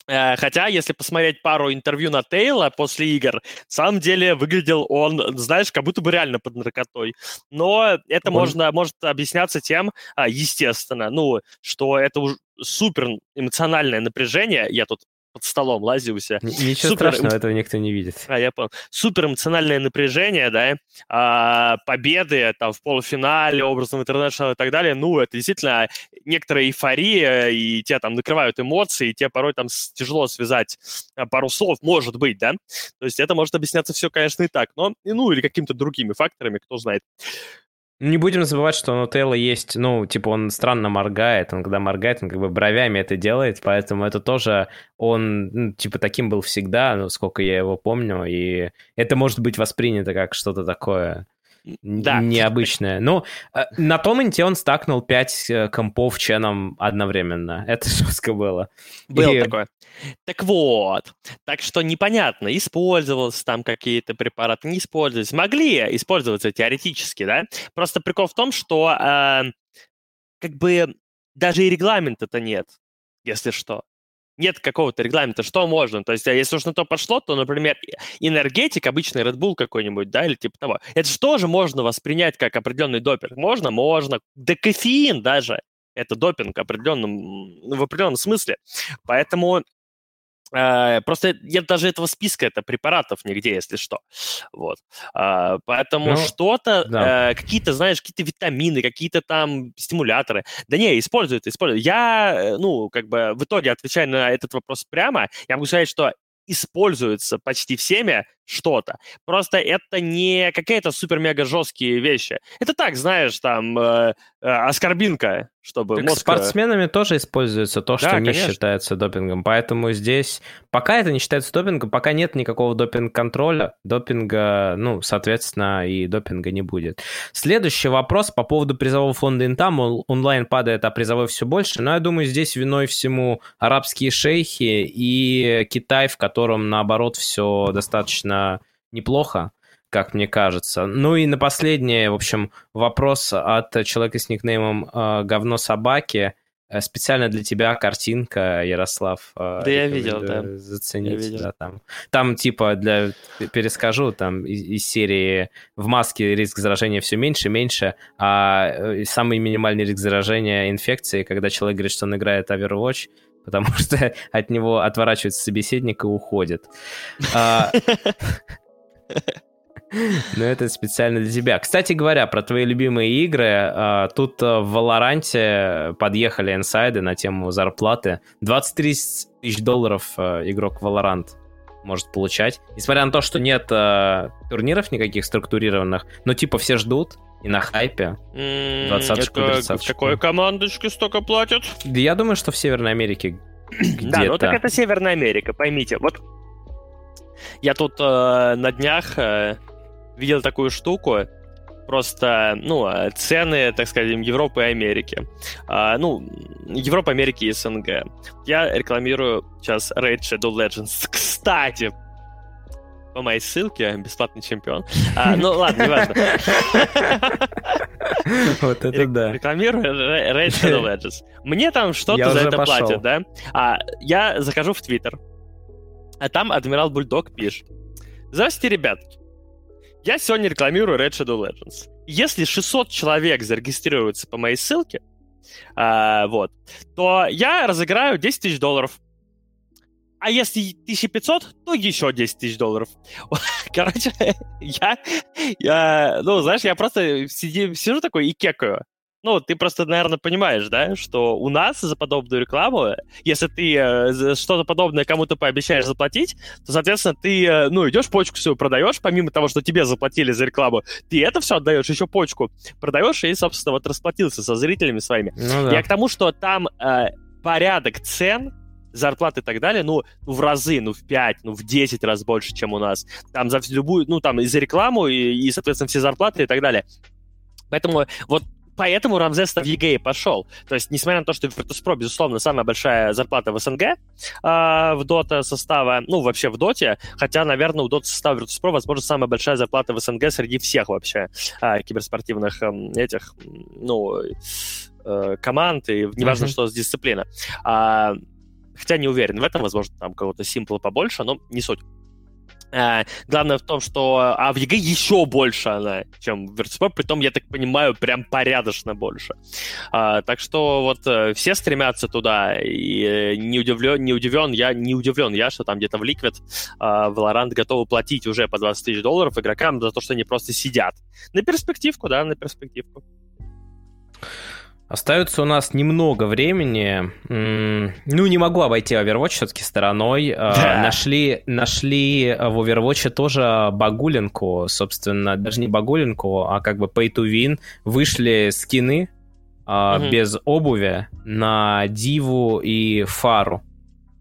Э, хотя, если посмотреть пару интервью на Тейла после игр, на самом деле выглядел он, знаешь, как будто бы реально под наркотой. Но это он... можно, может объясняться тем, а, естественно, ну, что это уже супер эмоциональное напряжение. Я тут под столом лазился. Ничего Супер... страшного, этого никто не видит. А, я понял. Супер эмоциональное напряжение, да, а, победы там в полуфинале, образом интернешнл и так далее, ну, это действительно некоторая эйфория, и тебя там накрывают эмоции, и тебе порой там тяжело связать а, пару слов, может быть, да. То есть это может объясняться все, конечно, и так, но, ну, или какими-то другими факторами, кто знает. Не будем забывать, что Нутелла есть, ну, типа, он странно моргает, он когда моргает, он как бы бровями это делает, поэтому это тоже, он, ну, типа, таким был всегда, ну, сколько я его помню, и это может быть воспринято как что-то такое да. необычное. Ну, э, на Томменте он стакнул 5 э, компов ченом одновременно. Это жестко было. Было и... такое. Так вот, так что непонятно, использовался там какие-то препараты, не использовались. Могли использоваться теоретически, да? Просто прикол в том, что э, как бы даже и регламента-то нет, если что нет какого-то регламента, что можно. То есть, а если уж на то пошло, то, например, энергетик, обычный Red Bull какой-нибудь, да, или типа того, это же тоже можно воспринять как определенный допинг. Можно? Можно. Да кофеин даже это допинг определенном, в определенном смысле. Поэтому просто нет даже этого списка, это препаратов нигде, если что. Вот. Uh, поэтому ну, что-то, да. uh, какие-то, знаешь, какие-то витамины, какие-то там стимуляторы. Да не, используют, используют. Я, э, ну, как бы в итоге, отвечая на этот вопрос прямо, я могу сказать, что используется почти всеми, что-то. Просто это не какие-то супер-мега жесткие вещи. Это так, знаешь, там, э, э, оскорбинка, чтобы так мозг... спортсменами тоже используется то, что да, не конечно. считается допингом. Поэтому здесь пока это не считается допингом, пока нет никакого допинг-контроля, допинга, ну, соответственно, и допинга не будет. Следующий вопрос по поводу призового фонда Интам. Онлайн падает, а призовой все больше. Но я думаю, здесь виной всему арабские шейхи и Китай, в котором, наоборот, все достаточно неплохо как мне кажется. Ну и на последнее, в общем, вопрос от человека с никнеймом э, «Говно собаки». Э, специально для тебя картинка, Ярослав. Э, да, я видел, да. Заценить, я видел. да, там. Там, типа, для, перескажу, там из, из серии в маске риск заражения все меньше и меньше, а э, самый минимальный риск заражения инфекции, когда человек говорит, что он играет Overwatch, потому что от него отворачивается собеседник и уходит. А, но это специально для тебя. Кстати говоря, про твои любимые игры. А, тут э, в Валоранте подъехали инсайды на тему зарплаты. 23 тысяч долларов э, игрок Valorant может получать. Несмотря на то, что нет э, турниров никаких структурированных, но типа все ждут, и на хайпе. Двадцаточку, mm, какой командочке столько платят? Да я думаю, что в Северной Америке Да, ну так это Северная Америка, поймите. Вот я тут э, на днях э, видел такую штуку, просто, ну, цены, так скажем, Европы и Америки. А, ну, Европа, Америки и СНГ. Я рекламирую сейчас Raid Shadow Legends. Кстати, по моей ссылке, бесплатный чемпион. А, ну, ладно, неважно. Вот это да. Рекламирую Raid Shadow Legends. Мне там что-то за это платят, да? А, я захожу в Твиттер, а там Адмирал Бульдог пишет. Здравствуйте, ребятки. Я сегодня рекламирую Red Shadow Legends. Если 600 человек зарегистрируются по моей ссылке, а, вот, то я разыграю 10 тысяч долларов. А если 1500, то еще 10 тысяч долларов. Короче, я, я, ну, знаешь, я просто сиди, сижу такой и кекаю. Ну, ты просто, наверное, понимаешь, да, что у нас за подобную рекламу, если ты э, что-то подобное кому-то пообещаешь заплатить, то, соответственно, ты, э, ну, идешь почку свою продаешь, помимо того, что тебе заплатили за рекламу, ты это все отдаешь, еще почку продаешь и, собственно, вот расплатился со зрителями своими. Ну, да. Я к тому, что там э, порядок цен зарплаты и так далее, ну, в разы, ну, в 5, ну, в 10 раз больше, чем у нас. Там за любую, ну, там и за рекламу, и, и соответственно, все зарплаты и так далее. Поэтому вот поэтому Рамзес в EG пошел. То есть, несмотря на то, что Virtus.pro, безусловно, самая большая зарплата в СНГ э, в Dota состава, ну, вообще в Доте, хотя, наверное, у Dota состава Virtus.pro, возможно, самая большая зарплата в СНГ среди всех вообще э, киберспортивных э, этих, ну, э, команд, и неважно, mm-hmm. что с дисциплина. А, хотя не уверен в этом, возможно, там кого-то симпла побольше, но не суть. А, главное в том, что а в EG еще больше она, чем в Virtus.pro, притом, я так понимаю, прям порядочно больше. А, так что вот э, все стремятся туда, и э, не удивлен, не удивлен я, не удивлен я, что там где-то в Liquid а, Valorant готовы платить уже по 20 тысяч долларов игрокам за то, что они просто сидят. На перспективку, да, на перспективку. Остается у нас немного времени. Ну, не могу обойти Overwatch все-таки стороной. А, да. Нашли, нашли в Overwatch тоже багулинку, собственно, даже не багулинку, а как бы pay to win. Вышли скины угу. без обуви на Диву и Фару.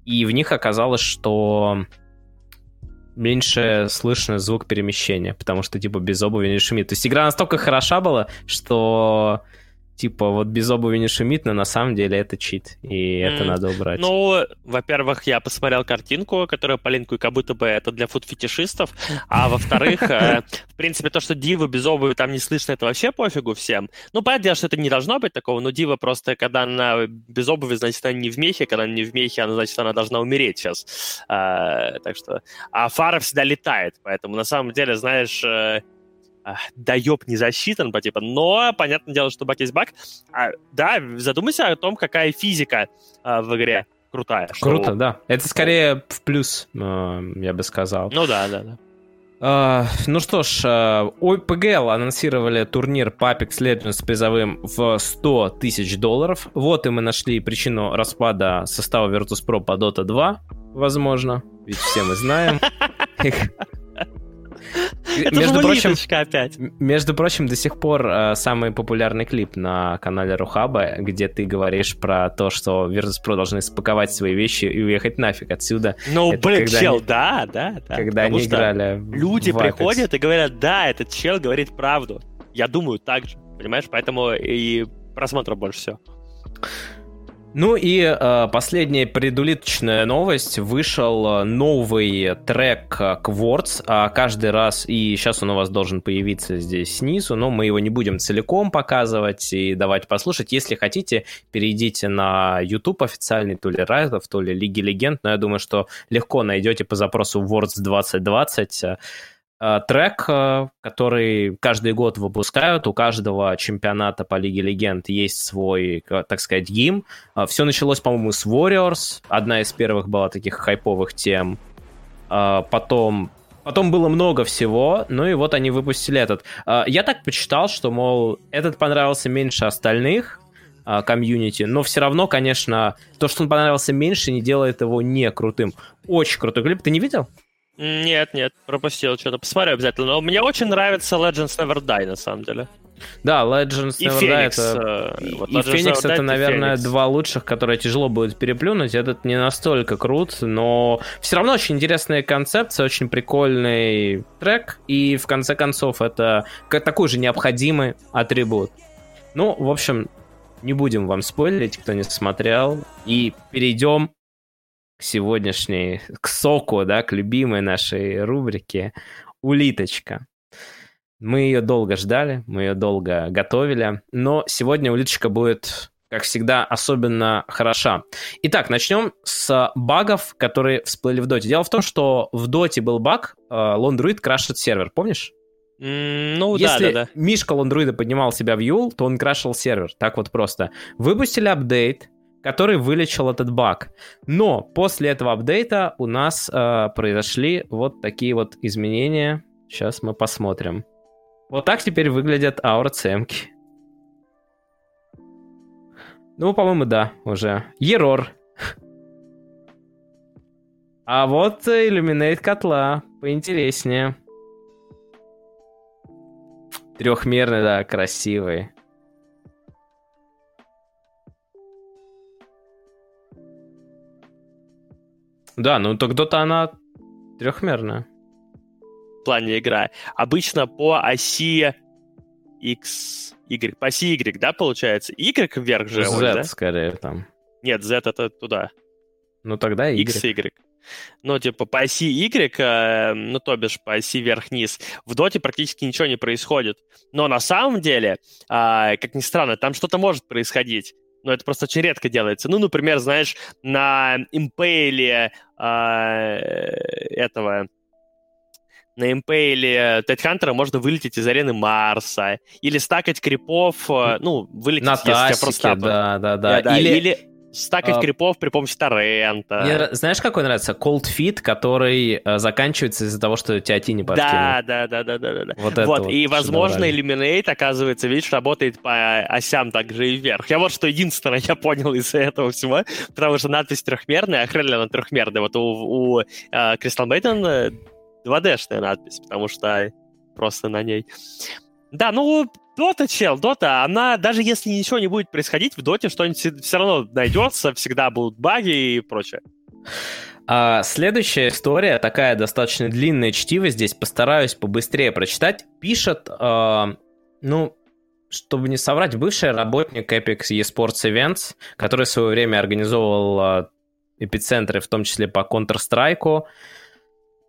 И в них оказалось, что меньше слышно звук перемещения, потому что, типа, без обуви не шумит. То есть игра настолько хороша была, что типа вот без обуви не шумит, но на самом деле это чит, и mm. это надо убрать. Ну, во-первых, я посмотрел картинку, которую полинкую, как будто бы это для фуд-фетишистов, а во-вторых, э, в принципе, то, что дивы без обуви там не слышно, это вообще пофигу всем. Ну, понятно, что это не должно быть такого, но дива просто, когда она без обуви, значит, она не в мехе, когда она не в мехе, она, значит, она должна умереть сейчас. А, так что... А фара всегда летает, поэтому, на самом деле, знаешь э, доеб не засчитан, по типа, но понятное дело, что баг есть баг. А, да, задумайся о том, какая физика а, в игре крутая. Круто, что... да. Это скорее в плюс, э, я бы сказал. Ну да, да, да. Uh, ну что ж, uh, OPGL анонсировали турнир по Apex Legends с призовым в 100 тысяч долларов. Вот и мы нашли причину распада состава Virtus.pro по Dota 2, возможно. Ведь все мы знаем. между прочим, опять. Между прочим, до сих пор э, самый популярный клип на канале Рухаба, где ты говоришь про то, что Virtus.pro должны спаковать свои вещи и уехать нафиг отсюда. Ну, блин, чел, они, да, да, да. Когда они играли Люди приходят и говорят, да, этот чел говорит правду. Я думаю так же, понимаешь? Поэтому и просмотров больше всего. Ну и э, последняя предулиточная новость. Вышел э, новый трек э, Quartz. А каждый раз, и сейчас он у вас должен появиться здесь снизу, но мы его не будем целиком показывать и давать послушать. Если хотите, перейдите на YouTube официальный, то ли Райтов, то ли Лиги Легенд, но я думаю, что легко найдете по запросу Words 2020 Э, трек, э, который каждый год выпускают. У каждого чемпионата по Лиге Легенд есть свой, так сказать, гимн. Э, Все началось, по-моему, с Warriors. Одна из первых была таких хайповых тем. Потом Потом было много всего, ну и вот они выпустили этот. Я так почитал, что, мол, этот понравился меньше остальных комьюнити, но все равно, конечно, то, что он понравился меньше, не делает его не крутым. Очень крутой клип. Ты не видел? Нет, нет, пропустил что-то. Посмотрю обязательно. Но мне очень нравится Legends Never Die, на самом деле. Да, Legends и Never Die это... Э, вот и Феникс это, наверное, Phoenix. два лучших, которые тяжело будет переплюнуть. Этот не настолько крут, но все равно очень интересная концепция, очень прикольный трек. И в конце концов это такой же необходимый атрибут. Ну, в общем, не будем вам спойлерить, кто не смотрел. И перейдем к сегодняшней, к соку, да, к любимой нашей рубрике «Улиточка». Мы ее долго ждали, мы ее долго готовили, но сегодня улиточка будет, как всегда, особенно хороша. Итак, начнем с багов, которые всплыли в доте. Дело в том, что в доте был баг, Лондруид крашит сервер, помнишь? Ну, Если да, да, да. Мишка Лондруида поднимал себя в Юл, то он крашил сервер. Так вот просто. Выпустили апдейт, который вылечил этот баг. Но после этого апдейта у нас э, произошли вот такие вот изменения. Сейчас мы посмотрим. Вот так теперь выглядят аурцемки. Ну, по-моему, да, уже. Ерор. А вот иллюминейт котла поинтереснее. Трехмерный, да, красивый. Да, ну тогда-то она трехмерная. В плане игра. Обычно по оси X, Y. По оси Y, да, получается? Y вверх же. Z, он, да? скорее, там. Нет, Z это туда. Ну тогда Y. X, Y. Ну, типа, по оси Y, э, ну, то бишь, по оси вверх-вниз, в доте практически ничего не происходит. Но на самом деле, э, как ни странно, там что-то может происходить но это просто очень редко делается. Ну, например, знаешь, на импейле э, этого на импейле Тедхантера можно вылететь из арены Марса, или стакать крипов, э, ну, вылететь, на тасике, просто... да, да, да. да, или... или стакать а... крипов при помощи торрента. Мне, знаешь, какой нравится? Cold Fit, который э, заканчивается из-за того, что тебя не подкинул. Да, да, да, да, да, да. Вот, вот. вот и, возможно, Illuminate, оказывается, видишь, работает по осям также и вверх. Я вот что единственное я понял из этого всего, потому что надпись трехмерная, а хрен она трехмерная. Вот у, у uh, Crystal Maiden 2D-шная надпись, потому что просто на ней. Да, ну, Дота, чел, Дота, она, даже если ничего не будет происходить, в Доте что-нибудь все равно найдется, всегда будут баги и прочее. А следующая история, такая достаточно длинная чтиво здесь, постараюсь побыстрее прочитать. Пишет, э, ну, чтобы не соврать, бывший работник Epic eSports Events, который в свое время организовывал э, эпицентры, в том числе по Counter-Strike,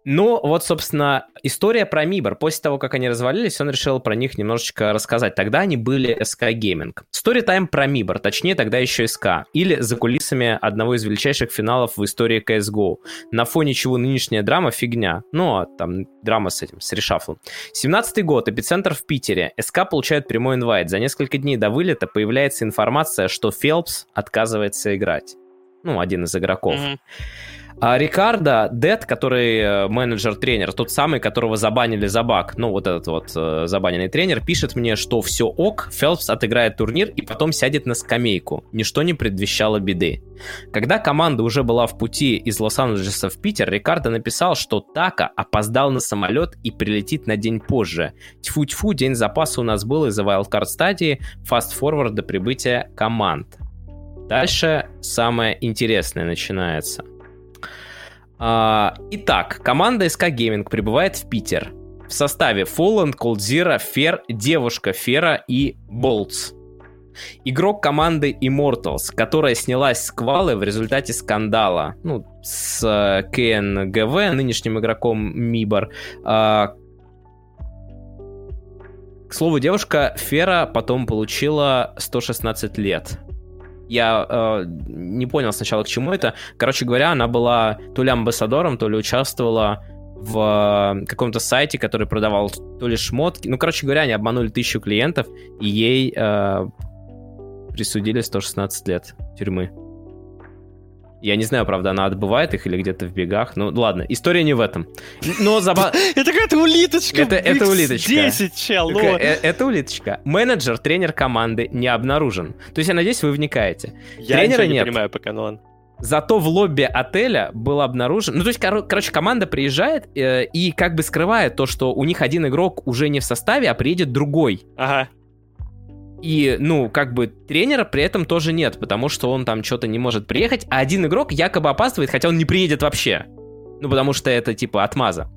ну, вот, собственно, история про Мибор. После того, как они развалились, он решил про них немножечко рассказать. Тогда они были SK Gaming. Story про Мибор, точнее, тогда еще SK. Или за кулисами одного из величайших финалов в истории CSGO. На фоне чего нынешняя драма фигня. Ну, а там драма с этим, с решафлом. 17-й год, эпицентр в Питере. СК получает прямой инвайт. За несколько дней до вылета появляется информация, что Фелпс отказывается играть. Ну, один из игроков. Mm-hmm. А Рикардо Дед, который э, менеджер-тренер, тот самый, которого забанили за баг, ну вот этот вот э, забаненный тренер, пишет мне, что все ок, Фелпс отыграет турнир и потом сядет на скамейку. Ничто не предвещало беды. Когда команда уже была в пути из Лос-Анджелеса в Питер, Рикардо написал, что Така опоздал на самолет и прилетит на день позже. Тьфу-тьфу, день запаса у нас был из-за wildcard стадии, фаст-форвард до прибытия команд. Дальше самое интересное начинается. А, итак, команда SK Gaming прибывает в Питер в составе Fallen, Coldzera, Фер, Девушка Фера и Bolts. Игрок команды Immortals, которая снялась с Квалы в результате скандала ну, с э, КНГВ, нынешним игроком Мибор. А, к слову, девушка Фера потом получила 116 лет я э, не понял сначала, к чему это. Короче говоря, она была то ли амбассадором, то ли участвовала в э, каком-то сайте, который продавал то ли шмотки. Ну, короче говоря, они обманули тысячу клиентов, и ей э, присудили 116 лет тюрьмы. Я не знаю, правда, она отбывает их или где-то в бегах. Ну, ладно, история не в этом. Но заба... Это какая-то улиточка. Это, это улиточка. 10, чел, ну. Э, это улиточка. Менеджер, тренер команды не обнаружен. То есть, я надеюсь, вы вникаете. Я Тренера не нет. понимаю пока, ну ладно. Зато в лобби отеля был обнаружен... Ну, то есть, кор- короче, команда приезжает э, и как бы скрывает то, что у них один игрок уже не в составе, а приедет другой. Ага. И, ну, как бы тренера при этом тоже нет, потому что он там что-то не может приехать, а один игрок якобы опаздывает, хотя он не приедет вообще. Ну, потому что это типа отмаза.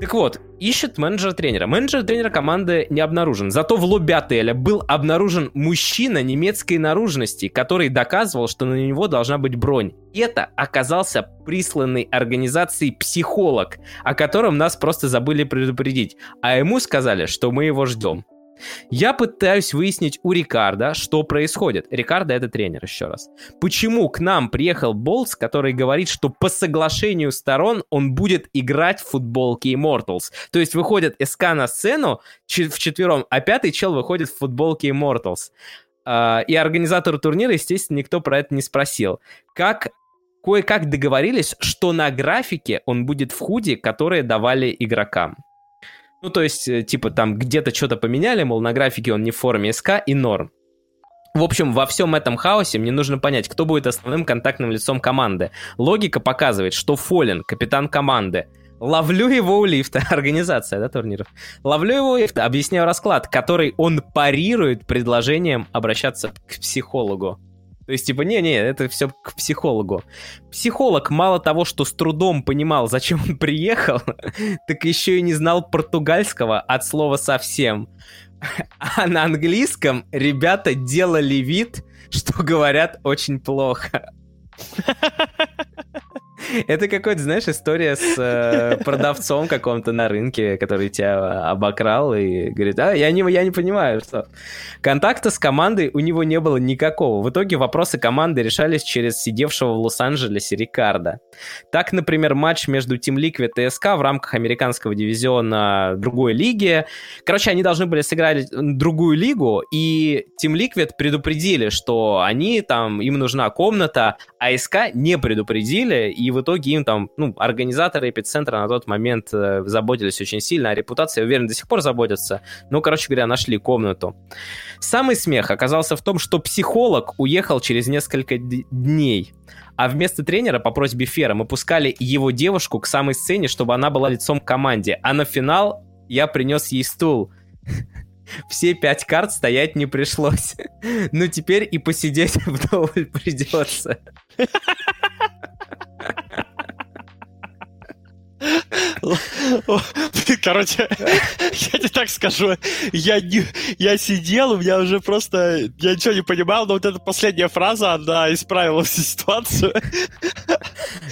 Так вот, ищет менеджер тренера. Менеджер тренера команды не обнаружен. Зато в лобби отеля был обнаружен мужчина немецкой наружности, который доказывал, что на него должна быть бронь. Это оказался присланный организацией психолог, о котором нас просто забыли предупредить. А ему сказали, что мы его ждем. Я пытаюсь выяснить у Рикарда, что происходит. Рикардо это тренер, еще раз. Почему к нам приехал Болтс, который говорит, что по соглашению сторон он будет играть в футболке Immortals. То есть выходит СК на сцену в четвером, а пятый чел выходит в футболке Immortals. Uh, и организатору турнира, естественно, никто про это не спросил. Как кое-как договорились, что на графике он будет в худи, которые давали игрокам. Ну, то есть, э, типа, там где-то что-то поменяли, мол, на графике он не в форме СК и норм. В общем, во всем этом хаосе мне нужно понять, кто будет основным контактным лицом команды. Логика показывает, что Фолин, капитан команды, ловлю его у лифта, организация, да, турниров, ловлю его у лифта, объясняю расклад, который он парирует предложением обращаться к психологу. То есть, типа, не-не, это все к психологу. Психолог мало того, что с трудом понимал, зачем он приехал, так еще и не знал португальского от слова совсем. А на английском ребята делали вид, что говорят очень плохо. Это какой-то, знаешь, история с э, продавцом каком-то на рынке, который тебя обокрал и говорит, а, я не, я не понимаю, что... Контакта с командой у него не было никакого. В итоге вопросы команды решались через сидевшего в Лос-Анджелесе Рикардо. Так, например, матч между Team Liquid и СК в рамках американского дивизиона другой лиги. Короче, они должны были сыграть другую лигу, и Team Liquid предупредили, что они там, им нужна комната, а СК не предупредили, и в итоге им там, ну, организаторы эпицентра на тот момент э, заботились очень сильно, а репутация, я уверен, до сих пор заботятся. Ну, короче говоря, нашли комнату. Самый смех оказался в том, что психолог уехал через несколько дней. А вместо тренера по просьбе Фера мы пускали его девушку к самой сцене, чтобы она была лицом к команде. А на финал я принес ей стул. Все пять карт стоять не пришлось. Ну, теперь и посидеть вдоволь придется. Короче, я тебе так скажу, я, не, я сидел, у меня уже просто, я ничего не понимал, но вот эта последняя фраза, она исправила всю ситуацию.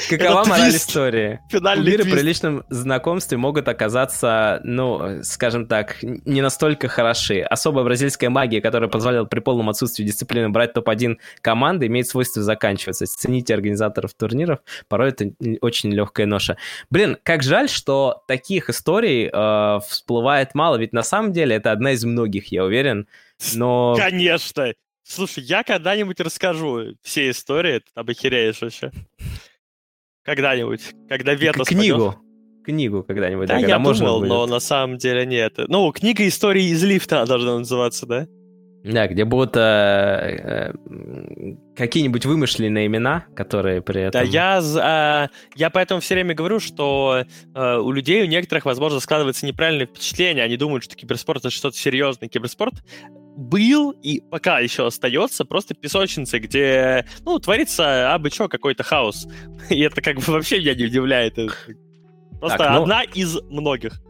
Какова мораль истории? Финальный Кумиры при личном знакомстве могут оказаться, ну, скажем так, не настолько хороши. Особая бразильская магия, которая позволяла при полном отсутствии дисциплины брать топ-1 команды, имеет свойство заканчиваться. Цените организаторов турниров, порой это очень легкая ноша. Блин, как жаль, что таких историй э, всплывает мало, ведь на самом деле это одна из многих, я уверен. Но... Конечно! Слушай, я когда-нибудь расскажу все истории, ты там охереешь вообще. когда-нибудь, когда вето Книгу. Спадет. Книгу когда-нибудь, да, да я думал, но на самом деле нет. Ну, книга истории из лифта должна называться, да? Да, где будут э, э, какие-нибудь вымышленные имена, которые при этом... Да, я, э, я поэтому все время говорю, что э, у людей, у некоторых, возможно, складывается неправильное впечатление. Они думают, что киберспорт — это что-то серьезное. Киберспорт был и пока еще остается просто песочницей, где, ну, творится абы что, какой-то хаос. И это как бы вообще меня не удивляет. Просто так, ну... одна из многих.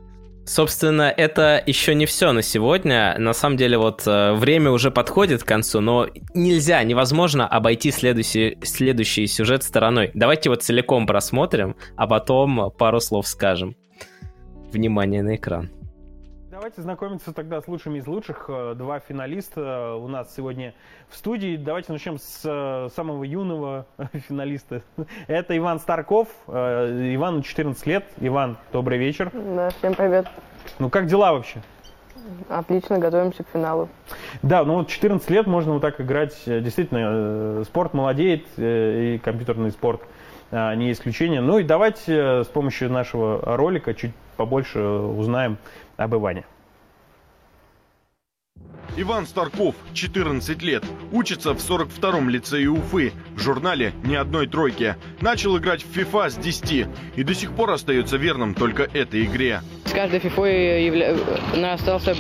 Собственно, это еще не все на сегодня. На самом деле, вот э, время уже подходит к концу, но нельзя, невозможно обойти следующий, следующий сюжет стороной. Давайте вот целиком просмотрим, а потом пару слов скажем. Внимание на экран. Давайте знакомиться тогда с лучшими из лучших. Э, два финалиста у нас сегодня в студии. Давайте начнем с э, самого юного финалиста. Это Иван Старков. Э, Ивану 14 лет. Иван, добрый вечер. Да, всем привет. Ну как дела вообще? Отлично, готовимся к финалу. Да, ну вот 14 лет можно вот так играть. Действительно, спорт молодеет, и компьютерный спорт не исключение. Ну и давайте с помощью нашего ролика чуть побольше узнаем об Иване. Иван Старков, 14 лет, учится в 42-м лицее Уфы, в журнале ни одной тройки. Начал играть в FIFA с 10 и до сих пор остается верным только этой игре. С каждой FIFA явля... остался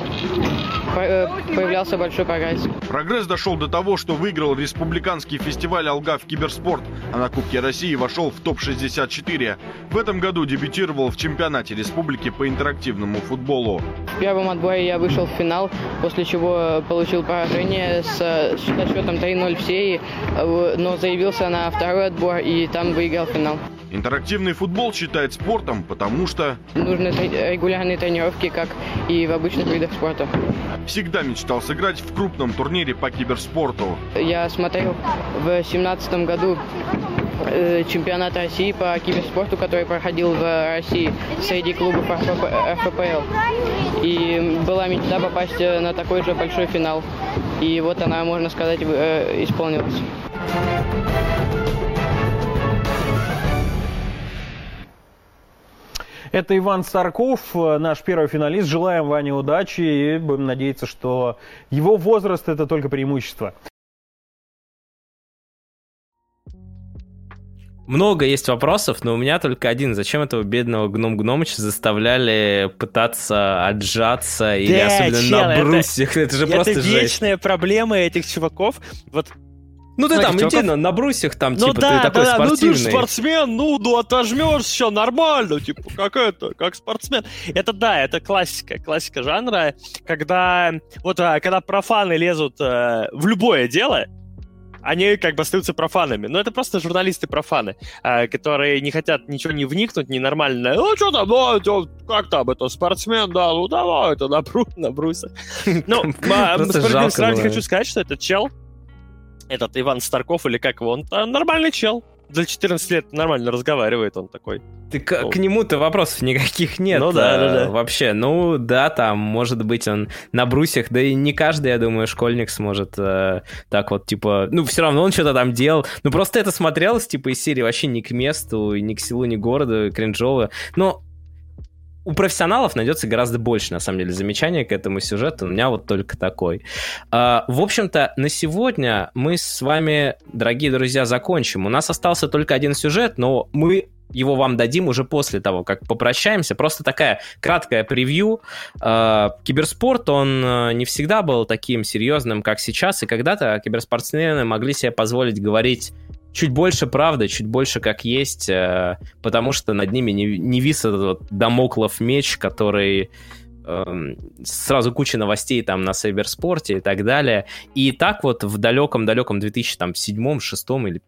Э, появлялся большой прогресс. Прогресс дошел до того, что выиграл республиканский фестиваль «Алга» в киберспорт, а на Кубке России вошел в топ-64. В этом году дебютировал в чемпионате республики по интерактивному футболу. В первом отборе я вышел в финал, после чего получил поражение с, с счетом 3-0 в серии, э, но заявился на второй отбор и там выиграл финал. Интерактивный футбол считает спортом, потому что... Нужны регулярные тренировки, как и в обычных видах спорта. Всегда мечтал сыграть в крупном турнире по киберспорту. Я смотрел в семнадцатом году э, чемпионат России по киберспорту, который проходил в России среди клубов РФПЛ. И была мечта попасть на такой же большой финал. И вот она, можно сказать, э, исполнилась. Это Иван Сарков, э, наш первый финалист. Желаем Ване удачи и будем надеяться, что его возраст это только преимущество. Много есть вопросов, но у меня только один. Зачем этого бедного гном Гномыча заставляли пытаться отжаться да, или особенно чел, на брусьях? Это, это же это просто жесть. Это вечная проблема этих чуваков. Вот ну ты там, иди на, на брусьях там, ну, типа, да, ты такой да, спортивный. Ну ты спортсмен, ну, ну отожмешь все нормально, типа, как это, как спортсмен. Это да, это классика, классика жанра, когда, вот, а, когда профаны лезут э, в любое дело, они как бы остаются профанами. Но это просто журналисты-профаны, э, которые не хотят ничего не вникнуть, ненормально. Ну, что там, ну, как там, это спортсмен, да, ну, давай, это на, бру, на брусе. Ну, справедливости хочу сказать, что этот чел, этот Иван Старков или как его, он нормальный чел. За 14 лет нормально разговаривает он такой. Ты к, ну. к нему-то вопросов никаких нет. Ну да, да, да. Вообще, ну да, там, может быть, он на брусьях, да и не каждый, я думаю, школьник сможет э, так вот, типа, ну все равно он что-то там делал. Ну просто это смотрелось, типа, из серии вообще ни к месту, ни к селу, ни к городу, кринжово. Но у профессионалов найдется гораздо больше, на самом деле, замечаний к этому сюжету. У меня вот только такой. А, в общем-то, на сегодня мы с вами, дорогие друзья, закончим. У нас остался только один сюжет, но мы его вам дадим уже после того, как попрощаемся. Просто такая краткая превью. А, киберспорт, он э, не всегда был таким серьезным, как сейчас, и когда-то киберспортсмены могли себе позволить говорить чуть больше правды, чуть больше как есть, э, потому что над ними не, не вис этот вот домоклов меч, который эм, сразу куча новостей там на Сайберспорте и так далее. И так вот в далеком-далеком 2007, 6 или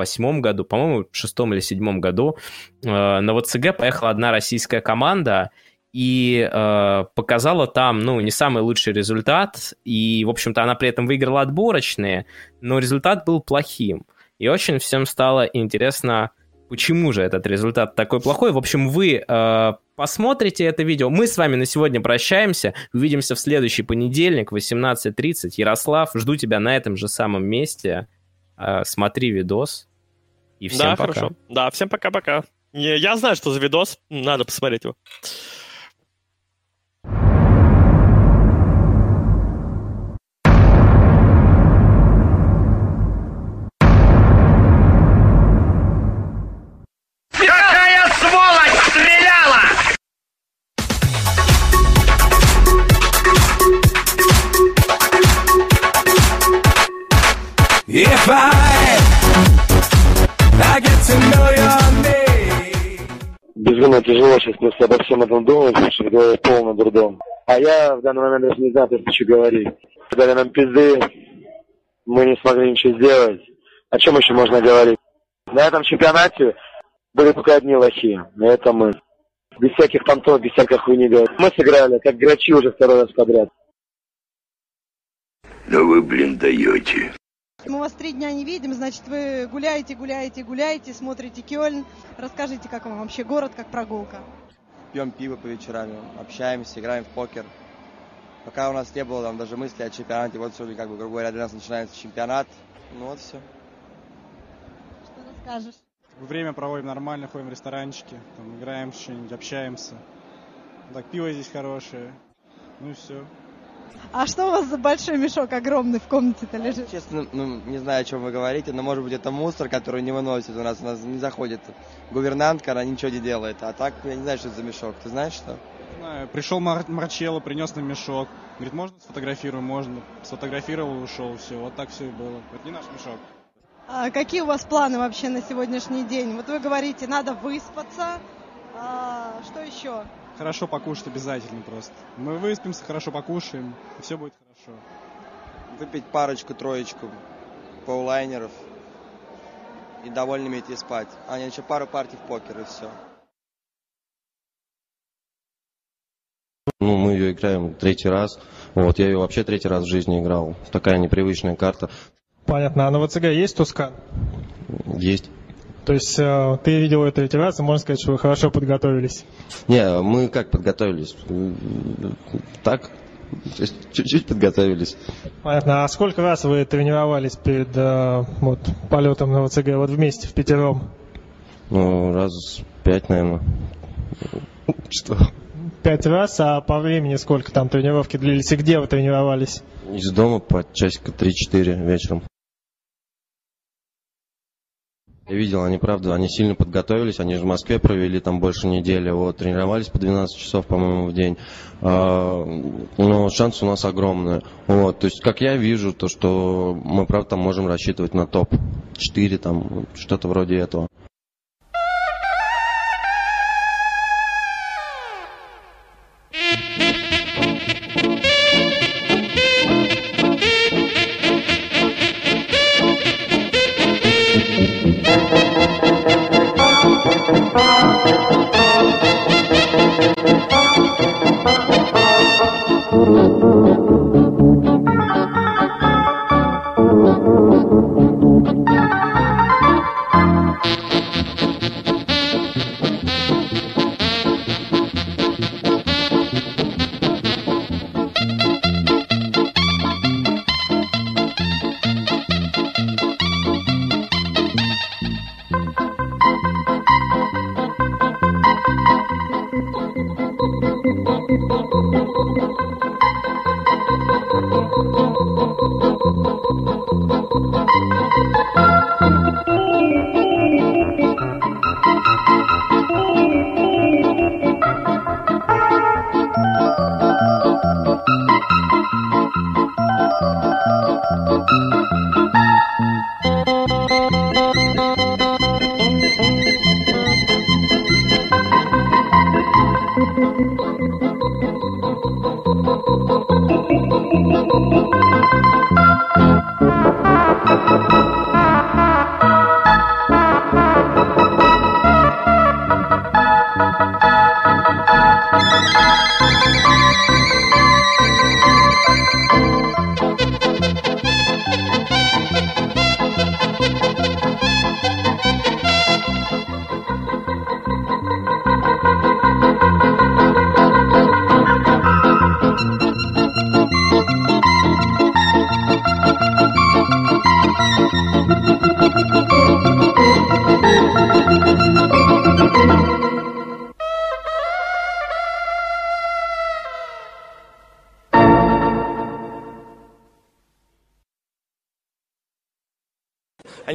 восьмом году, по-моему, в шестом или седьмом году э, на ВЦГ поехала одна российская команда и э, показала там, ну, не самый лучший результат, и, в общем-то, она при этом выиграла отборочные, но результат был плохим. И очень всем стало интересно, почему же этот результат такой плохой. В общем, вы э, посмотрите это видео. Мы с вами на сегодня прощаемся. Увидимся в следующий понедельник, 18.30. Ярослав, жду тебя на этом же самом месте. Э, смотри видос. И всем да, пока. хорошо. Да, всем пока-пока. Я знаю, что за видос, надо посмотреть его. Сейчас просто обо всем этом думать, потому что в голове полный дурдом. А я в данный момент даже не знаю, просто что говорить. Дали нам пизды, мы не смогли ничего сделать. О чем еще можно говорить? На этом чемпионате были только одни лохи, и это мы. Без всяких понтов, без всякой хуйни говорят. Мы сыграли, как грачи уже второй раз подряд. Да вы, блин, даете. Мы вас три дня не видим, значит, вы гуляете, гуляете, гуляете, смотрите Кёльн. Расскажите, как вам вообще город, как прогулка? Пьем пиво по вечерам, общаемся, играем в покер. Пока у нас не было там даже мысли о чемпионате, вот сегодня, как бы, грубо говоря, для нас начинается чемпионат. Ну вот все. Что расскажешь? Время проводим нормально, ходим в ресторанчики, там, играем что-нибудь, общаемся. Так, пиво здесь хорошее. Ну и все. А что у вас за большой мешок огромный в комнате-то лежит? Честно, ну, не знаю, о чем вы говорите, но может быть это мусор, который не выносит у нас. У нас не заходит гувернантка, она ничего не делает. А так, я не знаю, что это за мешок. Ты знаешь что? Знаю, пришел Мар- Марчелло, принес нам мешок. Говорит, можно сфотографирую? Можно. Сфотографировал, ушел, все. Вот так все и было. Это не наш мешок. А какие у вас планы вообще на сегодняшний день? Вот вы говорите, надо выспаться. А, что еще? Хорошо покушать обязательно просто. Мы выспимся, хорошо покушаем, и все будет хорошо. Выпить парочку-троечку паулайнеров и довольными идти спать. А не еще пару партий в покер и все. Ну, мы ее играем третий раз. Вот, я ее вообще третий раз в жизни играл. Такая непривычная карта. Понятно. А на ВЦГ есть Тускан? Есть. То есть э, ты видел это третий раз, и можно сказать, что вы хорошо подготовились? Не, мы как подготовились? Так, то есть чуть-чуть подготовились. Понятно. А сколько раз вы тренировались перед э, вот, полетом на ВЦГ, вот вместе, в пятером? Ну, раз пять, наверное. Что? Пять раз, а по времени сколько там тренировки длились и где вы тренировались? Из дома по часика 3-4 вечером. Я видел, они, правда, они сильно подготовились, они же в Москве провели там больше недели, вот, тренировались по 12 часов, по-моему, в день, а, но шансы у нас огромные, вот, то есть, как я вижу, то, что мы, правда, там можем рассчитывать на топ-4, там, что-то вроде этого.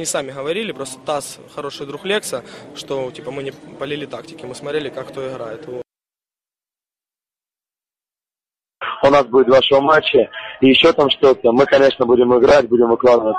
Сами говорили, просто ТАСС хороший друг Лекса, что типа мы не полили тактики, мы смотрели, как кто играет. У нас будет два шоу-матча, и еще там что-то. Мы, конечно, будем играть, будем выкладывать.